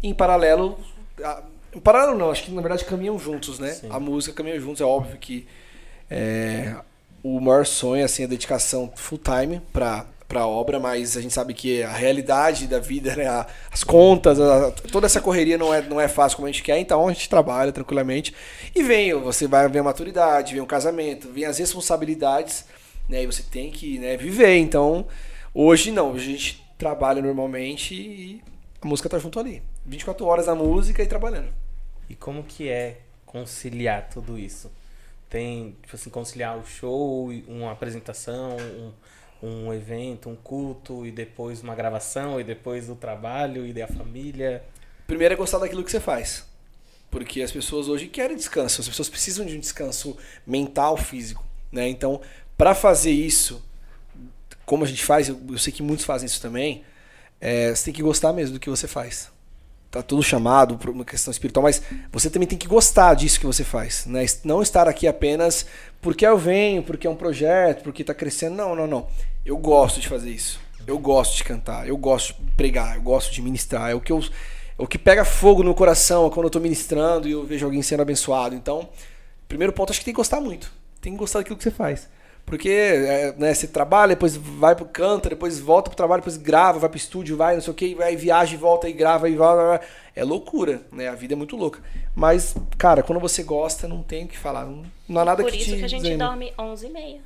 E em paralelo. a- Em paralelo não, acho que na verdade caminham juntos, né? Sim. A música caminha juntos, é óbvio que é, o maior sonho é assim, a dedicação full time pra, pra obra, mas a gente sabe que a realidade da vida, né, a- as contas, a- toda essa correria não é, não é fácil como a gente quer, então a gente trabalha tranquilamente. E vem, você vai ver a maturidade, vem o casamento, vem as responsabilidades, né, e você tem que né, viver. Então, hoje não, hoje a gente trabalha normalmente e a música tá junto ali. 24 horas na música e trabalhando. E como que é conciliar tudo isso? Tem, tipo assim, conciliar o show, uma apresentação, um, um evento, um culto, e depois uma gravação, e depois o trabalho, e daí a família. Primeiro é gostar daquilo que você faz. Porque as pessoas hoje querem descanso, as pessoas precisam de um descanso mental, físico, né? Então, para fazer isso, como a gente faz, eu, eu sei que muitos fazem isso também, é, você tem que gostar mesmo do que você faz. Tá tudo chamado por uma questão espiritual, mas você também tem que gostar disso que você faz, né? Não estar aqui apenas porque eu venho, porque é um projeto, porque tá crescendo. Não, não, não. Eu gosto de fazer isso. Eu gosto de cantar, eu gosto de pregar, eu gosto de ministrar. É o que eu o que pega fogo no coração é quando eu tô ministrando e eu vejo alguém sendo abençoado. Então, primeiro ponto, acho que tem que gostar muito. Tem que gostar daquilo que você faz. Porque é, né, você trabalha, depois vai pro canta, depois volta pro trabalho, depois grava, vai pro estúdio, vai, não sei o que, vai, viaja e volta e grava e vai, vai, vai. É loucura, né? A vida é muito louca. Mas, cara, quando você gosta, não tem o que falar. Não, não há nada Por que isso te que a gente desanime. dorme 11h30.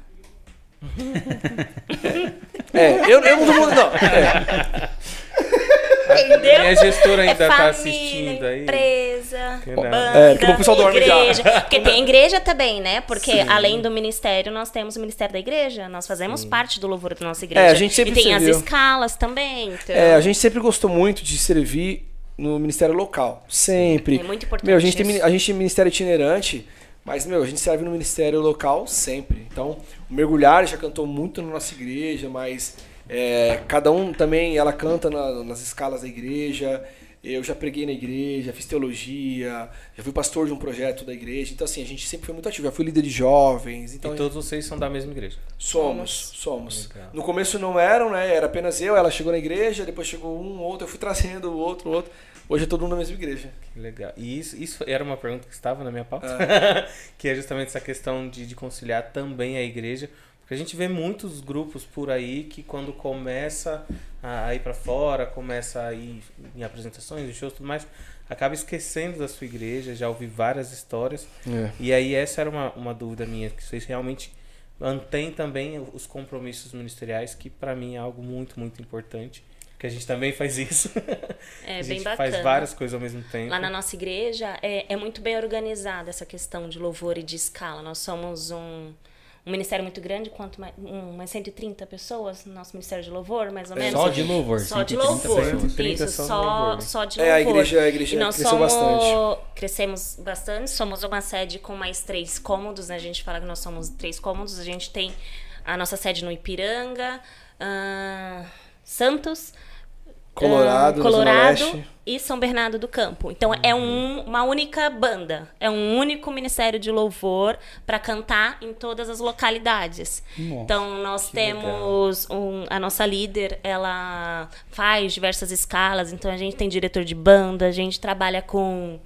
É, eu, eu não tô não. É. Entendeu? Minha gestora ainda é tá família, assistindo aí. empresa, Que banda. É, o pessoal dorme já. igreja. Porque tem igreja também, né? Porque além do ministério, nós temos o ministério da igreja. Nós fazemos parte do louvor da nossa igreja. É, a gente sempre E tem as serviu. escalas também. Então... É, a gente sempre gostou muito de servir no ministério local. Sempre. É muito importante Meu, a gente, tem, isso. mini- a gente tem ministério itinerante, mas, meu, a gente serve no ministério local sempre. Então, o Mergulhar já cantou muito na nossa igreja, mas é, cada um também, ela canta na- nas escalas da igreja. Eu já preguei na igreja, fiz teologia, já fui pastor de um projeto da igreja. Então, assim, a gente sempre foi muito ativo. Já fui líder de jovens. Então, E todos vocês são da mesma igreja. Somos, somos. Legal. No começo não eram, né? Era apenas eu, ela chegou na igreja, depois chegou um, outro, eu fui trazendo o outro, o outro. Hoje é todo mundo na mesma igreja. Que legal. E isso, isso era uma pergunta que estava na minha pauta, que é justamente essa questão de, de conciliar também a igreja. Porque a gente vê muitos grupos por aí que quando começa a, ir para fora, começa a ir em apresentações, em shows e tudo mais, acaba esquecendo da sua igreja. Já ouvi várias histórias. E aí essa era uma, uma dúvida minha, que vocês realmente mantêm também os compromissos ministeriais, que para mim é algo muito, muito importante. Porque a gente também faz isso. É a bem gente bacana. faz várias coisas ao mesmo tempo. Lá na nossa igreja é, é muito bem organizada essa questão de louvor e de escala. Nós somos um, um ministério muito grande, quanto mais, um, umas 130 pessoas no nosso ministério de louvor, mais ou menos. Só de louvor. Só de 130 louvor. pessoas. 130 Isso, só de louvor. só de É, a louvor. igreja- a igreja e nós cresceu somos, bastante. Crescemos bastante. Somos uma sede com mais três cômodos, né? A gente fala que nós somos três cômodos. A gente tem a nossa sede no Ipiranga, ah, Santos, Colorado, Colorado e São Bernardo do Campo. Então é um- uma única banda, é um único ministério de louvor para cantar em todas as localidades. Nossa, então nós temos um- a nossa líder, ela faz diversas escalas. Então a gente tem diretor de banda, a gente trabalha com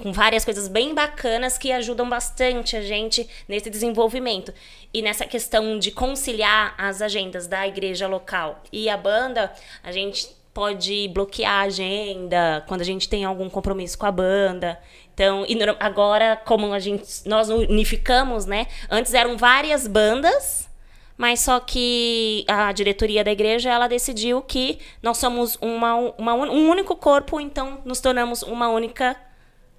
com várias coisas bem bacanas que ajudam bastante a gente nesse desenvolvimento. E nessa questão de conciliar as agendas da igreja local e a banda, a gente pode bloquear a agenda quando a gente tem algum compromisso com a banda. Então, agora, como a gente, nós unificamos, né? Antes eram várias bandas, mas só que a diretoria da igreja ela decidiu que nós somos uma, uma, um único corpo, então nos tornamos uma única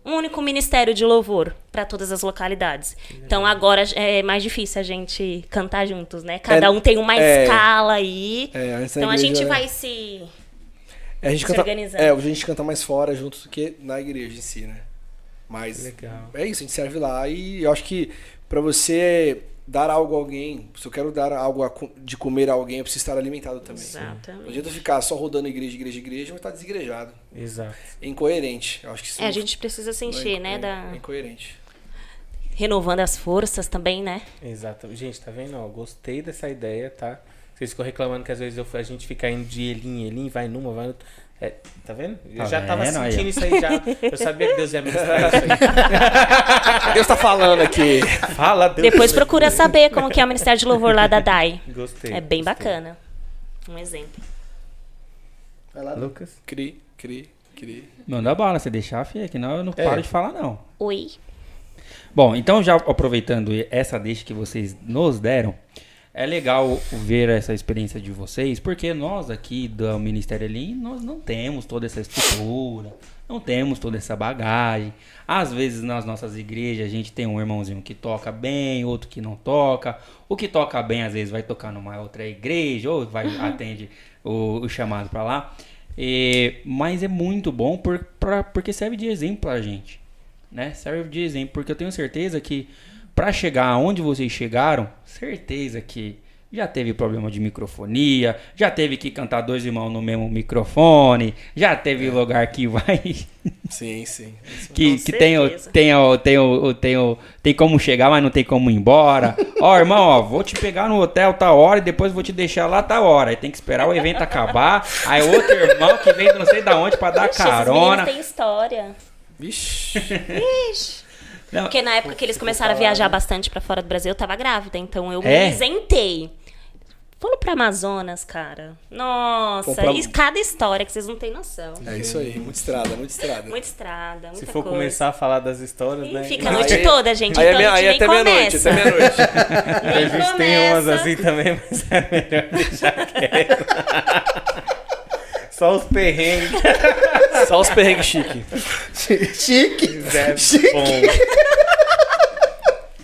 um único ministério de louvor para todas as localidades. Então agora é mais difícil a gente cantar juntos, né? Cada É, um tem uma é. escala aí. É, então a gente vai se a gente se canta, organizando. é, hoje a gente canta mais fora junto do que na igreja em si, né? Mas Legal. é isso, a gente serve lá e eu acho que pra você dar algo a alguém, se eu quero dar algo de comer a alguém, eu preciso estar alimentado também. Não Exatamente. adianta eu ficar só rodando igreja, igreja, igreja, mas tá desigrejado. Exato. É incoerente. Eu acho que isso É, a não- gente precisa se não é encher, inco- né? é- Da... É incoerente. Renovando as forças também, né? Exato. Gente, tá vendo? Ó, gostei dessa ideia, tá? Vocês ficam reclamando que às vezes eu, a gente fica indo de elim em elim, vai numa, vai no outro. É, tá vendo? Eu Tá já tava vendo aí, sentindo ó? isso aí já. Eu sabia que Deus ia ministrar isso aí. Deus tá falando aqui. Fala, Deus. Depois procura saber como que é o Ministério de Louvor lá da DAI. Gostei. É bem gostei. bacana. Um exemplo. Vai lá. Lucas? Cri, cri, cri. Manda bala, você deixar, filha, que não eu não É. paro de falar, não. Oi. Bom, então já aproveitando essa deixa que vocês nos deram, é legal ver essa experiência de vocês, porque nós aqui do Ministério Elim, nós não temos toda essa estrutura, não temos toda essa bagagem. Às vezes nas nossas igrejas a gente tem um irmãozinho que toca bem, outro que não toca. O que toca bem às vezes vai tocar numa outra igreja ou vai atende o, o chamado para lá. E- mas é muito bom por, pra- porque serve de exemplo pra gente né? Serve de exemplo, porque eu tenho certeza que para chegar aonde vocês chegaram, certeza que já teve problema de microfonia, já teve que cantar dois irmãos no mesmo microfone, já teve lugar que vai Sim, sim. que, que tem, tem, o, tem, o, tem, o, tem como chegar, mas não tem como ir embora. Ó, irmão, ó, vou te pegar no hotel tal hora e depois vou te deixar lá tal hora. Aí tem que esperar o evento acabar. Aí outro irmão que vem não sei da onde para dar Ixi, esses carona. têm história. Vixe. Ixi. Não, Porque na época que eles começaram a viajar bastante pra fora do Brasil, eu tava grávida, então eu É? me isentei. Foram pro Amazonas, cara. Nossa, pra- e cada história que vocês não têm noção. É isso aí. Muita estrada, muita estrada. Muita estrada, muita Se for coisa. começar a falar das histórias, Ih, né? Fica a Aí- noite toda, gente. Aí, é então meia- a aí gente até nem meia-noite, começa. até meia-noite. A gente tem umas começa. assim também, mas é melhor deixar quieto. Só os perrengues. Só os perrengues chique. Chique. É Chique. bom.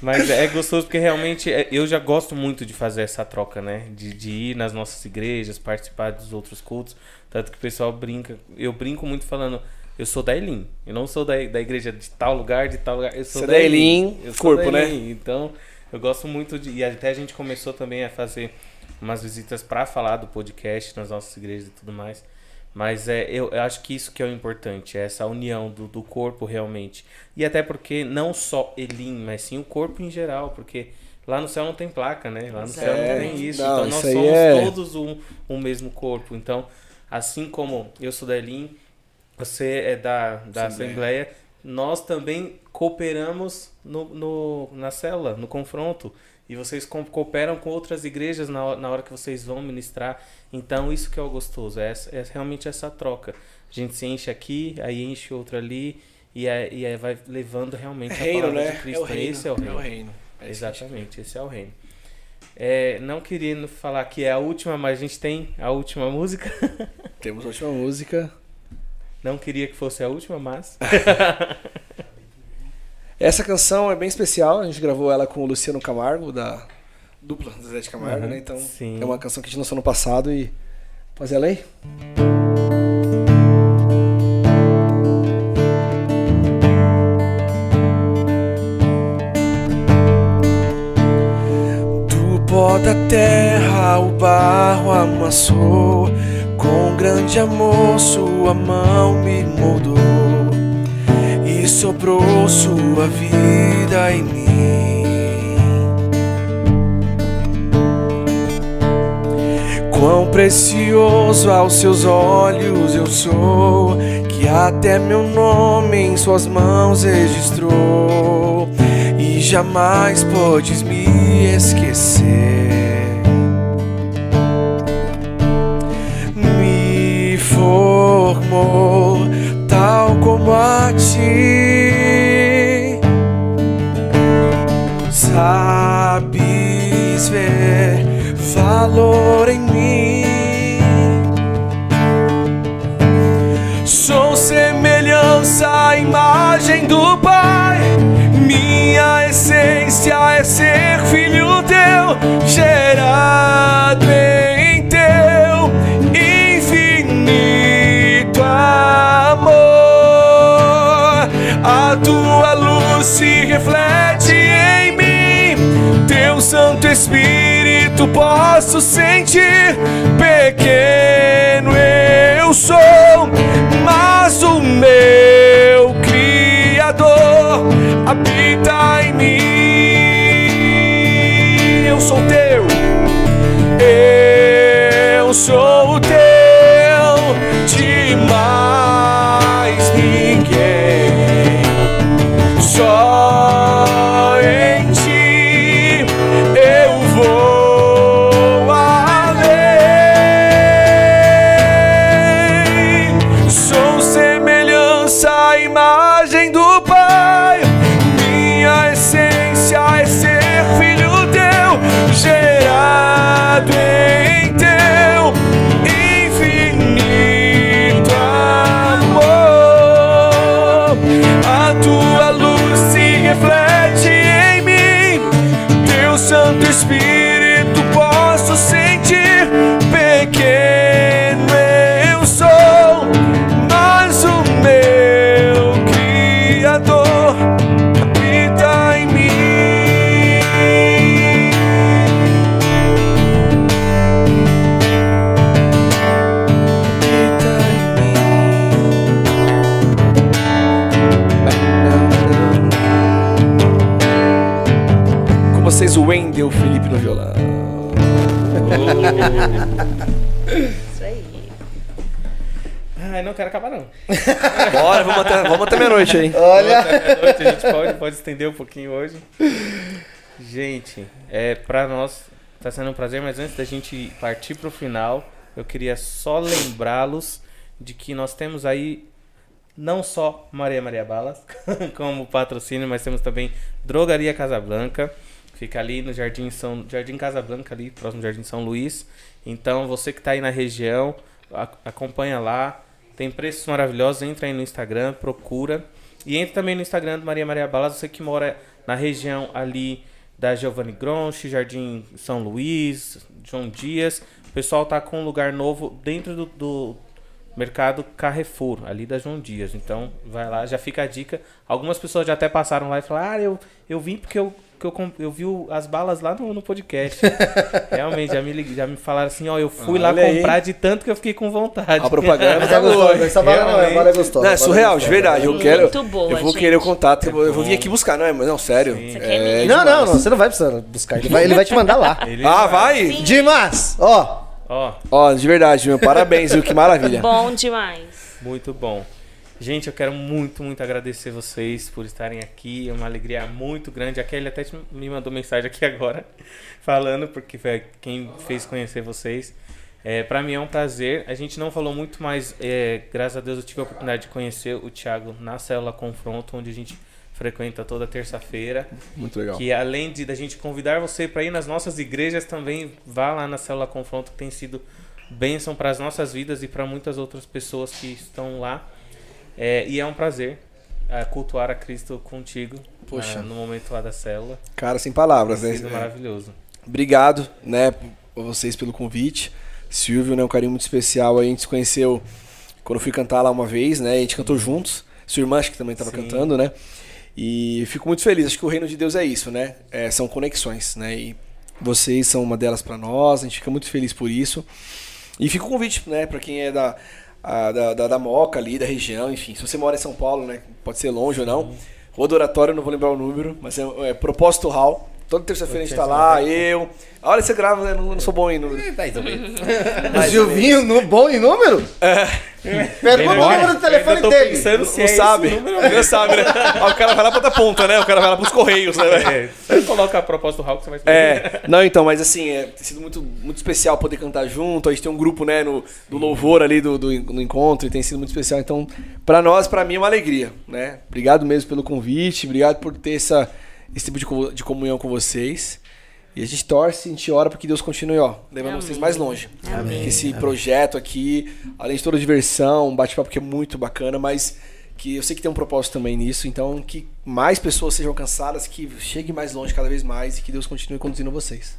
Mas é gostoso porque realmente é- eu já gosto muito de fazer essa troca, né? De, de ir nas nossas igrejas, participar dos outros cultos. Tanto que o pessoal brinca. Eu brinco muito falando, eu sou da Elim. Eu não sou da, da igreja de tal lugar, de tal lugar. Eu sou Você é da Elim, Eu sou corpo, da né? Elim. Então, eu gosto muito de. E até a gente começou também a fazer umas visitas para falar do podcast nas nossas igrejas e tudo mais. Mas é, eu, eu acho que isso que é o importante, é essa união do, do corpo realmente. E até porque não só Elim, mas sim o corpo em geral, porque lá no céu não tem placa, né? Lá no céu não tem Exatamente. isso. Não, então nós somos é- todos um, um mesmo corpo. Então, assim como eu sou da Elim, você é da, da Assembleia. Nós também cooperamos no, no, na célula, no confronto. E vocês co- cooperam com outras igrejas na, ho- na hora que vocês vão ministrar. Então, isso que é o gostoso, é, é realmente essa troca. A gente se enche aqui, aí enche outro ali, e aí, e aí vai levando realmente É a reino, palavra né? de Cristo. É o reino. Esse é o reino. É o reino. É Exatamente, esse é o reino. É, não querendo falar que é a última, mas a gente tem a última música. Temos a última música. Não queria que fosse a última, mas. Essa canção é bem especial, a gente gravou ela com o Luciano Camargo, da dupla Zé de Camargo, Uhum, né? Então sim. é uma canção que a gente lançou no passado e. Fazer ela aí? Do pó da terra o barro amassou, com grande amor sua mão me moldou sobrou sua vida em mim. Quão precioso aos seus olhos eu sou, que até meu nome em suas mãos registrou, e jamais podes me esquecer. Me formou como a ti. Sabes ver valor em mim. Sou semelhança à imagem do Pai. Minha essência é ser filho teu, gerado em Espírito posso sentir. Pequeno eu sou, mas o meu Criador habita em mim. Eu sou teu, eu sou teu, Isso aí. Ai, não quero acabar não. Bora, vamos até, vamos até meia-noite aí. Olha. Até noite a gente pode, pode estender um pouquinho hoje. Gente, é, pra nós tá sendo um prazer, mas antes da gente partir pro final, eu queria só lembrá-los de que nós temos aí não só Maria Maria Balas como patrocínio, mas temos também Drogaria Casablanca. Fica ali no Jardim São Jardim Casablanca ali, próximo Jardim São Luís. Então, você que tá aí na região, acompanha lá. Tem preços maravilhosos, entra aí no Instagram, procura. E entra também no Instagram do Maria Maria Balas, você que mora na região ali da Giovanni Gronchi, Jardim São Luís, João Dias. O pessoal tá com um lugar novo dentro do, do mercado Carrefour, ali da João Dias. Então, vai lá, já fica a dica. Algumas pessoas já até passaram lá e falaram: Ah, eu, eu vim porque eu, que eu, eu vi as balas lá no, no podcast. Realmente, já me, já me falaram assim: Ó, eu fui lá aí. comprar de tanto que eu fiquei com vontade. A propaganda Mas tá é gostoso, boa. essa bala não é, a bala é gostosa. Não, é bala surreal, de gostosa. verdade. Eu Muito quero. boa, eu vou gente. querer o contato. Eu vou, eu vou vir aqui buscar, não é? Não, sério. É É. Não, não, não, você não vai precisar buscar. Ele vai, ele vai te mandar lá. Ele Ah, vai? Sim. Dimas, ó. Ó, Ó, de verdade, meu. Parabéns, viu? Que maravilha. Bom demais. Muito bom. Gente, eu quero muito, muito agradecer vocês por estarem aqui. É uma alegria muito grande. A Kelly até me mandou mensagem aqui agora, falando, porque foi quem fez conhecer vocês. É, para mim é um prazer. A gente não falou muito, mas é, graças a Deus eu tive a oportunidade de conhecer o Thiago na célula Confronto, onde a gente frequenta toda terça-feira. Muito legal. Que além de da gente convidar você para ir nas nossas igrejas, também vá lá na célula Confronto, que tem sido bênção para as nossas vidas e para muitas outras pessoas que estão lá. É, e é um prazer ah, cultuar a Cristo contigo Poxa. no momento lá da célula. Cara, sem palavras, Tem né? sido É. maravilhoso. Obrigado, né, a vocês pelo convite. Silvio, né, um carinho muito especial. A gente se conheceu quando eu fui cantar lá uma vez, né? A gente cantou juntos. Sua irmã acho que também estava cantando, né? E fico muito feliz. Acho que o reino de Deus é isso, né? É, são conexões, né? E vocês são uma delas para nós. A gente fica muito feliz por isso. E fica o convite, né, para quem é da, a- da, da, da Moca ali, da região, enfim. Se você mora em São Paulo, né? Pode ser longe ou não. Rodo Oratório, não vou lembrar o número, mas é, é Propósito Hall. Toda terça-feira a gente tá lá, eu. Olha, você grava, né? Não, não sou bom em número. O Silvinho, no, bom em número? Pergunta o número do telefone Eu tô dele. pensando se não é sabe. esse número Não sabe, né? Aí o cara vai lá pra outra ponta, né? O cara vai lá pros Correios, né? É, você coloca a proposta do Hulk, você vai saber. É, não, então, mas assim, é, tem sido muito, muito especial poder cantar junto. A gente tem um grupo, né, no, do louvor ali do, do, do encontro e tem sido muito especial. Então, pra nós, pra mim é uma alegria, né? Obrigado mesmo pelo convite, obrigado por ter essa, esse tipo de, de comunhão com vocês. E a gente torce, a gente ora para que Deus continue, ó, levando Amém. vocês mais longe. Amém. Que esse projeto aqui, além de toda a diversão, um bate-papo que é muito bacana, mas que eu sei que tem um propósito também nisso, então que mais pessoas sejam alcançadas, que chegue mais longe cada vez mais e que Deus continue conduzindo vocês.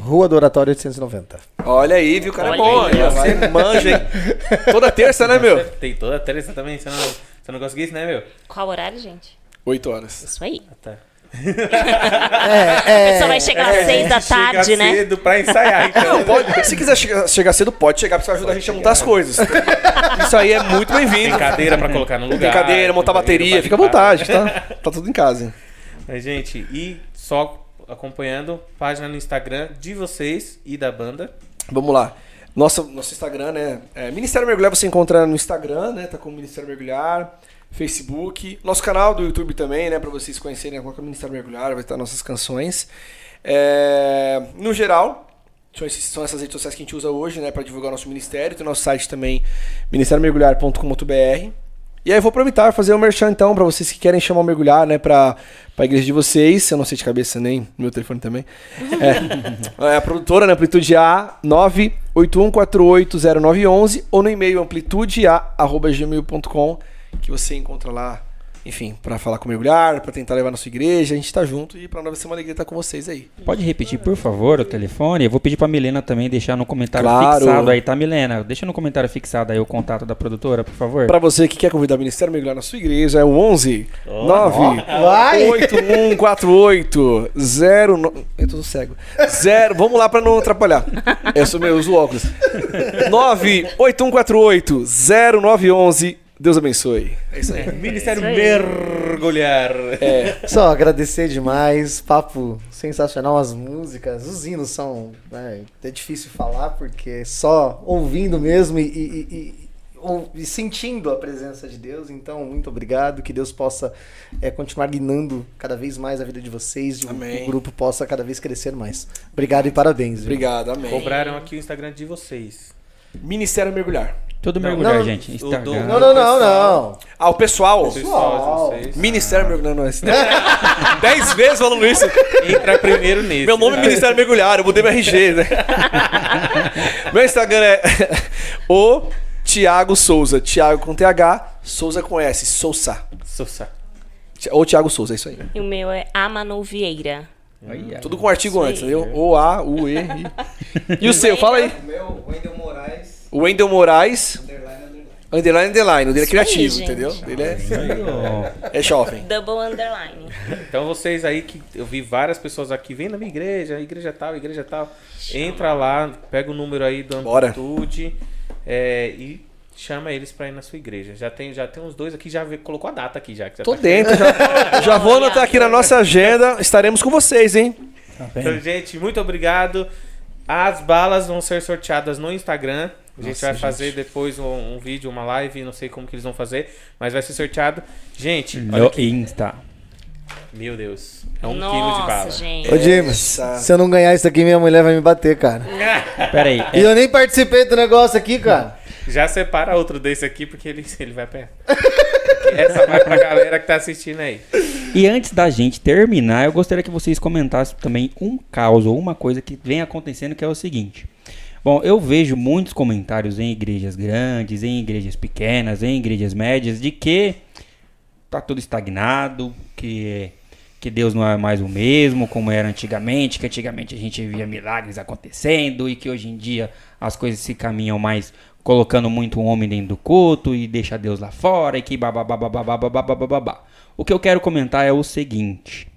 Rua do Oratório 890. Olha aí, viu? O cara é Olha bom, aí, aí, ó, vai, manja, hein? Toda terça, né, meu? Tem toda terça também, você não, você não conseguiu isso, né, meu? Qual horário, gente? Oito horas. Isso aí. Ah, tá. É, A pessoa vai chegar às seis da Chega tarde, né? cedo pra ensaiar, então. Não, pode, se quiser chegar, chegar cedo, pode chegar, porque isso ajuda a gente a montar as coisas. Isso aí é muito bem-vindo. Tem cadeira pra colocar no lugar. Tem cadeira, montar tem bateria, fica à vontade, tá? Tá tudo em casa. Mas, gente, e só acompanhando página no Instagram de vocês e da banda. Vamos lá. Nossa, nosso Instagram, né? É, Ministério Mergulhar você encontra no Instagram, né? Tá com o Ministério Mergulhar, Facebook, nosso canal do YouTube também, né? Pra vocês conhecerem qual que é o Ministério Mergulhar, vai estar nossas canções. É, no geral, são, esses- são essas redes sociais que a gente usa hoje, né? Pra divulgar o nosso ministério. Tem nosso site também, ministériomergulhar.com.br. E aí eu vou aproveitar e fazer um merchan então pra vocês que querem chamar o mergulhar, né, pra, pra igreja de vocês. Eu não sei de cabeça nem meu telefone também. É, é a produtora, né, Amplitude A 981480911 ou no e-mail amplitudeA@gmail.com que você encontra lá, enfim, pra falar com o mergulhar, pra tentar levar na sua igreja, a gente tá junto e pra nós vai ser uma alegria estar com vocês aí. Pode repetir, por favor, o telefone? Eu vou pedir pra Milena também deixar no comentário Claro. fixado aí, tá, Milena? Deixa no comentário fixado aí o contato da produtora, por favor. Pra você que quer convidar o Ministério Mergulhar na sua igreja, é o 11 9 Vai! 8148 0 no... Eu tô cego. Zero. Vamos lá pra não atrapalhar. Eu sou meu, eu uso óculos. 98148 0911. Deus abençoe. É isso aí. Ministério Isso aí. Mergulhar. Só agradecer demais, papo sensacional, as músicas, os hinos são. né, é difícil falar porque só ouvindo mesmo e, e- e- e- e sentindo a presença de Deus. Então, muito obrigado. Que Deus possa é, continuar guinando cada vez mais a vida de vocês, e o, Amém. o grupo possa cada vez crescer mais. Obrigado e parabéns. viu? Obrigado, amém. Cobraram aqui o Instagram de vocês. Ministério Mergulhar. Tudo Não, mergulhar, não, gente. o Instagram. do- Não, não, não, não. Ah, o pessoal. Pessoal. Ministério não é isso. Dez vezes falando isso. Entra primeiro nesse. Meu nome é tá? Ministério Mergulhar, eu mudei meu RG, né? meu Instagram é o Thiago Souza. Thiago com TH, Souza com S. Souza. Sousa. Ou Thiago Souza, é isso aí. E o meu é Amanu Vieira. Tudo com artigo antes, entendeu? O, A, U, E, I. E o seu, fala aí. O meu, Wendel Moraes, O Wendel Moraes, underline, underline. O dele é aí, criativo, gente. entendeu? O dele é, Aí, é jovem. Double underline. Então vocês aí que eu vi várias pessoas aqui, vem na minha igreja, igreja tal, igreja tal. Entra lá, pega o número aí do. Amplitude é, e chama eles pra ir na sua igreja. Já tem, já tem uns dois aqui, já vê- colocou a data aqui já. Que já Tô tá dentro, já, já vou anotar aqui na nossa agenda. Estaremos com vocês, hein? Tá Então, gente, muito obrigado. As balas vão ser sorteadas no Instagram. A gente vai fazer depois um, um vídeo, uma live, não sei como que eles vão fazer, mas vai ser sorteado. Gente, olha No aqui. Insta. Meu Deus. É um quilo de Nossa, bala. gente. Ô, Dimas, se eu não ganhar isso aqui, minha mulher vai me bater, cara. Pera aí. E eu nem participei do negócio aqui, cara. Já separa outro desse aqui, porque ele, ele vai apanhar. Essa vai pra galera que tá assistindo aí. E antes da gente terminar, eu gostaria que vocês comentassem também um caos ou uma coisa que vem acontecendo que é o seguinte. Bom, eu vejo muitos comentários em igrejas grandes, em igrejas pequenas, em igrejas médias, de que tá tudo estagnado, que, que Deus não é mais o mesmo como era antigamente, que antigamente a gente via milagres acontecendo e que hoje em dia as coisas se caminham mais colocando muito o homem dentro do culto e deixa Deus lá fora e que babá. O que eu quero comentar é o seguinte,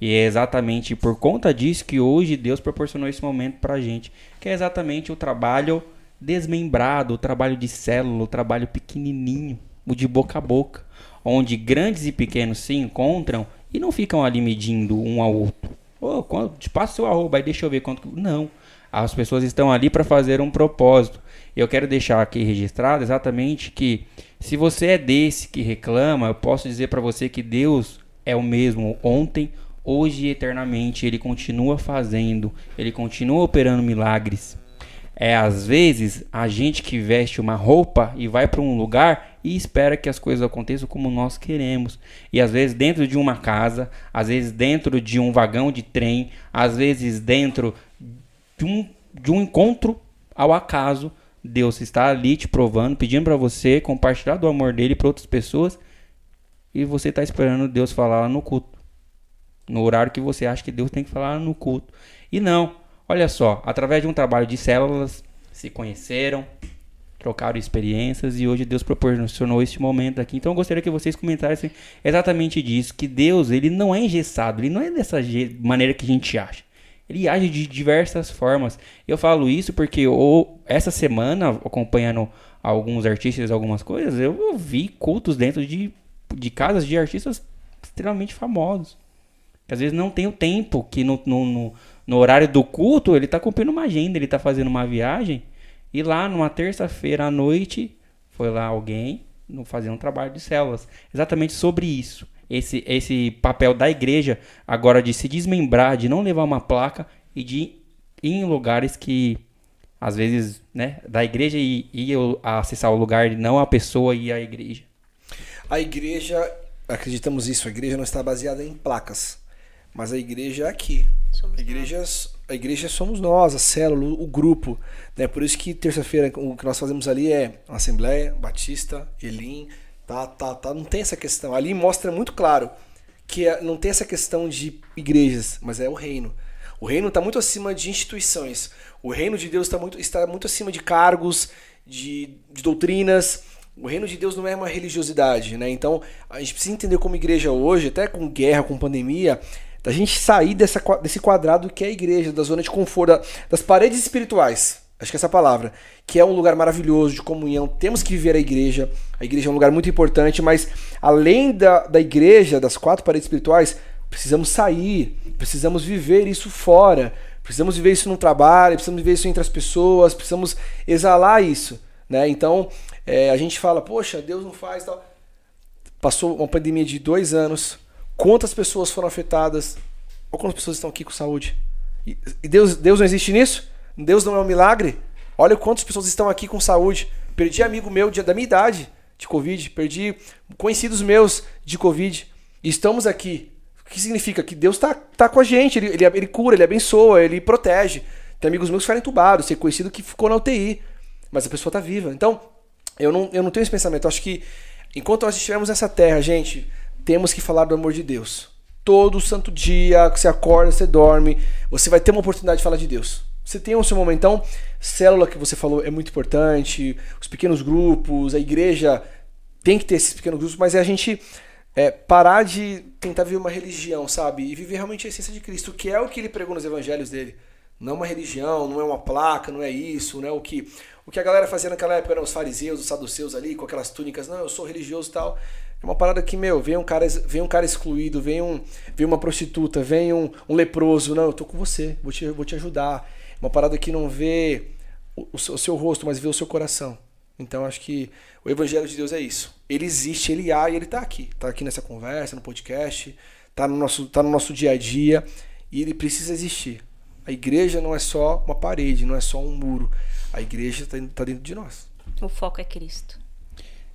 e é exatamente por conta disso que hoje Deus proporcionou esse momento pra gente, que é exatamente o trabalho desmembrado, o trabalho de célula, o trabalho pequenininho, o de boca a boca, onde grandes e pequenos se encontram e não ficam ali medindo um ao outro. Ô, quanto, passa seu arroba aí, deixa eu ver quanto. que-" Não. As pessoas estão ali para fazer um propósito. Eu quero deixar aqui registrado exatamente que se você é desse que reclama, eu posso dizer para você que Deus é o mesmo ontem, hoje e eternamente. Ele continua fazendo, ele continua operando milagres. É às vezes a gente que veste uma roupa e vai para um lugar e espera que as coisas aconteçam como nós queremos. E às vezes dentro de uma casa, às vezes dentro de um vagão de trem, às vezes dentro de um, de um encontro ao acaso, Deus está ali te provando, pedindo para você compartilhar do amor dele para outras pessoas e você está esperando Deus falar lá no culto. No horário que você acha que Deus tem que falar no culto. E não, olha só, através de um trabalho de células, se conheceram, trocaram experiências e hoje Deus proporcionou este momento aqui. Então eu gostaria que vocês comentassem exatamente disso, que Deus, ele não é engessado, ele não é dessa maneira que a gente acha. Ele age de diversas formas. Eu falo isso porque eu, essa semana, acompanhando alguns artistas, algumas coisas, eu vi cultos dentro de, de casas de artistas extremamente famosos. Que às vezes não tem o tempo, que no, no, no, no horário do culto ele tá cumprindo uma agenda, ele tá fazendo uma viagem. E lá numa terça-feira à noite foi lá alguém fazer um trabalho de células. Exatamente sobre isso. Esse, esse papel da igreja agora de se desmembrar, de não levar uma placa e de ir em lugares que às vezes, né, da igreja e ir acessar o lugar e não a pessoa e a igreja. A igreja, acreditamos isso, a igreja não está baseada em placas, mas a igreja é aqui. Somos A igreja, a igreja somos nós, a célula, o grupo. Né? Por isso que terça-feira o que nós fazemos ali é Assembleia, Batista, Elim, tá, tá, tá. Não tem essa questão. Ali mostra muito claro que é- não tem essa questão de igrejas, mas é o reino. O reino está muito acima de instituições. O reino de Deus está muito, está muito acima de cargos, de, de doutrinas. O reino de Deus não é uma religiosidade, né? Então a gente precisa entender como igreja hoje, até com guerra, com pandemia, da gente sair dessa, desse quadrado que é a igreja, da zona de conforto, da- das paredes espirituais. Acho que essa é a palavra. Que é um lugar maravilhoso de comunhão. Temos que viver a igreja. A igreja é um lugar muito importante, mas além da, da igreja, das quatro paredes espirituais, precisamos sair, precisamos viver isso fora. Precisamos viver isso no trabalho, precisamos viver isso entre as pessoas, precisamos exalar isso. Né? Então, é, a gente fala, poxa, Deus não faz tal. Passou uma pandemia de dois anos. Quantas pessoas foram afetadas? Ou quantas pessoas estão aqui com saúde? E Deus, Deus não existe nisso? Deus não é um milagre? Olha quantas pessoas estão aqui com saúde. Perdi amigo meu de- da minha idade de Covid. Perdi conhecidos meus de Covid. E estamos aqui. O que significa? Que Deus está tá com a gente. Ele, ele, ele cura, ele abençoa, ele protege. Tem amigos meus que ficaram entubados. Tem conhecido que ficou na UTI. Mas a pessoa está viva. Então, eu não, eu não tenho esse pensamento. Eu acho que enquanto nós estivermos nessa terra, gente, temos que falar do amor de Deus. Todo santo dia que você acorda, você dorme, você vai ter uma oportunidade de falar de Deus. Você tem o seu momento. Então, célula que você falou é muito importante, os pequenos grupos, a igreja tem que ter esses pequenos grupos, mas é a gente é, parar de tentar viver uma religião, sabe? E viver realmente a essência de Cristo, que é o que ele pregou nos evangelhos dele. Não uma religião, não é uma placa, não é isso, não é o que o que a galera fazia naquela época eram os fariseus, os saduceus ali com aquelas túnicas, não, eu sou religioso e tal. É uma parada que, meu, vem um cara, vem um cara excluído, vem um, vem uma prostituta, vem um, um leproso, não, eu tô com você, vou te, vou te ajudar. É Uma parada que não vê o, o seu, rosto, mas vê o seu coração. Então acho que o evangelho de Deus é isso. Ele existe, ele há e ele tá aqui. Tá aqui nessa conversa, no podcast, tá no nosso, tá no nosso dia a dia e ele precisa existir. A igreja não é só uma parede, não é só um muro. A igreja está tá dentro de nós. O foco é Cristo.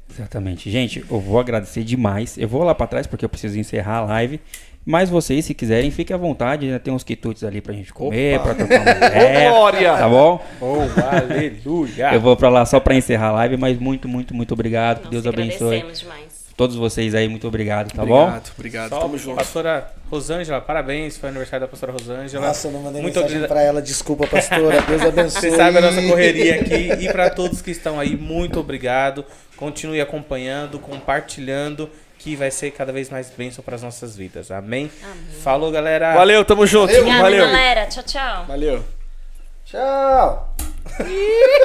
Exatamente. Gente, eu vou agradecer demais. Eu vou lá pra trás porque eu preciso encerrar a live. Mas vocês, se quiserem, fiquem à vontade. né? Tem uns quitutes ali pra gente comer, Opa. pra trocar uma ideia. Glória! Tá bom? Oh, aleluia! Eu vou pra lá só pra encerrar a live, mas muito, muito, muito obrigado. Que Nós Deus que abençoe. agradecemos demais. Todos vocês aí, muito obrigado, tá bom? obrigado, obrigado. Tamo junto. pastora Rosângela, parabéns. Foi aniversário da pastora Rosângela. Nossa, eu não mandei Muito mensagem obrigado. pra ela. Desculpa, pastora. Deus abençoe. Você sabe a nossa correria aqui. E para todos que estão aí, muito obrigado. Continue acompanhando, compartilhando, que vai ser cada vez mais bênção para as nossas vidas. Amém? Falou, galera. Valeu, tamo junto. Valeu. Obrigada, Valeu. galera. Tchau, tchau. Valeu. Tchau.